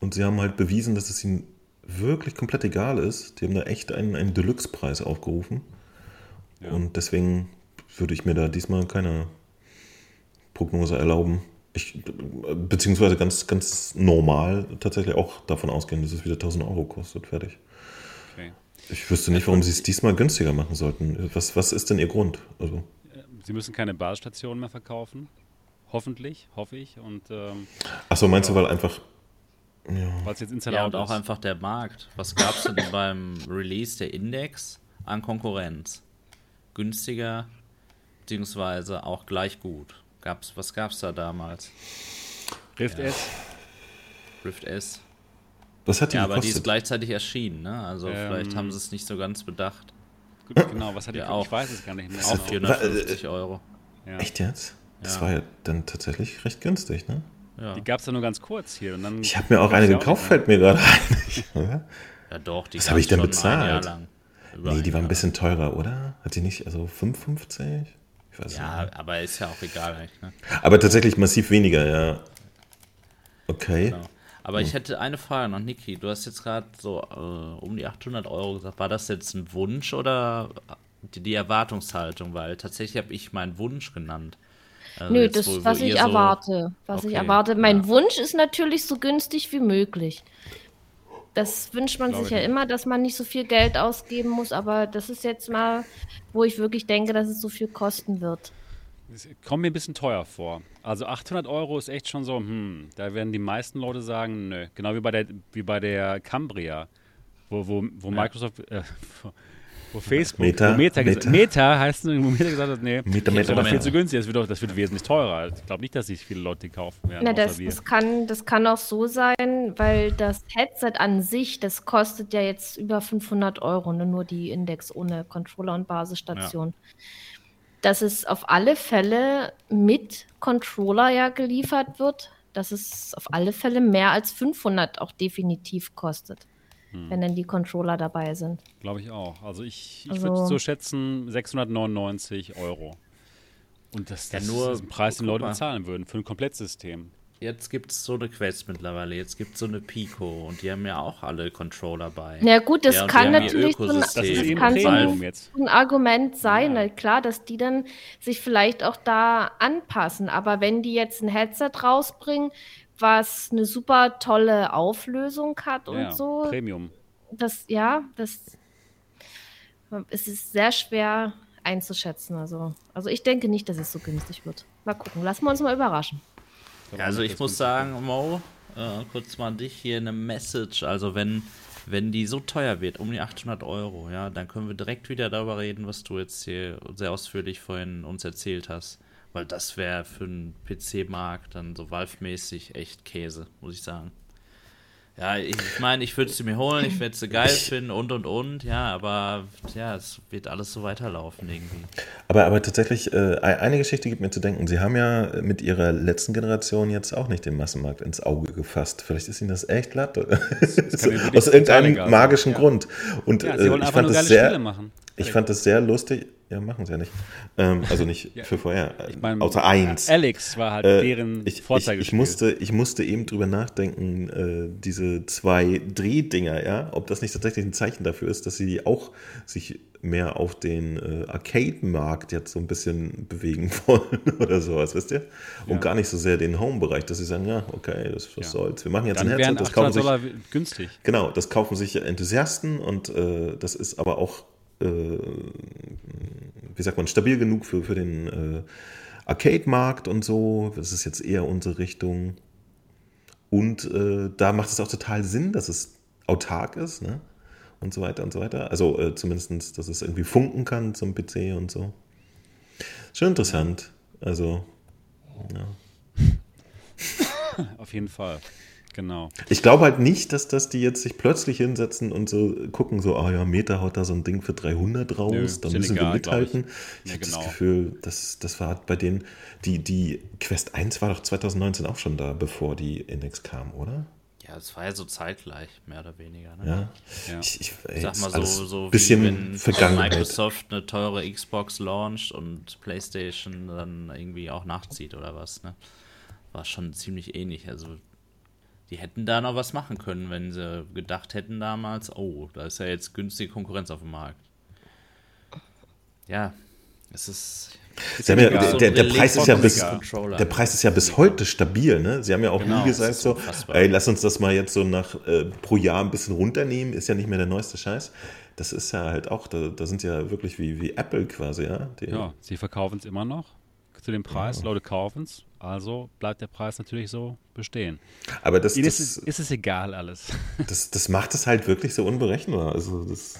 und sie haben halt bewiesen, dass es ihnen wirklich komplett egal ist. Die haben da echt einen, einen Deluxe-Preis aufgerufen und deswegen würde ich mir da diesmal keine Prognose erlauben. Ich, beziehungsweise ganz, ganz normal tatsächlich auch davon ausgehen, dass es wieder 1000 Euro kostet. Fertig. Okay. Ich wüsste nicht, warum sie es diesmal günstiger machen sollten. Was, was ist denn ihr Grund? Also, Sie müssen keine Basisstationen mehr verkaufen. Hoffentlich, hoffe ich. Und ähm, achso, meinst du, weil einfach. Ja. weil es jetzt Inside Ja, und auch ist. einfach der Markt. Was gab es denn beim Release der Index an Konkurrenz? Günstiger, beziehungsweise auch gleich gut. Gab's, was gab es da damals? Rift S. Rift S. Was hat die Ja, aber die ist gleichzeitig erschienen, ne? Also Ähm, vielleicht haben sie es nicht so ganz bedacht. Genau, was hat die Ja, Ich auch. weiß es gar nicht mehr. Auch genau. 450 Euro. Ja. Echt jetzt? Das Ja. war ja dann tatsächlich recht günstig, ne? Ja. Die gab es ja nur ganz kurz hier. Und dann Ich habe mir auch eine ja gekauft, fällt mir gerade ein. Ja, doch, die Was habe ich Jahr bezahlt? Über Nee, die war ein bisschen teurer, oder? Hat die nicht, also 55? Ich weiß Ja, nicht. aber ist ja auch egal eigentlich, ne? Aber tatsächlich massiv weniger, ja. Okay. Genau. Aber ich hätte eine Frage noch, Niki. Du hast jetzt gerade so äh, um die 800 Euro gesagt. War das jetzt ein Wunsch oder die, die Erwartungshaltung? Weil tatsächlich habe ich meinen Wunsch genannt. Also Nö, jetzt, das, wo- wo was ich so- erwarte. Was ich Okay, erwarte. Mein ja. Wunsch ist natürlich so günstig wie möglich. Das wünscht man sich ja ich. immer, dass man nicht so viel Geld ausgeben muss, aber das ist jetzt mal, wo ich wirklich denke, dass es so viel kosten wird. Das kommt mir ein bisschen teuer vor. Also 800 Euro ist echt schon so, hm, da werden die meisten Leute sagen, nö. Genau wie bei der, wie bei der Cambria, wo, wo, wo Microsoft, äh, wo- Facebook, Meta, wo Meta, Meta. Meta. Meta heißt, es, wo Meta gesagt hat, nee, Meta, das ist Meta, aber viel Meta. zu günstig, das wird, doch, das wird wesentlich teurer. Ich glaube nicht, dass sich viele Leute kaufen werden, Na, das, das, kann, das kann auch so sein, weil das Headset an sich, das kostet ja jetzt über 500 Euro, ne? nur die Index ohne Controller und Basisstation. Dass es auf alle Fälle mit Controller ja geliefert wird, dass es auf alle Fälle mehr als 500 auch definitiv kostet, Hm. wenn dann die Controller dabei sind. Glaube ich auch. Also ich, ich Also- würde so schätzen 699 Euro. Und das, Ja, das nur- ist ein Preis, den Leute bezahlen würden für ein Komplettsystem. Jetzt gibt es so eine Quest mittlerweile. Jetzt gibt es so eine Pico und die haben ja auch alle Controller bei. Na gut, das Ja, kann natürlich so ein. Das ist das eben kann so ein, Argument sein, Ja. klar, dass die dann sich vielleicht auch da anpassen. Aber wenn die jetzt ein Headset rausbringen, was eine super tolle Auflösung hat und Ja, so, Premium. das, ja, das es ist sehr schwer einzuschätzen. Also, also ich denke nicht, dass es so günstig wird. Mal gucken, lassen wir uns mal überraschen. Ja, also ich muss sagen, Mo, äh, kurz mal an dich hier eine Message. Also wenn wenn die so teuer wird, um die 800 Euro, ja, dann können wir direkt wieder darüber reden, was du jetzt hier sehr ausführlich vorhin uns erzählt hast. Weil das wäre für einen PC-Markt dann so Valve-mäßig echt Käse, muss ich sagen. Ja, ich meine, ich würde sie mir holen, ich werde sie geil finden und und und, ja, aber ja, es wird alles so weiterlaufen irgendwie. Aber, aber tatsächlich, äh, eine Geschichte gibt mir zu denken. Sie haben ja mit Ihrer letzten Generation jetzt auch nicht den Massenmarkt ins Auge gefasst. Vielleicht ist Ihnen das echt glatt. so, aus irgendeinem magischen ja. Grund. Und ja, äh, ich fand das sehr. Ich fand das sehr lustig. Ja, machen sie ja nicht. Ähm, also nicht ja. für vorher. Ich mein, außer eins. Alex war halt äh, deren ich, Vorzeige. Ich, ich, musste, ich musste eben drüber nachdenken, äh, diese zwei Drehdinger, ja, ob das nicht tatsächlich ein Zeichen dafür ist, dass sie auch sich mehr auf den äh, Arcade-Markt jetzt so ein bisschen bewegen wollen oder sowas, wisst ihr? Und ja. gar nicht so sehr den Home-Bereich, dass sie sagen, ja, okay, das was ja. soll's. Wir machen jetzt Dann ein Headset, das kaufen sich, günstig. Genau, das kaufen sich Enthusiasten und äh, das ist aber auch äh, wie sagt man, stabil genug für, für den äh, Arcade-Markt und so. Das ist jetzt eher unsere Richtung. Und äh, da macht es auch total Sinn, dass es autark ist, ne? Und so weiter und so weiter. Also äh, zumindest, dass es irgendwie funken kann zum PC und so. Schon interessant. Also, ja. Auf jeden Fall. Genau. Ich glaube halt nicht, dass, dass die jetzt sich plötzlich hinsetzen und so gucken, so, ah oh ja, Meta haut da so ein Ding für 300 raus, Nö, da müssen egal, wir mithalten. Ich, ich ja, habe genau. das Gefühl, dass, das war bei denen, die, die Quest 1 war doch 2019 auch schon da, bevor die Index kam, oder? Ja, es war ja so zeitgleich, mehr oder weniger. Ne? Ja. ja. Ich, ich, ey, sag mal so, so bisschen wie wenn Microsoft eine teure Xbox launcht und PlayStation dann irgendwie auch nachzieht oder was. Ne? War schon ziemlich ähnlich. Also die hätten da noch was machen können, wenn sie gedacht hätten damals, oh, da ist ja jetzt günstige Konkurrenz auf dem Markt. Ja, es ist. Ja, der, der, der, Preis ist ja bis, der Preis ist ja bis heute stabil, ne? Sie haben ja auch genau, nie gesagt so, ey, lass uns das mal jetzt so nach äh, pro Jahr ein bisschen runternehmen, ist ja nicht mehr der neueste Scheiß. Das ist ja halt auch, da, da sind ja wirklich wie, wie Apple quasi, ja. Die, ja, sie verkaufen es immer noch zu dem Preis, ja. Leute kaufen es, also bleibt der Preis natürlich so bestehen. Aber das, das ist, ist, es egal alles. Das, das macht es halt wirklich so unberechenbar. Also das,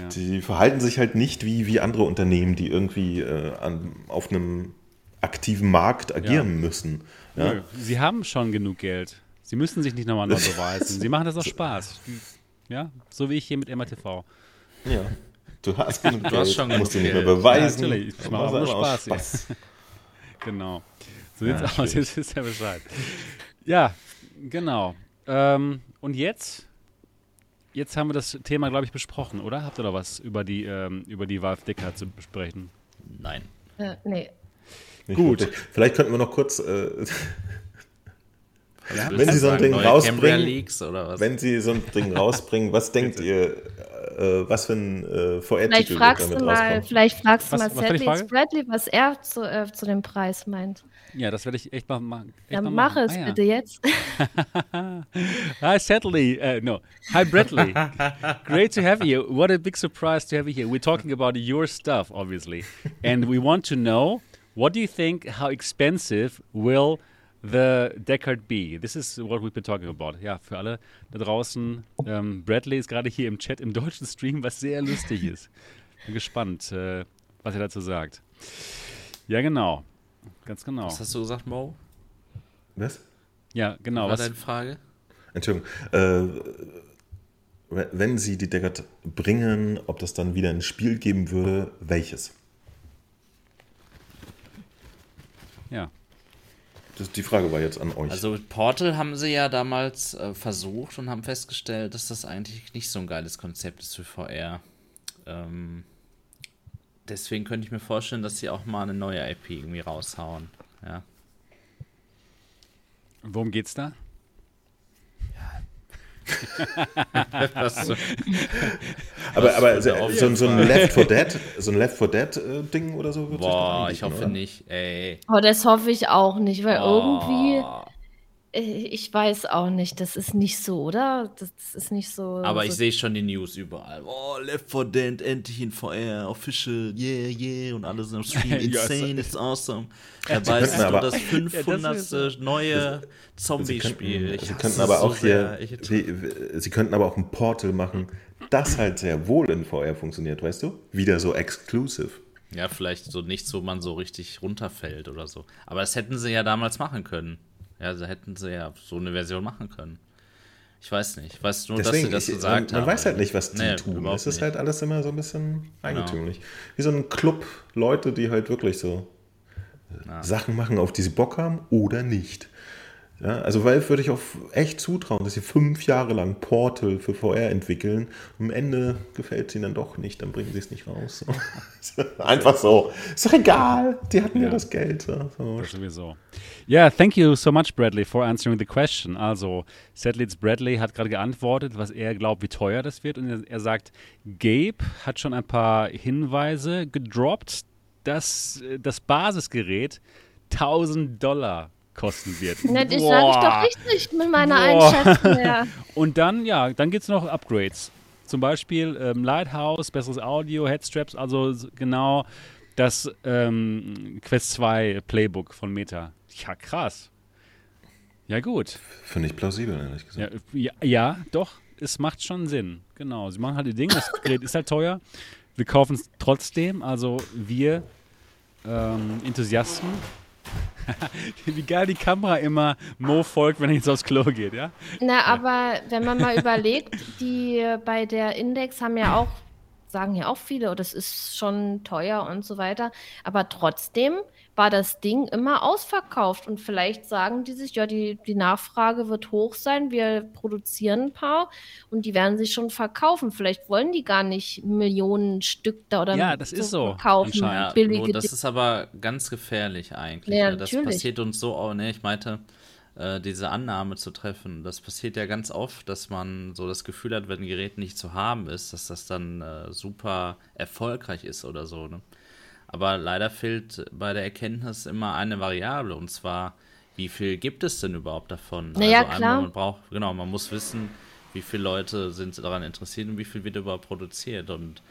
ja. die verhalten sich halt nicht wie, wie andere Unternehmen, die irgendwie äh, an, auf einem aktiven Markt agieren ja. müssen. Ja? Sie haben schon genug Geld. Sie müssen sich nicht nochmal neu beweisen. Sie machen das aus Spaß. Ja, so wie ich hier mit MRTV. Ja. Du hast genug du Geld, hast schon musst du nicht mehr beweisen. Ja, natürlich, ich mache auch nur Spaß. Spaß. Genau. So sieht's ja, aus, jetzt ist ja Bescheid. Ja, genau. Ähm, und jetzt? Jetzt haben wir das Thema, glaube ich, besprochen, oder? Habt ihr noch was über die, ähm, über die Valve Dicker zu besprechen? Nein. Äh, nee. Nicht Gut. Wirklich. Vielleicht könnten wir noch kurz. Äh, wenn Sie so ein Ding rausbringen, wenn Sie so ein Ding rausbringen, was denkt ihr, äh, was für ein äh, VR-Titel damit du mal, Vielleicht fragst du was, mal Sadly Bradley, was er zu, äh, zu dem Preis meint. Ja, das werde ich echt mal machen. Dann mal mach es ah, ja. bitte jetzt. Hi, Sadly. Uh, no. Hi, Bradley. Great to have you. What a big surprise to have you here. We're talking about your stuff, obviously. And we want to know what do you think, how expensive will The Deckard B. This is what we've been talking about. Ja, für alle da draußen. Ähm, Bradley ist gerade hier im Chat im deutschen Stream, was sehr lustig ist. Bin gespannt, äh, was er dazu sagt. Ja, genau. Ganz genau. Was hast du gesagt, Mo? Was? Ja, genau. Was war deine Frage? Entschuldigung. Äh, wenn sie die Deckard bringen, ob das dann wieder ein Spiel geben würde, welches? Ja. Das, die Frage war jetzt an euch. Also Portal haben sie ja damals äh, versucht und haben festgestellt, dass das eigentlich nicht so ein geiles Konzept ist für VR. Ähm, deswegen könnte ich mir vorstellen, dass sie auch mal eine neue IP irgendwie raushauen. Ja. Worum geht's da? aber aber so, so, so, ein Left 4 Dead, so ein Left 4 Dead äh, Ding oder so wird Boah, ich hoffe oder? nicht, ey. Oh, das hoffe ich auch nicht, weil oh. irgendwie ich weiß auch nicht, das ist nicht so, oder? Das ist nicht so. Aber so ich sehe schon die News überall. Oh, Left 4 Dead endlich in VR, official, yeah, yeah, und alle sind am Stream. Ja, Insane, it's awesome. Dabei ist aber- das 500. neue Sie Zombie-Spiel. könnten, Ich sie hasse könnten es aber so auch hier, sehr. Sie könnten aber auch ein Portal machen, das halt sehr wohl in VR funktioniert, weißt du? Wieder so exclusive. Ja, vielleicht so nichts, wo man so richtig runterfällt oder so. Aber das hätten sie ja damals machen können. Ja, da hätten sie ja so eine Version machen können. Ich weiß nicht. Ich weiß nur, dass sie das ich- gesagt man, haben. man weiß halt nicht, was die Nee, tun. Es ist nicht. halt alles immer so ein bisschen eigentümlich. Wie so ein Club Leute, die halt wirklich so äh, Sachen machen, auf die sie Bock haben oder nicht. Ja, also Valve würde ich auch echt zutrauen, dass sie fünf Jahre lang Portal für VR entwickeln. Am Ende gefällt es ihnen dann doch nicht, dann bringen sie es nicht raus. Einfach so. Ist doch egal. Die hatten ja, Ja. das Geld. So. So. Das sowieso. Ja, thank you so much, Bradley, for answering the question. Also, Setlitz Bradley hat gerade geantwortet, was er glaubt, wie teuer das wird. Und er, er sagt, Gabe hat schon ein paar Hinweise gedroppt, dass äh, das Basisgerät 1000 Dollar kosten wird. Ne, das sage ich doch richtig mit meiner Boah. Einschätzung. Ja. Und dann, ja, dann gibt es noch Upgrades. Zum Beispiel ähm, Lighthouse, besseres Audio, Headstraps, also genau das ähm, Quest 2 Playbook von Meta. Ja, krass. Ja, gut. Finde ich plausibel, ehrlich Ja, gesagt. ja, ja, doch, es macht schon Sinn. Genau, sie machen halt ihr Ding, das Gerät ist halt teuer. Wir kaufen es trotzdem, also wir ähm, Enthusiasten. Wie geil die Kamera immer Mo folgt, wenn er jetzt aufs Klo geht, ja? Na, aber wenn man mal überlegt, die bei der Index haben ja auch, sagen ja auch viele, oh, das ist schon teuer und so weiter. Aber trotzdem war das Ding immer ausverkauft. Und vielleicht sagen die sich, ja, die, die Nachfrage wird hoch sein, wir produzieren ein paar und die werden sich schon verkaufen. Vielleicht wollen die gar nicht Millionen Stück da oder Ja, das ist so, kaufen. Ja, billige das ist aber ganz gefährlich eigentlich. Ja, Ja, das natürlich. passiert uns so auch, ne? Ich meinte, äh, diese Annahme zu treffen, das passiert ja ganz oft, dass man so das Gefühl hat, wenn ein Gerät nicht zu haben ist, dass das dann äh, super erfolgreich ist oder so, ne? Aber leider fehlt bei der Erkenntnis immer eine Variable und zwar, wie viel gibt es denn überhaupt davon? Naja, einmal, klar. man braucht, genau, man muss wissen, wie viele Leute sind daran interessiert und wie viel wird überhaupt produziert. Und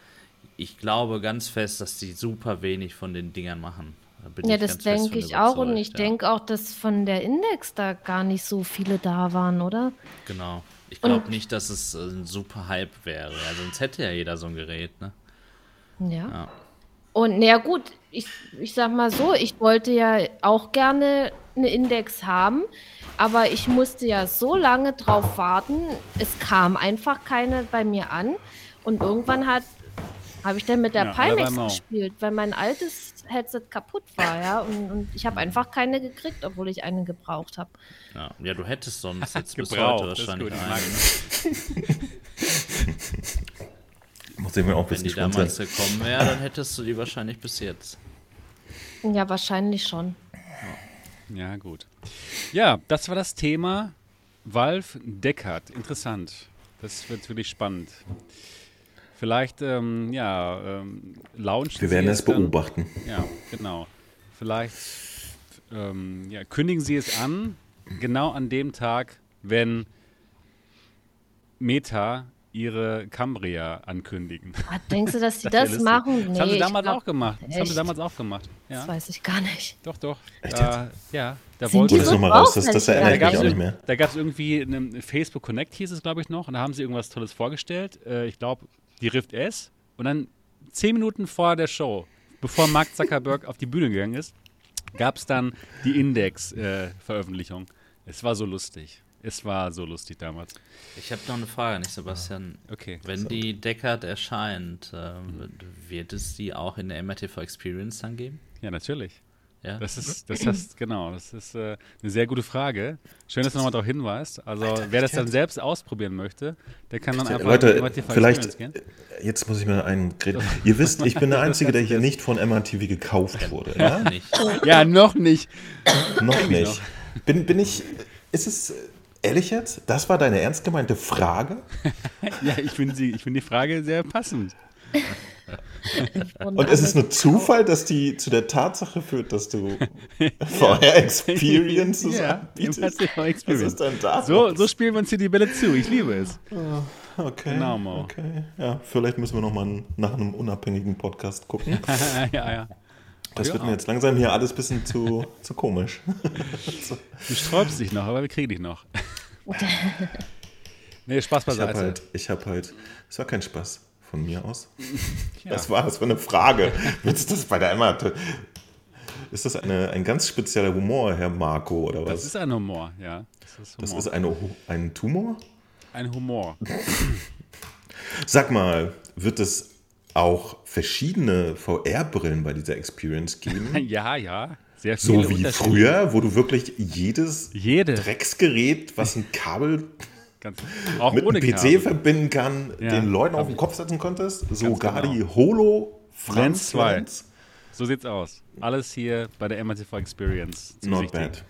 ich glaube ganz fest, dass die super wenig von den Dingern machen. Da Ja, das denke ich auch. Und ich ja. denke auch, dass von der Index da gar nicht so viele da waren, oder? Genau. Ich glaube nicht, dass es äh, ein super Hype wäre. Ja, sonst hätte ja jeder so ein Gerät, ne? Ja. Ja. Und naja gut, ich, ich sag mal so, ich wollte ja auch gerne eine Index haben, aber ich musste ja so lange drauf warten, es kam einfach keine bei mir an und irgendwann hat habe ich dann mit der Ja, Pimax gespielt, weil mein altes Headset kaputt war, ja, und, und ich habe einfach keine gekriegt, obwohl ich eine gebraucht habe. Ja. ja, du hättest sonst jetzt bis Gebraucht, heute wahrscheinlich gut, ich mag eine. ne? Muss ich mir auch ein Wenn bisschen die gespannt damals sein. gekommen wäre, dann hättest du die wahrscheinlich bis jetzt. Ja, wahrscheinlich schon. Ja, gut. Ja, das war das Thema Valve Deckard. Interessant. Das wird wirklich spannend. Vielleicht, ähm, ja, ähm, launchen Wir werden es dann- beobachten. Ja, genau. Vielleicht ähm, ja, kündigen Sie es an, genau an dem Tag, wenn Meta ihre Cambria ankündigen. Ah, denkst du, dass die Das das, machen? Das haben sie ich damals glaub, auch gemacht. Das haben sie damals auch gemacht. Das Ja, weiß ich gar nicht. doch, doch. Da, ja, da Sind wollte die Hol so das nochmal raus, das, das da ich gab mich es auch nicht mehr. da gab's irgendwie eine Facebook Connect, hieß es, glaube ich, noch. Und da haben sie irgendwas Tolles vorgestellt. Äh, ich glaube, die Rift S. Und dann zehn Minuten vor der Show, bevor Mark Zuckerberg auf die Bühne gegangen ist, gab es dann die Index-Veröffentlichung. es war so lustig. Es war so lustig damals. Ich habe noch eine Frage an dich, Sebastian. Okay. Wenn die Deckard erscheint, ähm, wird es die auch in der MRTV Experience dann geben? Ja, natürlich. Ja. Das ist, das heißt, genau, das ist äh, eine sehr gute Frage. Schön, dass du nochmal darauf hinweist. Also, wer das dann selbst ausprobieren möchte, der kann dann einfach Leute, MRTV vielleicht, Experience gehen. jetzt muss ich mir einen Ihr wisst, ich bin der Einzige, der hier nicht von MRTV gekauft wurde. Ja? Nicht. Ja, noch nicht. Noch nicht. Bin, bin ich, ist es, ehrlich jetzt, das war deine ernst gemeinte Frage? Ja, ich finde find die Frage sehr passend. Und es ist nur Zufall, dass die zu der Tatsache führt, dass du VR-Experiences Ja, anbietest. VR Experience. So, so spielen wir uns hier die Bälle zu. Ich liebe es. okay. Genau. Okay. Ja, vielleicht müssen wir nochmal nach einem unabhängigen Podcast gucken. ja, ja. Das Ja. wird mir jetzt langsam hier alles ein bisschen zu, zu komisch. Du sträubst dich noch, aber wir kriegen dich noch. nee, Spaß Ich habe beiseite. halt, ich habe halt, es war kein Spaß von mir aus. Ja. Was war das für eine Frage? Willst du das bei der Emma? Ist das eine, ein ganz spezieller Humor, Herr Marco, oder was? Das ist ein Humor, ja. Das ist, Humor. Das ist eine, ein Tumor? ein Humor. Sag mal, wird es auch verschiedene VR-Brillen bei dieser Experience geben? ja, ja. Sehr viele So wie früher, wo du wirklich jedes Jede. Drecksgerät, was ein Kabel Ganz, auch mit ohne einem PC Kabel. verbinden kann, Ja. den Leuten auf den Kopf setzen konntest. Sogar genau. die Holo Franz 2. Lens. So sieht's aus. Alles hier bei der MRTV Experience. zu Not bad.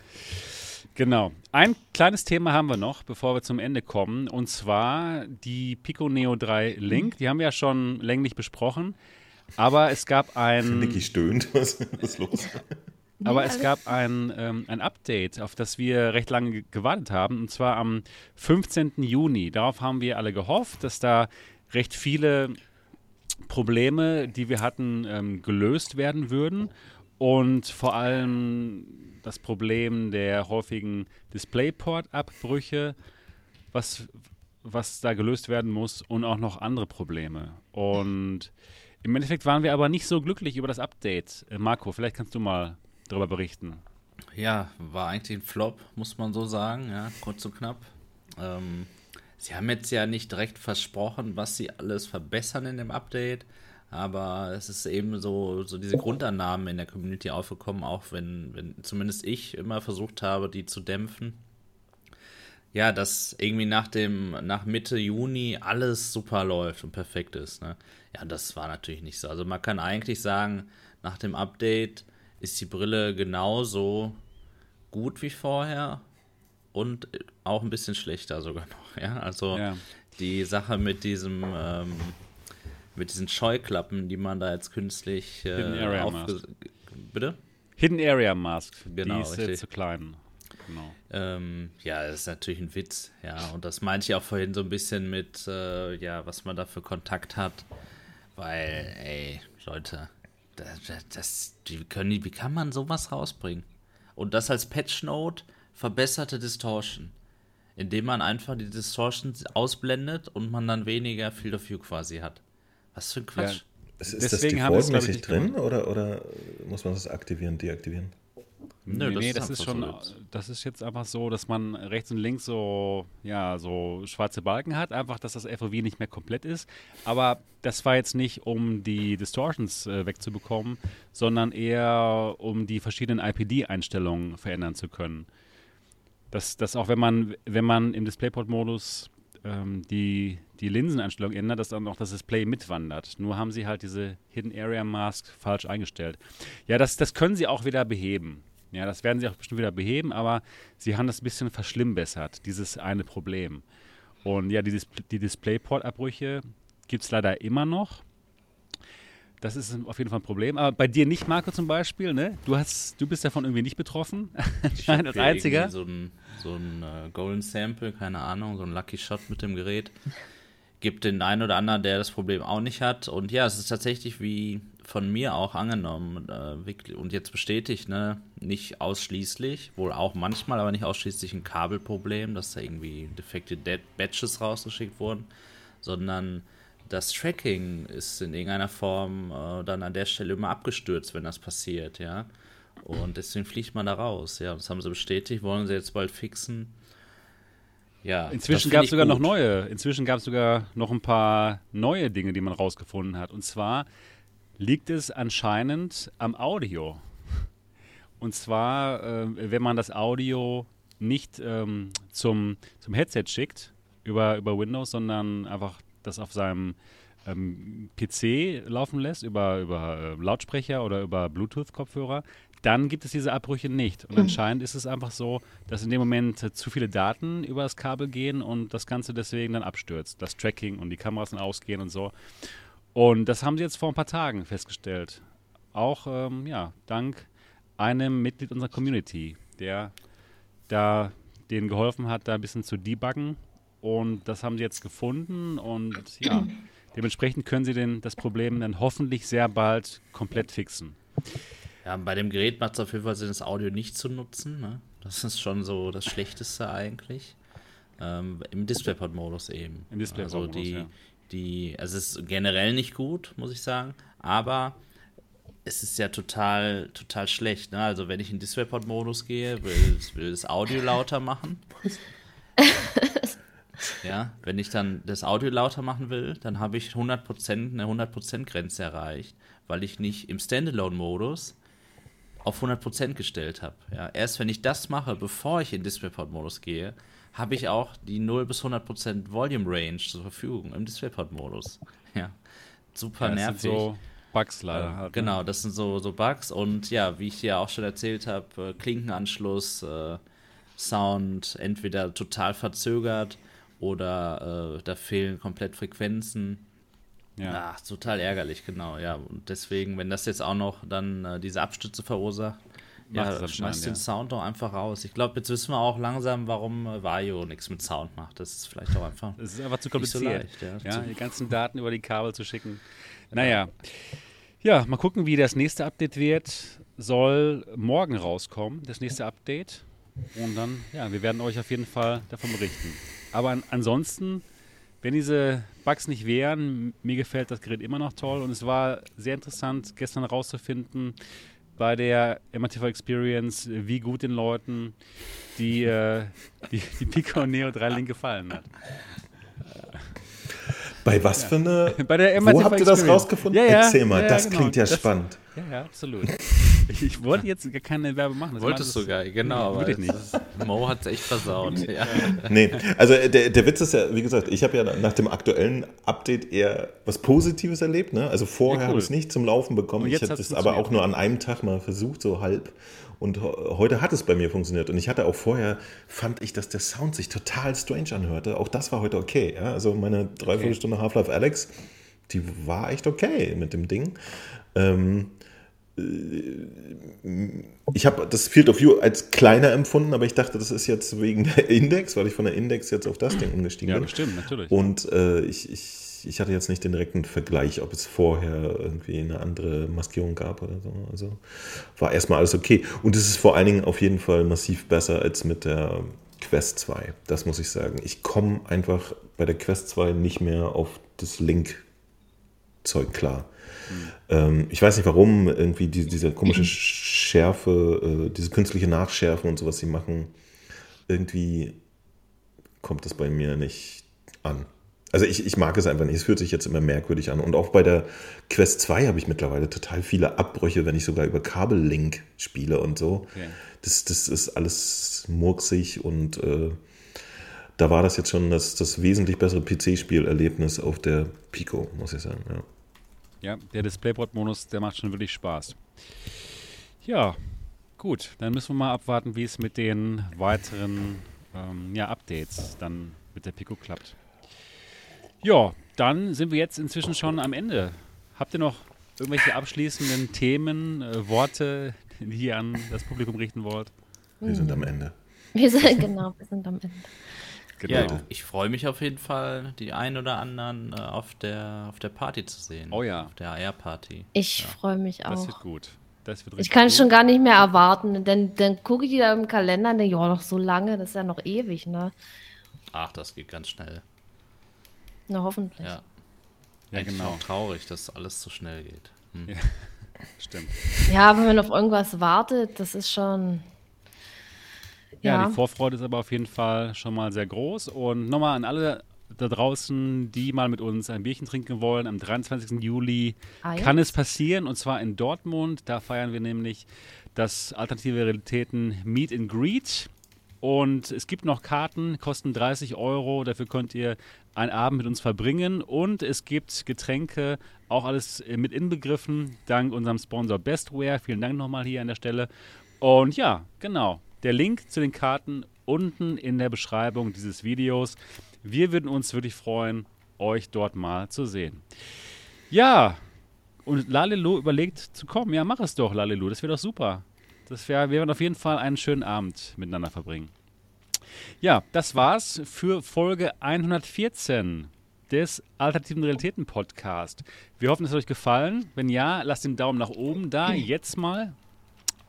Genau. Ein kleines Thema haben wir noch, bevor wir zum Ende kommen, und zwar die Pico Neo 3 Link. Die haben wir ja schon länglich besprochen, aber es gab ein, Niki stöhnt. Was ist los? aber es gab ein, ähm, ein Update, auf das wir recht lange ge- gewartet haben, und zwar am 15. Juni. Darauf haben wir alle gehofft, dass da recht viele Probleme, die wir hatten, ähm, gelöst werden würden. Und vor allem das Problem der häufigen DisplayPort-Abbrüche, was, was da gelöst werden muss, und auch noch andere Probleme. Und im Endeffekt waren wir aber nicht so glücklich über das Update. Äh, Marco, vielleicht kannst du mal darüber berichten. Ja, war eigentlich ein Flop, muss man so sagen, ja, kurz und knapp. Ähm, sie haben jetzt ja nicht direkt versprochen, was sie alles verbessern in dem Update, aber es ist eben so, so diese Grundannahmen in der Community aufgekommen, auch wenn, wenn zumindest ich immer versucht habe, die zu dämpfen. Ja, dass irgendwie nach dem, nach Mitte Juni alles super läuft und perfekt ist. Ne? Ja, das war natürlich nicht so. Also man kann eigentlich sagen, nach dem Update ist die Brille genauso gut wie vorher und auch ein bisschen schlechter sogar noch. Ja, also Ja. die Sache mit diesem ähm, mit diesen Scheuklappen, die man da jetzt künstlich Hidden äh, Area aufge- Mask. Bitte? Hidden Area Mask, Genau, die ist richtig. zu klein. Genau. Ähm, ja, das ist natürlich ein Witz, ja. Und das meinte ich auch vorhin so ein bisschen mit, äh, ja, was man da für Kontakt hat. Weil, ey, Leute, das, das, wie, können die, wie kann man sowas rausbringen? Und das als Patch-Note verbesserte Distortion. Indem man einfach die Distortion ausblendet und man dann weniger Field of View quasi hat. Was für ein Quatsch. Ist, ist das Deswegen haben wir es, glaub ich, defaultmäßig drin oder, oder muss man das aktivieren, deaktivieren? Nö, nee, das nee, ist das ist schon, so das ist jetzt einfach so, dass man rechts und links so, ja, so schwarze Balken hat, einfach, dass das FOV nicht mehr komplett ist. Aber das war jetzt nicht, um die Distortions äh, wegzubekommen, sondern eher, um die verschiedenen IPD-Einstellungen verändern zu können. Dass, dass auch wenn man, wenn man im DisplayPort-Modus ähm, die, die Linseneinstellung ändert, dass dann auch das Display mitwandert. Nur haben sie halt diese Hidden Area Mask falsch eingestellt. Ja, das, das können sie auch wieder beheben. Ja, das werden sie auch bestimmt wieder beheben, aber sie haben das ein bisschen verschlimmbessert, dieses eine Problem. Und ja, die, Dis die DisplayPort-Abbrüche gibt es leider immer noch. Das ist auf jeden Fall ein Problem. Aber bei dir nicht, Marco, zum Beispiel, ne? Du, hast, du bist davon irgendwie nicht betroffen. Ich hab als einziger. So ein, so ein äh, Golden Sample, keine Ahnung, so ein Lucky Shot mit dem Gerät. Gibt den einen oder anderen, der das Problem auch nicht hat. Und ja, es ist tatsächlich wie von mir auch angenommen äh, und jetzt bestätigt, ne? Nicht ausschließlich, wohl auch manchmal, aber nicht ausschließlich ein Kabelproblem, dass da irgendwie defekte Dead Batches rausgeschickt wurden, sondern das Tracking ist in irgendeiner Form äh, dann an der Stelle immer abgestürzt, wenn das passiert, ja. Und deswegen fliegt man da raus, ja. Das haben sie bestätigt, wollen sie jetzt bald fixen. Ja. Inzwischen gab es sogar ich noch gut. neue. Inzwischen gab es sogar noch ein paar neue Dinge, die man rausgefunden hat. Und zwar liegt es anscheinend am Audio. Und zwar, äh, wenn man das Audio nicht ähm, zum, zum Headset schickt über, über Windows, sondern einfach das auf seinem ähm, PC laufen lässt, über, über äh, Lautsprecher oder über Bluetooth-Kopfhörer, dann gibt es diese Abbrüche nicht. Und anscheinend ist es einfach so, dass in dem Moment äh, zu viele Daten über das Kabel gehen und das Ganze deswegen dann abstürzt. Das Tracking und die Kameras dann ausgehen und so. Und das haben sie jetzt vor ein paar Tagen festgestellt. Auch, ähm, ja, dank einem Mitglied unserer Community, der da denen geholfen hat, da ein bisschen zu debuggen. Und das haben sie jetzt gefunden und ja, dementsprechend können sie den, das Problem dann hoffentlich sehr bald komplett fixen. Ja, bei dem Gerät macht es auf jeden Fall Sinn, das Audio nicht zu nutzen. Ne? Das ist schon so das Schlechteste eigentlich. Ähm, Im DisplayPort-Modus eben. Im DisplayPort-Modus, also die, ja. die, also es ist generell nicht gut, muss ich sagen, aber es ist ja total, total schlecht. Ne? Also wenn ich in DisplayPort-Modus gehe, will, will das Audio lauter machen. ja, wenn ich dann das Audio lauter machen will, dann habe ich 100%, eine 100%-Grenze erreicht, weil ich nicht im Standalone-Modus auf 100% gestellt habe. Ja, erst wenn ich das mache, bevor ich in DisplayPort-Modus gehe, habe ich auch die 0 bis 100% Volume Range zur Verfügung im DisplayPort-Modus. Ja, super Ja, das nervig. sind so Bugs leider. halt, ne? Genau, das sind so, so Bugs und ja, wie ich dir auch schon erzählt habe, äh, Klinkenanschluss, äh, Sound entweder total verzögert oder äh, da fehlen komplett Frequenzen. Ja. Ach, total ärgerlich, genau, ja. Und deswegen, wenn das jetzt auch noch dann äh, diese Abstütze verursacht, Macht ja, schmeißt den ja. Sound doch einfach raus. Ich glaube, jetzt wissen wir auch langsam, warum äh, Vario nichts mit Sound macht. Das ist vielleicht auch einfach. Es ist einfach zu Nicht so kompliziert. leicht, ja. ja, Zu- die ganzen Daten über die Kabel zu schicken. Naja. Ja, mal gucken, wie das nächste Update wird. Soll morgen rauskommen, das nächste Update. Und dann, ja, wir werden euch auf jeden Fall davon berichten. Aber an, ansonsten, wenn diese Bugs nicht wären, mir gefällt das Gerät immer noch toll. Und es war sehr interessant, gestern rauszufinden bei der MRTV Experience, wie gut den Leuten die, äh, die, die Pico Neo 3 Link gefallen hat. Bei was für eine. Bei der Wo MRTV habt ihr das Experience. rausgefunden? Ja, ja, Erzähl mal, ja, ja, das genau. klingt ja Das- spannend. Ja, ja, absolut. Ich, ich wollte jetzt gar keine Werbe machen. Das Wolltest du gar, genau. Nee, aber wirklich nicht. Mo hat es echt versaut. ja. Nee, also äh, der, der Witz ist ja, wie gesagt, ich habe ja nach dem aktuellen Update eher was Positives erlebt. Ne? Also vorher Ja, cool. habe ich es nicht zum Laufen bekommen. Ich habe es aber auch nur an einem Tag mal versucht, so halb. Und heute hat es bei mir funktioniert. Und ich hatte auch vorher, fand ich, dass der Sound sich total strange anhörte. Auch das war heute okay. Ja? Also meine Dreiviertelstunde Half-Life Alex, die war echt okay mit dem Ding. Ähm, ich habe das Field of View als kleiner empfunden, aber ich dachte, das ist jetzt wegen der Index, weil ich von der Index jetzt auf das Ding umgestiegen Ja, bin. bestimmt, natürlich. Und äh, ich, ich, ich hatte jetzt nicht den direkten Vergleich, ob es vorher irgendwie eine andere Maskierung gab oder so. Also war erstmal alles okay. Und es ist vor allen Dingen auf jeden Fall massiv besser als mit der Quest 2. Das muss ich sagen. Ich komme einfach bei der Quest 2 nicht mehr auf das Link-Zeug klar. Ähm, ich weiß nicht warum, irgendwie die, diese komische Schärfe, äh, diese künstliche Nachschärfe und sowas sie machen, irgendwie kommt das bei mir nicht an. Also ich, ich mag es einfach nicht. Es fühlt sich jetzt immer merkwürdig an. Und auch bei der Quest 2 habe ich mittlerweile total viele Abbrüche, wenn ich sogar über Kabellink spiele und so. Okay. Das, das ist alles murksig und äh, da war das jetzt schon das, das wesentlich bessere PC-Spielerlebnis auf der Pico, muss ich sagen. Ja. Ja, der Displayport-Modus, der macht schon wirklich Spaß. Ja, gut. Dann müssen wir mal abwarten, wie es mit den weiteren ähm, ja, Updates dann mit der Pico klappt. Ja, dann sind wir jetzt inzwischen schon am Ende. Habt ihr noch irgendwelche abschließenden Themen, äh, Worte, die ihr an das Publikum richten wollt? Wir sind am Ende. Wir sind, genau, wir sind am Ende. Genau. Ja, ich freue mich auf jeden Fall, die ein oder anderen äh, auf, der, auf der Party zu sehen. Oh ja. Auf der AR-Party. Ich freue mich das wird auch. gut. Das wird Ich kann gut. schon gar nicht mehr erwarten, denn dann gucke ich da im Kalender und denke, ja, noch so lange, das ist ja noch ewig, ne? Ach, das geht ganz schnell. Na, hoffentlich. Ja. Ja, Eigentlich genau. auch traurig, dass alles so schnell geht. Hm. Stimmt. Ja, wenn man auf irgendwas wartet, das ist schon. Ja, Ja, die Vorfreude ist aber auf jeden Fall schon mal sehr groß. Und nochmal an alle da draußen, die mal mit uns ein Bierchen trinken wollen, am 23. Juli Ah, ja? kann es passieren. Und zwar in Dortmund. Da feiern wir nämlich das Alternative Realitäten Meet and Greet. Und es gibt noch Karten, kosten 30 Euro. Dafür könnt ihr einen Abend mit uns verbringen. Und es gibt Getränke, auch alles äh, mit inbegriffen, dank unserem Sponsor Bestware. Vielen Dank nochmal hier an der Stelle. Und ja, genau. Der Link zu den Karten unten in der Beschreibung dieses Videos. Wir würden uns wirklich freuen, euch dort mal zu sehen. Ja, und Lalelu überlegt zu kommen. Ja, mach es doch, Lalelu. Das wäre doch super. Das wäre, wir werden auf jeden Fall einen schönen Abend miteinander verbringen. Ja, das war's für Folge 114 des Alternativen Realitäten Podcast. Wir hoffen, es hat euch gefallen. Wenn ja, lasst den Daumen nach oben da, jetzt mal.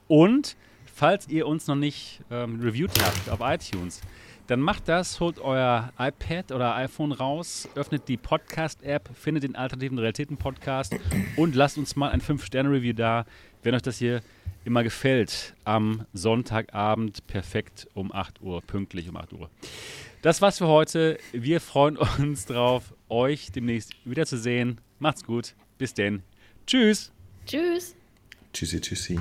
Und falls ihr uns noch nicht ähm, reviewed habt auf iTunes, dann macht das, holt euer iPad oder iPhone raus, öffnet die Podcast-App, findet den Alternativen Realitäten Podcast und lasst uns mal ein 5-Sterne-Review da, wenn euch das hier immer gefällt. Am Sonntagabend perfekt um 8 Uhr, pünktlich um 8 Uhr. Das war's für heute. Wir freuen uns drauf, euch demnächst wiederzusehen. Macht's gut. Bis denn. Tschüss. Tschüss. Tschüssi, tschüssi.